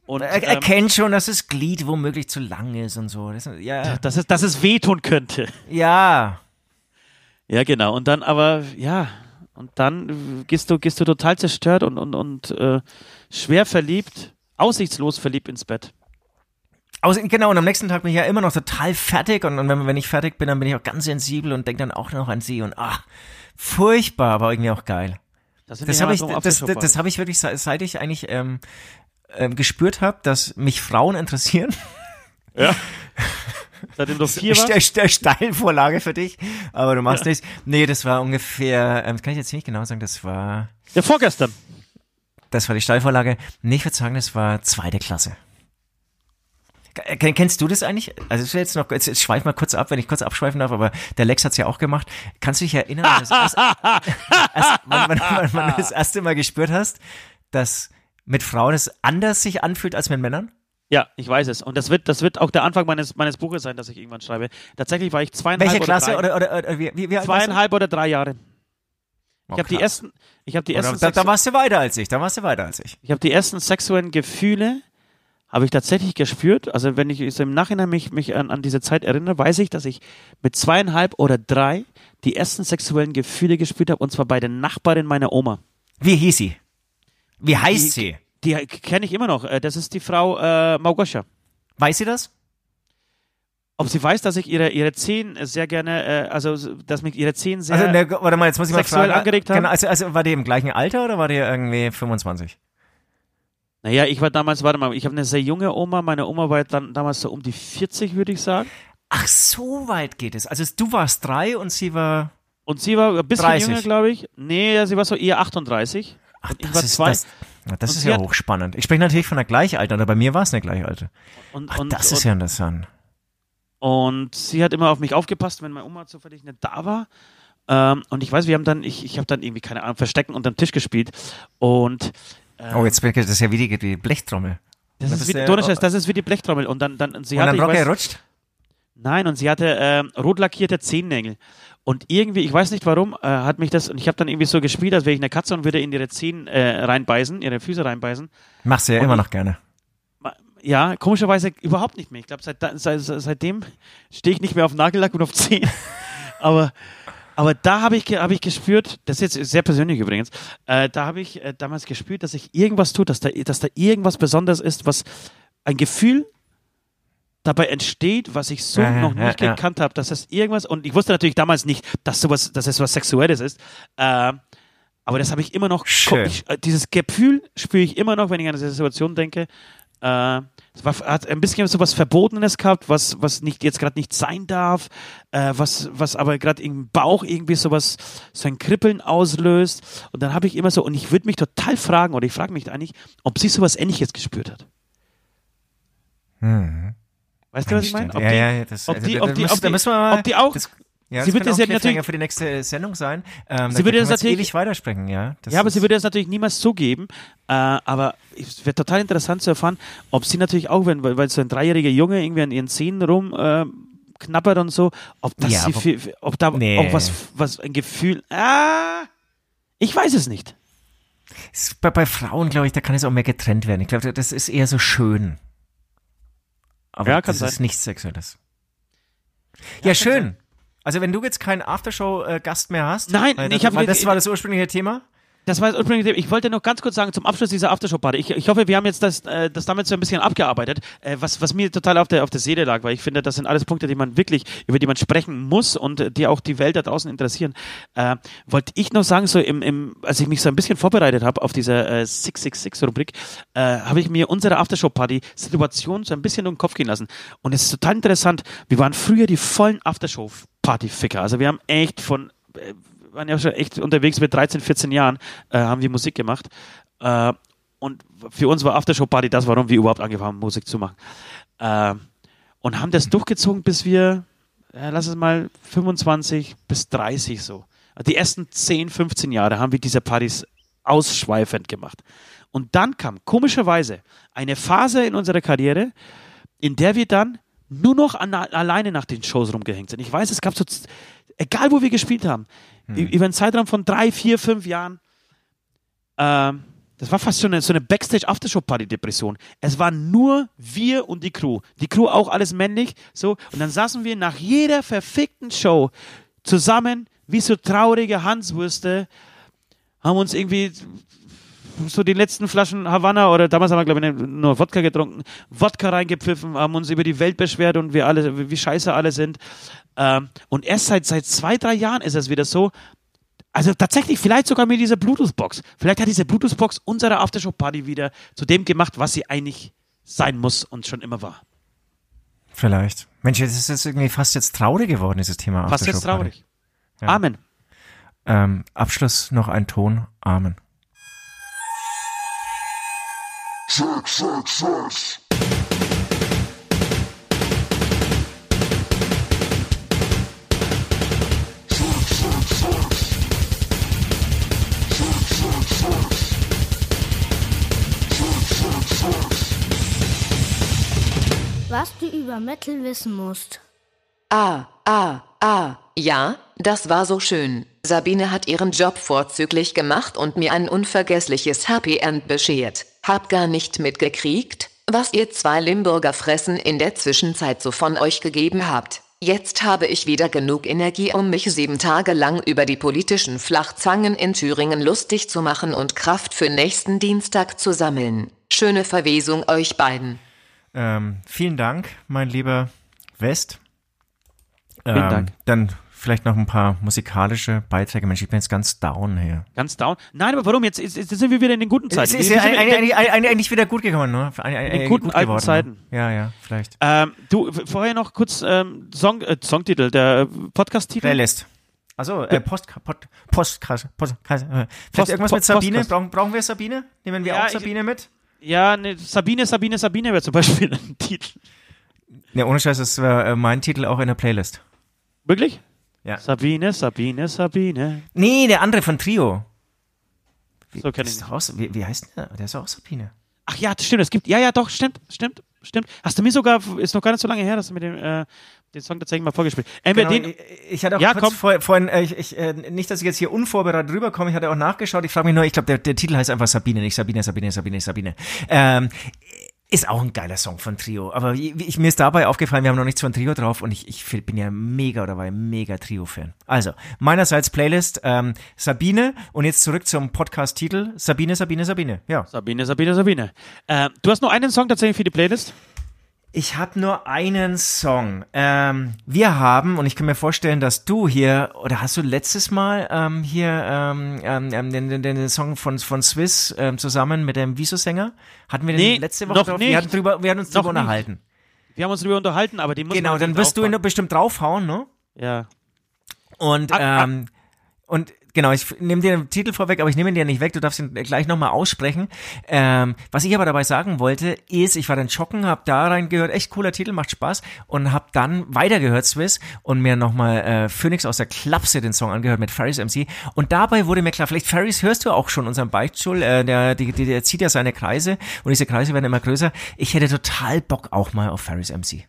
[SPEAKER 4] Und,
[SPEAKER 3] Er
[SPEAKER 4] ähm,
[SPEAKER 3] erkennt schon, dass das Glied womöglich zu lang ist und so. Das, ja.
[SPEAKER 4] dass es, dass es wehtun könnte.
[SPEAKER 3] Ja.
[SPEAKER 4] Ja, genau. Und dann aber, ja, und dann gehst du, gehst du total zerstört und, und, und äh, schwer verliebt, aussichtslos verliebt ins Bett.
[SPEAKER 3] Genau, und am nächsten Tag bin ich ja immer noch total fertig und, und wenn, wenn ich fertig bin, dann bin ich auch ganz sensibel und denke dann auch noch an sie und ach, furchtbar, aber irgendwie auch geil.
[SPEAKER 4] Das,
[SPEAKER 3] Das habe ich, das, das, das habe ich wirklich, se- seit ich eigentlich ähm, ähm, gespürt habe, dass mich Frauen interessieren.
[SPEAKER 4] Seitdem du vier warst.
[SPEAKER 3] Ste Ste Steilvorlage für dich, aber du machst nichts. Nee, das war ungefähr, ähm, das kann ich jetzt nicht genau sagen, das war,
[SPEAKER 4] Ja, vorgestern.
[SPEAKER 3] Das war die Steilvorlage. Nee, ich würde sagen, das war zweite Klasse. Kennst du das eigentlich? Also es ist jetzt noch, jetzt, jetzt schweif mal kurz ab, wenn ich kurz abschweifen darf, aber der Lex hat's ja auch gemacht. Kannst du dich erinnern, als, als, man, das erste Mal gespürt hast, dass mit Frauen es anders sich anfühlt als mit Männern?
[SPEAKER 4] Ja, ich weiß es. Und das wird, das wird auch der Anfang meines, meines Buches sein, das ich irgendwann schreibe. Tatsächlich war ich zweieinhalb
[SPEAKER 3] Welche Klasse
[SPEAKER 4] oder, drei,
[SPEAKER 3] oder, oder, oder wie, wie, wie
[SPEAKER 4] zweieinhalb oder drei Jahre.
[SPEAKER 3] Oh,
[SPEAKER 4] Ich habe die ersten, ich habe die
[SPEAKER 3] Oder,
[SPEAKER 4] ersten,
[SPEAKER 3] da, da warst du weiter als ich, da warst du weiter als ich.
[SPEAKER 4] ich habe die ersten sexuellen Gefühle habe ich tatsächlich gespürt. Also wenn ich so im Nachhinein mich, mich an, an diese Zeit erinnere, weiß ich, dass ich mit zweieinhalb oder drei die ersten sexuellen Gefühle gespürt habe und zwar bei der Nachbarin meiner Oma.
[SPEAKER 3] Wie hieß sie? Wie heißt
[SPEAKER 4] Die-
[SPEAKER 3] sie?
[SPEAKER 4] Die kenne ich immer noch. Äh, Das ist die Frau äh, Małgosia.
[SPEAKER 3] Weiß sie das?
[SPEAKER 4] Ob sie weiß, dass ich ihre, ihre Zehen sehr gerne, äh, also dass mich ihre Zehen sehr.
[SPEAKER 3] Also, ne, warte mal, jetzt muss ich mal
[SPEAKER 4] sexuell
[SPEAKER 3] fragen.
[SPEAKER 4] angeregt haben?
[SPEAKER 3] Genau, also, also war die im gleichen Alter oder war die irgendwie 25?
[SPEAKER 4] naja, ich war damals, warte mal, ich habe eine sehr junge Oma. Meine Oma war dann damals so um die 40, würde ich sagen.
[SPEAKER 3] Ach, so weit geht es. Also du warst drei und sie war.
[SPEAKER 4] Und sie war ein bisschen
[SPEAKER 3] 30.
[SPEAKER 4] jünger, glaube ich. Nee, sie war so eher 38.
[SPEAKER 3] Ach,
[SPEAKER 4] Und ich
[SPEAKER 3] das
[SPEAKER 4] war
[SPEAKER 3] ist,
[SPEAKER 4] zwei.
[SPEAKER 3] das, das ist ja hochspannend. Ich spreche natürlich von der Gleichalter, aber bei mir war es eine Gleichalte.
[SPEAKER 4] Und,
[SPEAKER 3] Ach,
[SPEAKER 4] und,
[SPEAKER 3] das ist
[SPEAKER 4] und,
[SPEAKER 3] ja interessant.
[SPEAKER 4] Und sie hat immer auf mich aufgepasst, wenn meine Oma zufällig nicht da war. Ähm, und ich weiß, wir haben dann, ich, ich habe dann irgendwie, keine Ahnung, Verstecken unterm Tisch gespielt. Und äh,
[SPEAKER 3] Oh, jetzt das ist ja wie die, die Blechtrommel.
[SPEAKER 4] das,
[SPEAKER 3] das
[SPEAKER 4] ist wie,
[SPEAKER 3] der-
[SPEAKER 4] das ist wie die Blechtrommel. Und dann, dann sie
[SPEAKER 3] Und
[SPEAKER 4] hatte,
[SPEAKER 3] dann
[SPEAKER 4] ich
[SPEAKER 3] Rocker rutscht?
[SPEAKER 4] Nein, und sie hatte ähm, rot lackierte Zehennägel. Und irgendwie, ich weiß nicht warum, äh, hat mich das, und ich habe dann irgendwie so gespielt, als wäre ich eine Katze und würde in ihre Zehen äh, reinbeißen, ihre Füße reinbeißen.
[SPEAKER 3] Machst du ja
[SPEAKER 4] Und
[SPEAKER 3] immer noch gerne.
[SPEAKER 4] Ja, komischerweise überhaupt nicht mehr. Ich glaube, seit, seit, seitdem stehe ich nicht mehr auf Nagellack und auf Zehen. aber, aber da habe ich, hab ich gespürt, das ist jetzt sehr persönlich übrigens, äh, da habe ich äh, damals gespürt, dass sich irgendwas tut, dass da, dass da irgendwas Besonderes ist, was ein Gefühl dabei entsteht, was ich so
[SPEAKER 3] Ja,
[SPEAKER 4] noch
[SPEAKER 3] ja,
[SPEAKER 4] nicht
[SPEAKER 3] ja.
[SPEAKER 4] gekannt habe, dass das irgendwas, und ich wusste natürlich damals nicht, dass sowas, dass es was Sexuelles ist, äh, aber das habe ich immer noch, ich, äh, dieses Gefühl spüre ich immer noch, wenn ich an diese Situation denke, äh, es war, hat ein bisschen so was Verbotenes gehabt, was, was nicht, jetzt gerade nicht sein darf, äh, was, was aber gerade im Bauch irgendwie sowas, so ein Kribbeln auslöst. Und dann habe ich immer so, und ich würde mich total fragen, oder ich frage mich eigentlich, ob sie sowas ähnliches gespürt hat. Weißt du, was ich meine? Ob
[SPEAKER 3] ja,
[SPEAKER 4] die-
[SPEAKER 3] ja, das,
[SPEAKER 4] ob
[SPEAKER 3] also,
[SPEAKER 4] die- ob die- ob die- ob die auch-
[SPEAKER 3] das, ja,
[SPEAKER 4] sie wird das ja
[SPEAKER 3] Cliffhanger
[SPEAKER 4] natürlich-
[SPEAKER 3] für die nächste Sendung sein. Ähm,
[SPEAKER 4] Sie würde das
[SPEAKER 3] jetzt
[SPEAKER 4] natürlich-
[SPEAKER 3] ewig weitersprechen, ja. Das
[SPEAKER 4] Ja, aber sie würde das natürlich niemals zugeben. Äh, aber es wäre total interessant zu erfahren, ob sie natürlich auch, wenn, weil, so ein dreijähriger Junge irgendwie an ihren Zähnen rum äh, knappert und so, ob das
[SPEAKER 3] Ja,
[SPEAKER 4] sie für- ob da
[SPEAKER 3] Nee.
[SPEAKER 4] auch was, was ein Gefühl. Ah, ich weiß es nicht.
[SPEAKER 3] Bei, bei Frauen, glaube ich, da kann es auch mehr getrennt werden. Ich glaube, das ist eher so schön. Aber
[SPEAKER 4] Ja, kann
[SPEAKER 3] das
[SPEAKER 4] sein.
[SPEAKER 3] ist nichts Sexuelles. Ja, schön. Also wenn du jetzt keinen Aftershow-Gast mehr hast,
[SPEAKER 4] Nein,
[SPEAKER 3] weil
[SPEAKER 4] ich
[SPEAKER 3] das,
[SPEAKER 4] hab-
[SPEAKER 3] weil das war das ursprüngliche Thema.
[SPEAKER 4] Das war übrigens, ich wollte noch ganz kurz sagen zum Abschluss dieser Aftershow-Party. Ich, ich hoffe, wir haben jetzt das, äh, das damit so ein bisschen abgearbeitet, äh, was, was mir total auf der, auf der Seele lag, weil ich finde, das sind alles Punkte, die man wirklich, über die man sprechen muss und äh, die auch die Welt da draußen interessieren. Äh, wollte ich noch sagen, so im, im, als ich mich so ein bisschen vorbereitet habe auf diese äh, 666-Rubrik, äh, habe ich mir unsere Aftershow-Party-Situation so ein bisschen um den Kopf gehen lassen. Und es ist total interessant. Wir waren früher die vollen Aftershow-Party-Ficker. Also wir haben echt von äh, waren ja schon echt unterwegs mit 13, 14 Jahren, äh, haben wir Musik gemacht. Äh, und für uns war Aftershow Party das, warum wir überhaupt angefangen haben, Musik zu machen. Äh, und haben das durchgezogen, bis wir, äh, lass es mal 25 bis 30 so. Die ersten 10, 15 Jahre haben wir diese Partys ausschweifend gemacht. Und dann kam komischerweise eine Phase in unserer Karriere, in der wir dann nur noch an, alleine nach den Shows rumgehängt sind. Ich weiß, es gab so, egal wo wir gespielt haben, ü- über einen Zeitraum von drei, vier, fünf Jahren, ähm, das war fast schon eine, so eine Backstage-Aftershow-Party-Depression. Es waren nur wir und die Crew. Die Crew auch alles männlich, so. Und dann saßen wir nach jeder verfickten Show zusammen, wie so traurige Hanswürste, haben uns irgendwie so die letzten Flaschen Havanna oder damals haben wir glaube ich nur Wodka getrunken, Wodka reingepfiffen, haben uns über die Welt beschwert und wir alle, wie scheiße alle sind. Ähm, und erst seit, seit zwei, drei Jahren ist es wieder so, also tatsächlich vielleicht sogar mit dieser Bluetooth-Box. Vielleicht hat diese Bluetooth-Box unsere Aftershow-Party wieder zu dem gemacht, was sie eigentlich sein muss und schon immer war.
[SPEAKER 3] Vielleicht. Mensch, es ist jetzt irgendwie fast jetzt traurig geworden, dieses Thema
[SPEAKER 4] Fast jetzt traurig. Amen.
[SPEAKER 3] Ähm, Abschluss noch ein Ton. Amen. Sex, Sex, Sex.
[SPEAKER 5] Was du über Metal wissen musst.
[SPEAKER 2] Ah, ah, ah, ja, das war so schön. Sabine hat ihren Job vorzüglich gemacht und mir ein unvergessliches Happy End beschert. Hab gar nicht mitgekriegt, was ihr zwei Limburger Fressen in der Zwischenzeit so von euch gegeben habt. Jetzt habe ich wieder genug Energie, um mich sieben Tage lang über die politischen Flachzangen in Thüringen lustig zu machen und Kraft für nächsten Dienstag zu sammeln. Schöne Verwesung euch beiden.
[SPEAKER 3] Ähm, vielen Dank, mein lieber West. Ähm,
[SPEAKER 4] Vielen Dank.
[SPEAKER 3] Dann vielleicht noch ein paar musikalische Beiträge. Mensch, ich bin jetzt ganz down hier.
[SPEAKER 4] Ganz down. Nein, aber warum? Jetzt, jetzt, jetzt sind wir wieder in den guten Zeiten.
[SPEAKER 3] Es ist ja eigentlich,
[SPEAKER 4] wieder in den-
[SPEAKER 3] gut gekommen, ne? Eigentlich- eigentlich
[SPEAKER 4] guten
[SPEAKER 3] gut
[SPEAKER 4] alten
[SPEAKER 3] geworden,
[SPEAKER 4] Zeiten.
[SPEAKER 3] Ne? Ja, ja, vielleicht.
[SPEAKER 4] ähm, du, vorher noch kurz ähm, Song, äh, Songtitel, der äh, Podcast-Titel.
[SPEAKER 3] Playlist. Also äh, Post, Post, Postkasse, Post, äh, vielleicht
[SPEAKER 4] Post-
[SPEAKER 3] irgendwas
[SPEAKER 4] Po-
[SPEAKER 3] mit Sabine?
[SPEAKER 4] Postkasse.
[SPEAKER 3] Brauchen, brauchen wir Sabine? Nehmen wir
[SPEAKER 4] Ja,
[SPEAKER 3] auch
[SPEAKER 4] ich-
[SPEAKER 3] Sabine mit?
[SPEAKER 4] Ja, ne, Sabine, Sabine, Sabine wäre zum Beispiel ein Titel.
[SPEAKER 3] Ne, ohne Scheiß, das war äh, mein Titel auch in der Playlist.
[SPEAKER 4] Wirklich?
[SPEAKER 3] Ja.
[SPEAKER 4] Sabine, Sabine, Sabine.
[SPEAKER 3] Nee, der andere von Trio.
[SPEAKER 4] So kenne ich
[SPEAKER 3] auch, wie, wie heißt der? Der ist auch Sabine.
[SPEAKER 4] Ach ja, das stimmt. Es gibt, ja, ja, doch, stimmt, stimmt, stimmt. Hast du mir sogar, ist noch gar nicht so lange her, dass du mir den, äh, den Song tatsächlich mal vorgespielt Entweder
[SPEAKER 3] Genau,
[SPEAKER 4] den,
[SPEAKER 3] ich, hatte auch
[SPEAKER 4] Ja,
[SPEAKER 3] kurz
[SPEAKER 4] komm.
[SPEAKER 3] vor, vorhin, äh, ich, ich, äh, nicht, dass ich jetzt hier unvorbereitet rüberkomme, ich hatte auch nachgeschaut, ich frage mich nur, ich glaube, der, der Titel heißt einfach Sabine, nicht Sabine, Sabine, Sabine, Sabine. Ähm, ist auch ein geiler Song von Trio, aber ich, ich, mir ist dabei aufgefallen, wir haben noch nichts von Trio drauf und ich, ich bin ja mega oder war mega Trio-Fan. Also, meinerseits Playlist ähm, Sabine und jetzt zurück zum Podcast-Titel Sabine, Sabine, Sabine. Ja.
[SPEAKER 4] Sabine, Sabine, Sabine. Äh, du hast nur einen Song tatsächlich für die Playlist?
[SPEAKER 3] Ich habe nur einen Song. Ähm, wir haben, und ich kann mir vorstellen, dass du hier, oder hast du letztes Mal ähm, hier ähm, ähm, ähm, den, den, den Song von, von Swiss ähm, zusammen mit dem Wieso-Sänger? Hatten wir den
[SPEAKER 4] Nee,
[SPEAKER 3] letzte Woche
[SPEAKER 4] noch
[SPEAKER 3] drauf?
[SPEAKER 4] nicht.
[SPEAKER 3] Wir, hatten drüber, wir hatten uns
[SPEAKER 4] Noch
[SPEAKER 3] drüber
[SPEAKER 4] nicht.
[SPEAKER 3] unterhalten.
[SPEAKER 4] Wir haben uns darüber unterhalten, aber den muss
[SPEAKER 3] Genau, dann wirst du ihn bestimmt draufhauen, ne?
[SPEAKER 4] Ja.
[SPEAKER 3] Und,
[SPEAKER 4] Ah, ah.
[SPEAKER 3] ähm, und genau, ich nehme dir den Titel vorweg, aber ich nehme ihn dir nicht weg, du darfst ihn gleich nochmal aussprechen. Ähm, was ich aber dabei sagen wollte, ist, ich war dann joggen, hab da reingehört, echt cooler Titel, macht Spaß und hab dann weitergehört, Swiss, und mir nochmal äh, Phoenix aus der Klapse den Song angehört mit Ferris MC. Und dabei wurde mir klar, vielleicht Ferris hörst du auch schon unseren Beichtschul, äh, der, die, der zieht ja seine Kreise und diese Kreise werden immer größer. Ich hätte total Bock auch mal auf Ferris MC.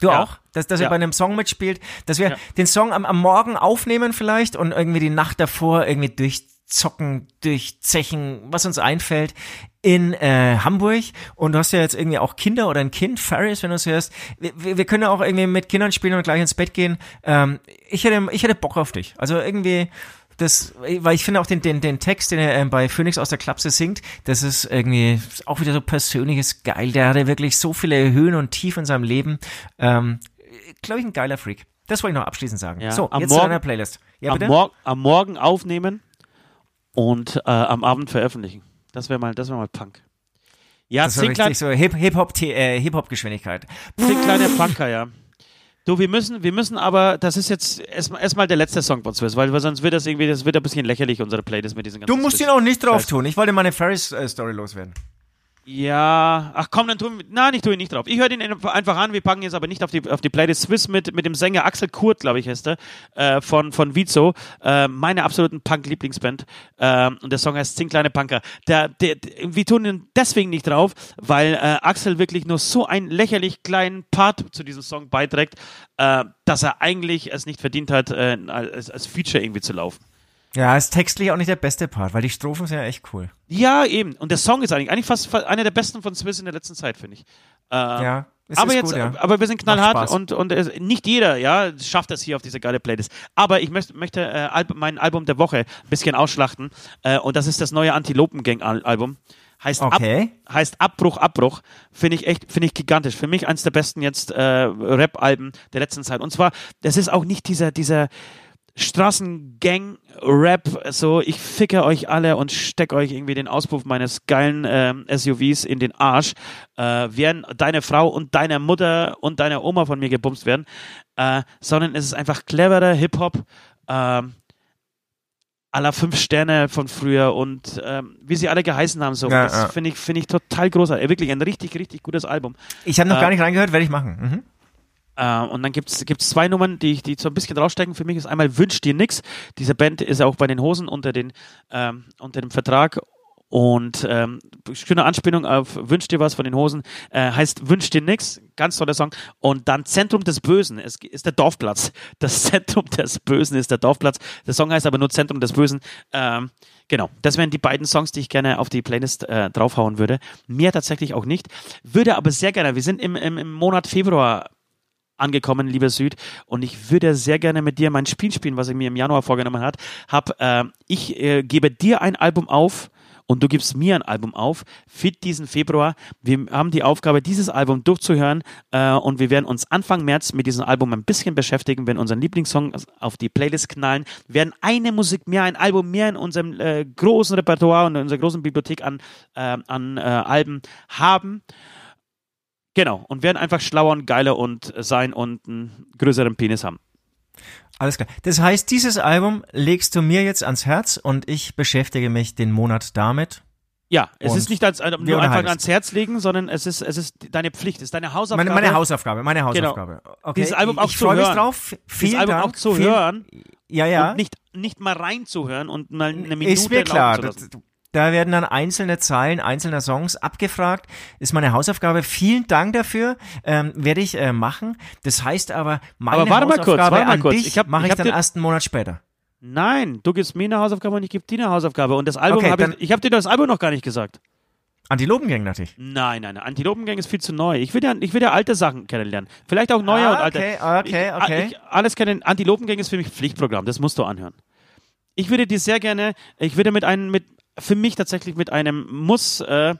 [SPEAKER 3] Du
[SPEAKER 4] Ja.
[SPEAKER 3] auch? Dass, dass er
[SPEAKER 4] Ja.
[SPEAKER 3] bei einem Song mitspielt, dass wir
[SPEAKER 4] Ja.
[SPEAKER 3] den Song am, am Morgen aufnehmen vielleicht und irgendwie die Nacht davor irgendwie durchzocken, durchzechen, was uns einfällt in äh, Hamburg. Und du hast ja jetzt irgendwie auch Kinder oder ein Kind, Ferris, wenn du es hörst. Wir, wir wir können ja auch irgendwie mit Kindern spielen und gleich ins Bett gehen. Ähm, ich, hätte, ich hätte Bock auf dich. Also irgendwie das, weil ich finde auch den, den, den Text, den er ähm, bei Phoenix aus der Klapse singt, das ist irgendwie auch wieder so persönliches Geil. Der hatte wirklich so viele Höhen und Tiefen in seinem Leben. Ähm, Glaube ich, ein geiler Freak. Das wollte ich noch abschließend sagen.
[SPEAKER 4] Ja,
[SPEAKER 3] so,
[SPEAKER 4] am
[SPEAKER 3] jetzt zu
[SPEAKER 4] Morgen-
[SPEAKER 3] deiner Playlist. Ja,
[SPEAKER 4] am? Mor am Morgen aufnehmen und äh, am Abend veröffentlichen. Das wäre mal, das wäre mal Punk. Ja,
[SPEAKER 3] das war
[SPEAKER 4] klein,
[SPEAKER 3] richtig so Hip- Hip-Hop äh, Hip-Hop-Geschwindigkeit.
[SPEAKER 4] zehn kleine Punker, ja. Du, wir müssen, wir müssen aber, das ist jetzt erstmal erstmal der letzte Song von Swiss, weil, weil sonst wird das irgendwie, das wird ein bisschen lächerlich, unsere Playlist mit diesen ganzen
[SPEAKER 3] Du musst
[SPEAKER 4] Swiss.
[SPEAKER 3] ihn auch nicht drauf tun. Ich wollte meine Ferris-Story loswerden.
[SPEAKER 4] Ja, ach komm, dann tun wir, na, ich tue ihn nicht drauf. Ich höre den einfach an, wir packen jetzt aber nicht auf die, auf die Playlist Swiss mit, mit dem Sänger Axel Kurt, glaube ich, heißt er, äh, von, von Vizo, äh, meine absoluten Punk-Lieblingsband, äh, und der Song heißt Zehn kleine Punker. Der, der, wir tun ihn deswegen nicht drauf, weil äh, Axel wirklich nur so einen lächerlich kleinen Part zu diesem Song beiträgt, äh, dass er eigentlich es nicht verdient hat, äh, als, als Feature irgendwie zu laufen.
[SPEAKER 3] Ja, ist textlich auch nicht der beste Part, weil die Strophen sind ja echt cool.
[SPEAKER 4] Ja, eben. Und der Song ist eigentlich, eigentlich fast fa- einer der besten von Swiss in der letzten Zeit, finde ich. Äh,
[SPEAKER 3] Ja, es
[SPEAKER 4] aber
[SPEAKER 3] ist
[SPEAKER 4] jetzt,
[SPEAKER 3] gut, ja.
[SPEAKER 4] aber wir sind knallhart und, und es, nicht jeder, ja, schafft das hier auf diese geile Playlist. Aber ich möchte, möchte äh, Alb mein Album der Woche ein bisschen ausschlachten. Äh, und das ist das neue Antilopengang-Album. Heißt,
[SPEAKER 3] Okay.
[SPEAKER 4] Ab, heißt Abbruch, Abbruch. Finde ich echt, finde ich gigantisch. Für mich eins der besten jetzt äh, Rap-Alben der letzten Zeit. Und zwar, das ist auch nicht dieser, dieser Straßengang-Rap, so ich ficke euch alle und steck euch irgendwie den Auspuff meines geilen ähm, SUVs in den Arsch, äh, während deine Frau und deine Mutter und deine Oma von mir gebumst werden, äh, sondern es ist einfach cleverer Hip-Hop, ähm, aller fünf Sterne von früher und ähm, wie sie alle geheißen haben, so.
[SPEAKER 3] Ja,
[SPEAKER 4] das
[SPEAKER 3] ja.
[SPEAKER 4] finde ich, finde ich total großartig. Wirklich ein richtig, richtig gutes Album.
[SPEAKER 3] Ich habe noch
[SPEAKER 4] Äh,
[SPEAKER 3] gar nicht reingehört, werde ich machen. Mhm.
[SPEAKER 4] Äh, und dann gibt's gibt's zwei Nummern, die, die so ein bisschen rausstecken. Für mich ist einmal Wünsch dir nix. Diese Band ist auch bei den Hosen unter, den, ähm, unter dem Vertrag Und ähm, schöne Anspielung auf Wünsch dir was von den Hosen. Äh, heißt Wünsch dir nix. Ganz toller Song. Und dann Zentrum des Bösen. Es ist der Dorfplatz. Das Zentrum des Bösen ist der Dorfplatz. Der Song heißt aber nur Zentrum des Bösen. Ähm, genau. Das wären die beiden Songs, die ich gerne auf die Playlist äh, draufhauen würde. Mehr tatsächlich auch nicht. Würde aber sehr gerne. Wir sind im, im, im Monat Februar angekommen, lieber Süd. Und ich würde sehr gerne mit dir mein Spiel spielen, was ich mir im Januar vorgenommen hat. Hab, äh, ich äh, gebe dir ein Album auf und du gibst mir ein Album auf für diesen Februar. Wir haben die Aufgabe, dieses Album durchzuhören äh, und wir werden uns Anfang März mit diesem Album ein bisschen beschäftigen, werden unseren Lieblingssong auf die Playlist knallen, werden eine Musik mehr, ein Album mehr in unserem äh, großen Repertoire und in unserer großen Bibliothek an, äh, an äh, Alben haben. Genau, und werden einfach schlauer und geiler und sein und einen größeren Penis haben.
[SPEAKER 3] Alles klar. Das heißt, dieses Album legst du mir jetzt ans Herz und ich beschäftige mich den Monat damit.
[SPEAKER 4] Ja, es
[SPEAKER 3] Und
[SPEAKER 4] ist nicht als, nur
[SPEAKER 3] wir
[SPEAKER 4] einfach ans Herz legen, sondern es ist, es ist deine Pflicht, es ist deine Hausaufgabe.
[SPEAKER 3] Meine, meine Hausaufgabe, meine Hausaufgabe. Okay.
[SPEAKER 4] Dieses Album
[SPEAKER 3] ich,
[SPEAKER 4] auch
[SPEAKER 3] ich
[SPEAKER 4] zu
[SPEAKER 3] freue mich
[SPEAKER 4] hören.
[SPEAKER 3] drauf. Vielen
[SPEAKER 4] dieses Album
[SPEAKER 3] Dank.
[SPEAKER 4] auch zu
[SPEAKER 3] Vielen-
[SPEAKER 4] hören
[SPEAKER 3] Ja, ja.
[SPEAKER 4] und nicht, nicht mal reinzuhören und mal eine Minute
[SPEAKER 3] ist mir klar. Das. Da werden dann einzelne Zeilen einzelner Songs abgefragt. Ist meine Hausaufgabe. Vielen Dank dafür. Ähm, werde ich äh, machen. Das heißt aber, meine
[SPEAKER 4] Aber warte mal kurz, warte mal
[SPEAKER 3] an
[SPEAKER 4] kurz.
[SPEAKER 3] dich
[SPEAKER 4] Ich hab-
[SPEAKER 3] mache
[SPEAKER 4] ich
[SPEAKER 3] ich, dann erst einen Monat später.
[SPEAKER 4] Nein, du gibst mir eine Hausaufgabe und ich gebe dir eine Hausaufgabe. Und das Album
[SPEAKER 3] Okay,
[SPEAKER 4] habe ich, ich habe dir das Album noch gar nicht gesagt.
[SPEAKER 3] Antilopengang natürlich.
[SPEAKER 4] Nein, nein, nein. Antilopengang ist viel zu neu. Ich will ja, ich will ja alte Sachen kennenlernen. Vielleicht auch neue
[SPEAKER 3] Ah,
[SPEAKER 4] und alte.
[SPEAKER 3] okay, okay,
[SPEAKER 4] ich,
[SPEAKER 3] okay.
[SPEAKER 4] Ich, alles kennen. Antilopengang ist für mich Pflichtprogramm. Das musst du anhören. Ich würde dir sehr gerne, ich würde mit einem, mit, für mich tatsächlich mit einem Muss, äh,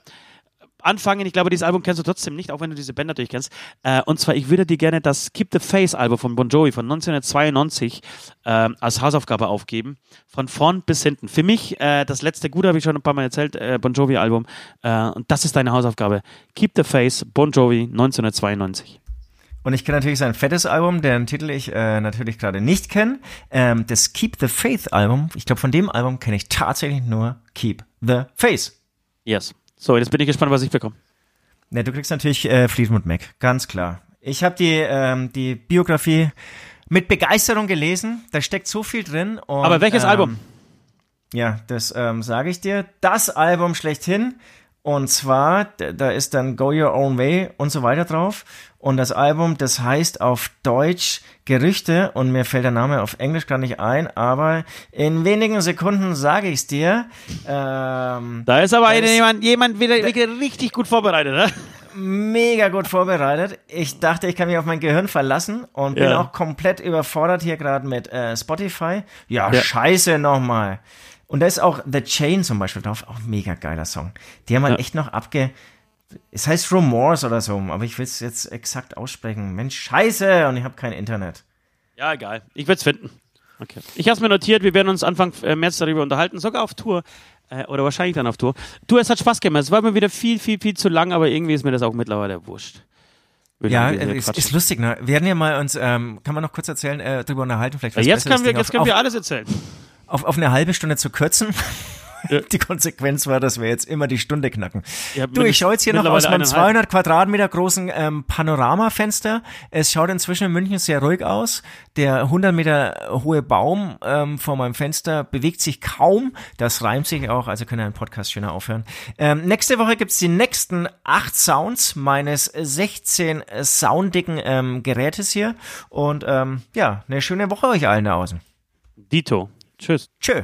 [SPEAKER 4] anfangen. Ich glaube, dieses Album kennst du trotzdem nicht, auch wenn du diese Band natürlich kennst. Äh, und zwar, ich würde dir gerne das Keep the Face Album von Bon Jovi von 1992 äh, als Hausaufgabe aufgeben. Von vorn bis hinten. Für mich, äh, das letzte Gute habe ich schon ein paar Mal erzählt, äh, Bon Jovi Album. Äh, und das ist deine Hausaufgabe. Keep the Face, Bon Jovi 1992.
[SPEAKER 3] Und ich kenne natürlich sein fettes Album, deren Titel ich äh, natürlich gerade nicht kenne. Ähm, das Keep the Faith Album. Ich glaube, von dem Album kenne ich tatsächlich nur Keep the Face.
[SPEAKER 4] Yes. So, jetzt bin ich gespannt, was ich bekomme.
[SPEAKER 3] Ne, du kriegst natürlich äh, Fleetwood Mac, ganz klar. Ich habe die, ähm, die Biografie mit Begeisterung gelesen. Da steckt so viel drin. Und,
[SPEAKER 4] Aber welches
[SPEAKER 3] ähm,
[SPEAKER 4] Album?
[SPEAKER 3] Ja, das ähm, sage ich dir. Das Album schlechthin. Und zwar, da ist dann Go Your Own Way und so weiter drauf. Und das Album, das heißt auf Deutsch Gerüchte und mir fällt der Name auf Englisch gar nicht ein, aber in wenigen Sekunden sage ich's dir. Ähm,
[SPEAKER 4] Da ist aber
[SPEAKER 3] ist-
[SPEAKER 4] jemand, jemand wieder, wieder richtig gut vorbereitet, ne?
[SPEAKER 3] mega gut vorbereitet. Ich dachte, ich kann mich auf mein Gehirn verlassen und bin
[SPEAKER 4] Ja.
[SPEAKER 3] auch komplett überfordert hier gerade mit äh, Spotify. Ja,
[SPEAKER 4] Ja.
[SPEAKER 3] scheiße nochmal. Und da ist auch The Chain zum Beispiel drauf, auch mega geiler Song. Die haben halt
[SPEAKER 4] Ja.
[SPEAKER 3] echt noch abge... Es heißt Remorse oder so, aber ich will es jetzt exakt aussprechen. Mensch, scheiße! Und ich habe kein Internet.
[SPEAKER 4] Ja, egal. Ich werde es finden. Okay. Ich habe es mir notiert, wir werden uns Anfang äh, März darüber unterhalten, sogar auf Tour. Äh, oder wahrscheinlich dann auf Tour. Du, es hat Spaß gemacht. Es war mir wieder viel, viel, viel zu lang, aber irgendwie ist mir das auch mittlerweile wurscht. Wie
[SPEAKER 3] Ja, ist, ist lustig, ne? Wir werden ja mal uns, ähm, kann man noch kurz erzählen, äh, drüber unterhalten, vielleicht
[SPEAKER 4] Ja,
[SPEAKER 3] was
[SPEAKER 4] jetzt
[SPEAKER 3] Besseres
[SPEAKER 4] können wir, jetzt können wir alles erzählen.
[SPEAKER 3] auf, auf eine halbe Stunde zu kürzen.
[SPEAKER 4] Ja.
[SPEAKER 3] Die Konsequenz war, dass wir jetzt immer die Stunde knacken.
[SPEAKER 4] Habt
[SPEAKER 3] Du, ich schaue jetzt hier noch aus meinem
[SPEAKER 4] eineinhalb.
[SPEAKER 3] 200 Quadratmeter großen ähm, Panoramafenster. Es schaut inzwischen in München sehr ruhig aus. Der 100 Meter hohe Baum ähm, vor meinem Fenster bewegt sich kaum. Das reimt sich auch, also können wir einen Podcast schöner aufhören. Ähm, nächste Woche gibt's die nächsten acht Sounds meines 16 sounddicken ähm, Gerätes hier. Und ähm, ja, eine schöne Woche euch allen da außen.
[SPEAKER 4] Dito. Tschüss.
[SPEAKER 3] Tschö.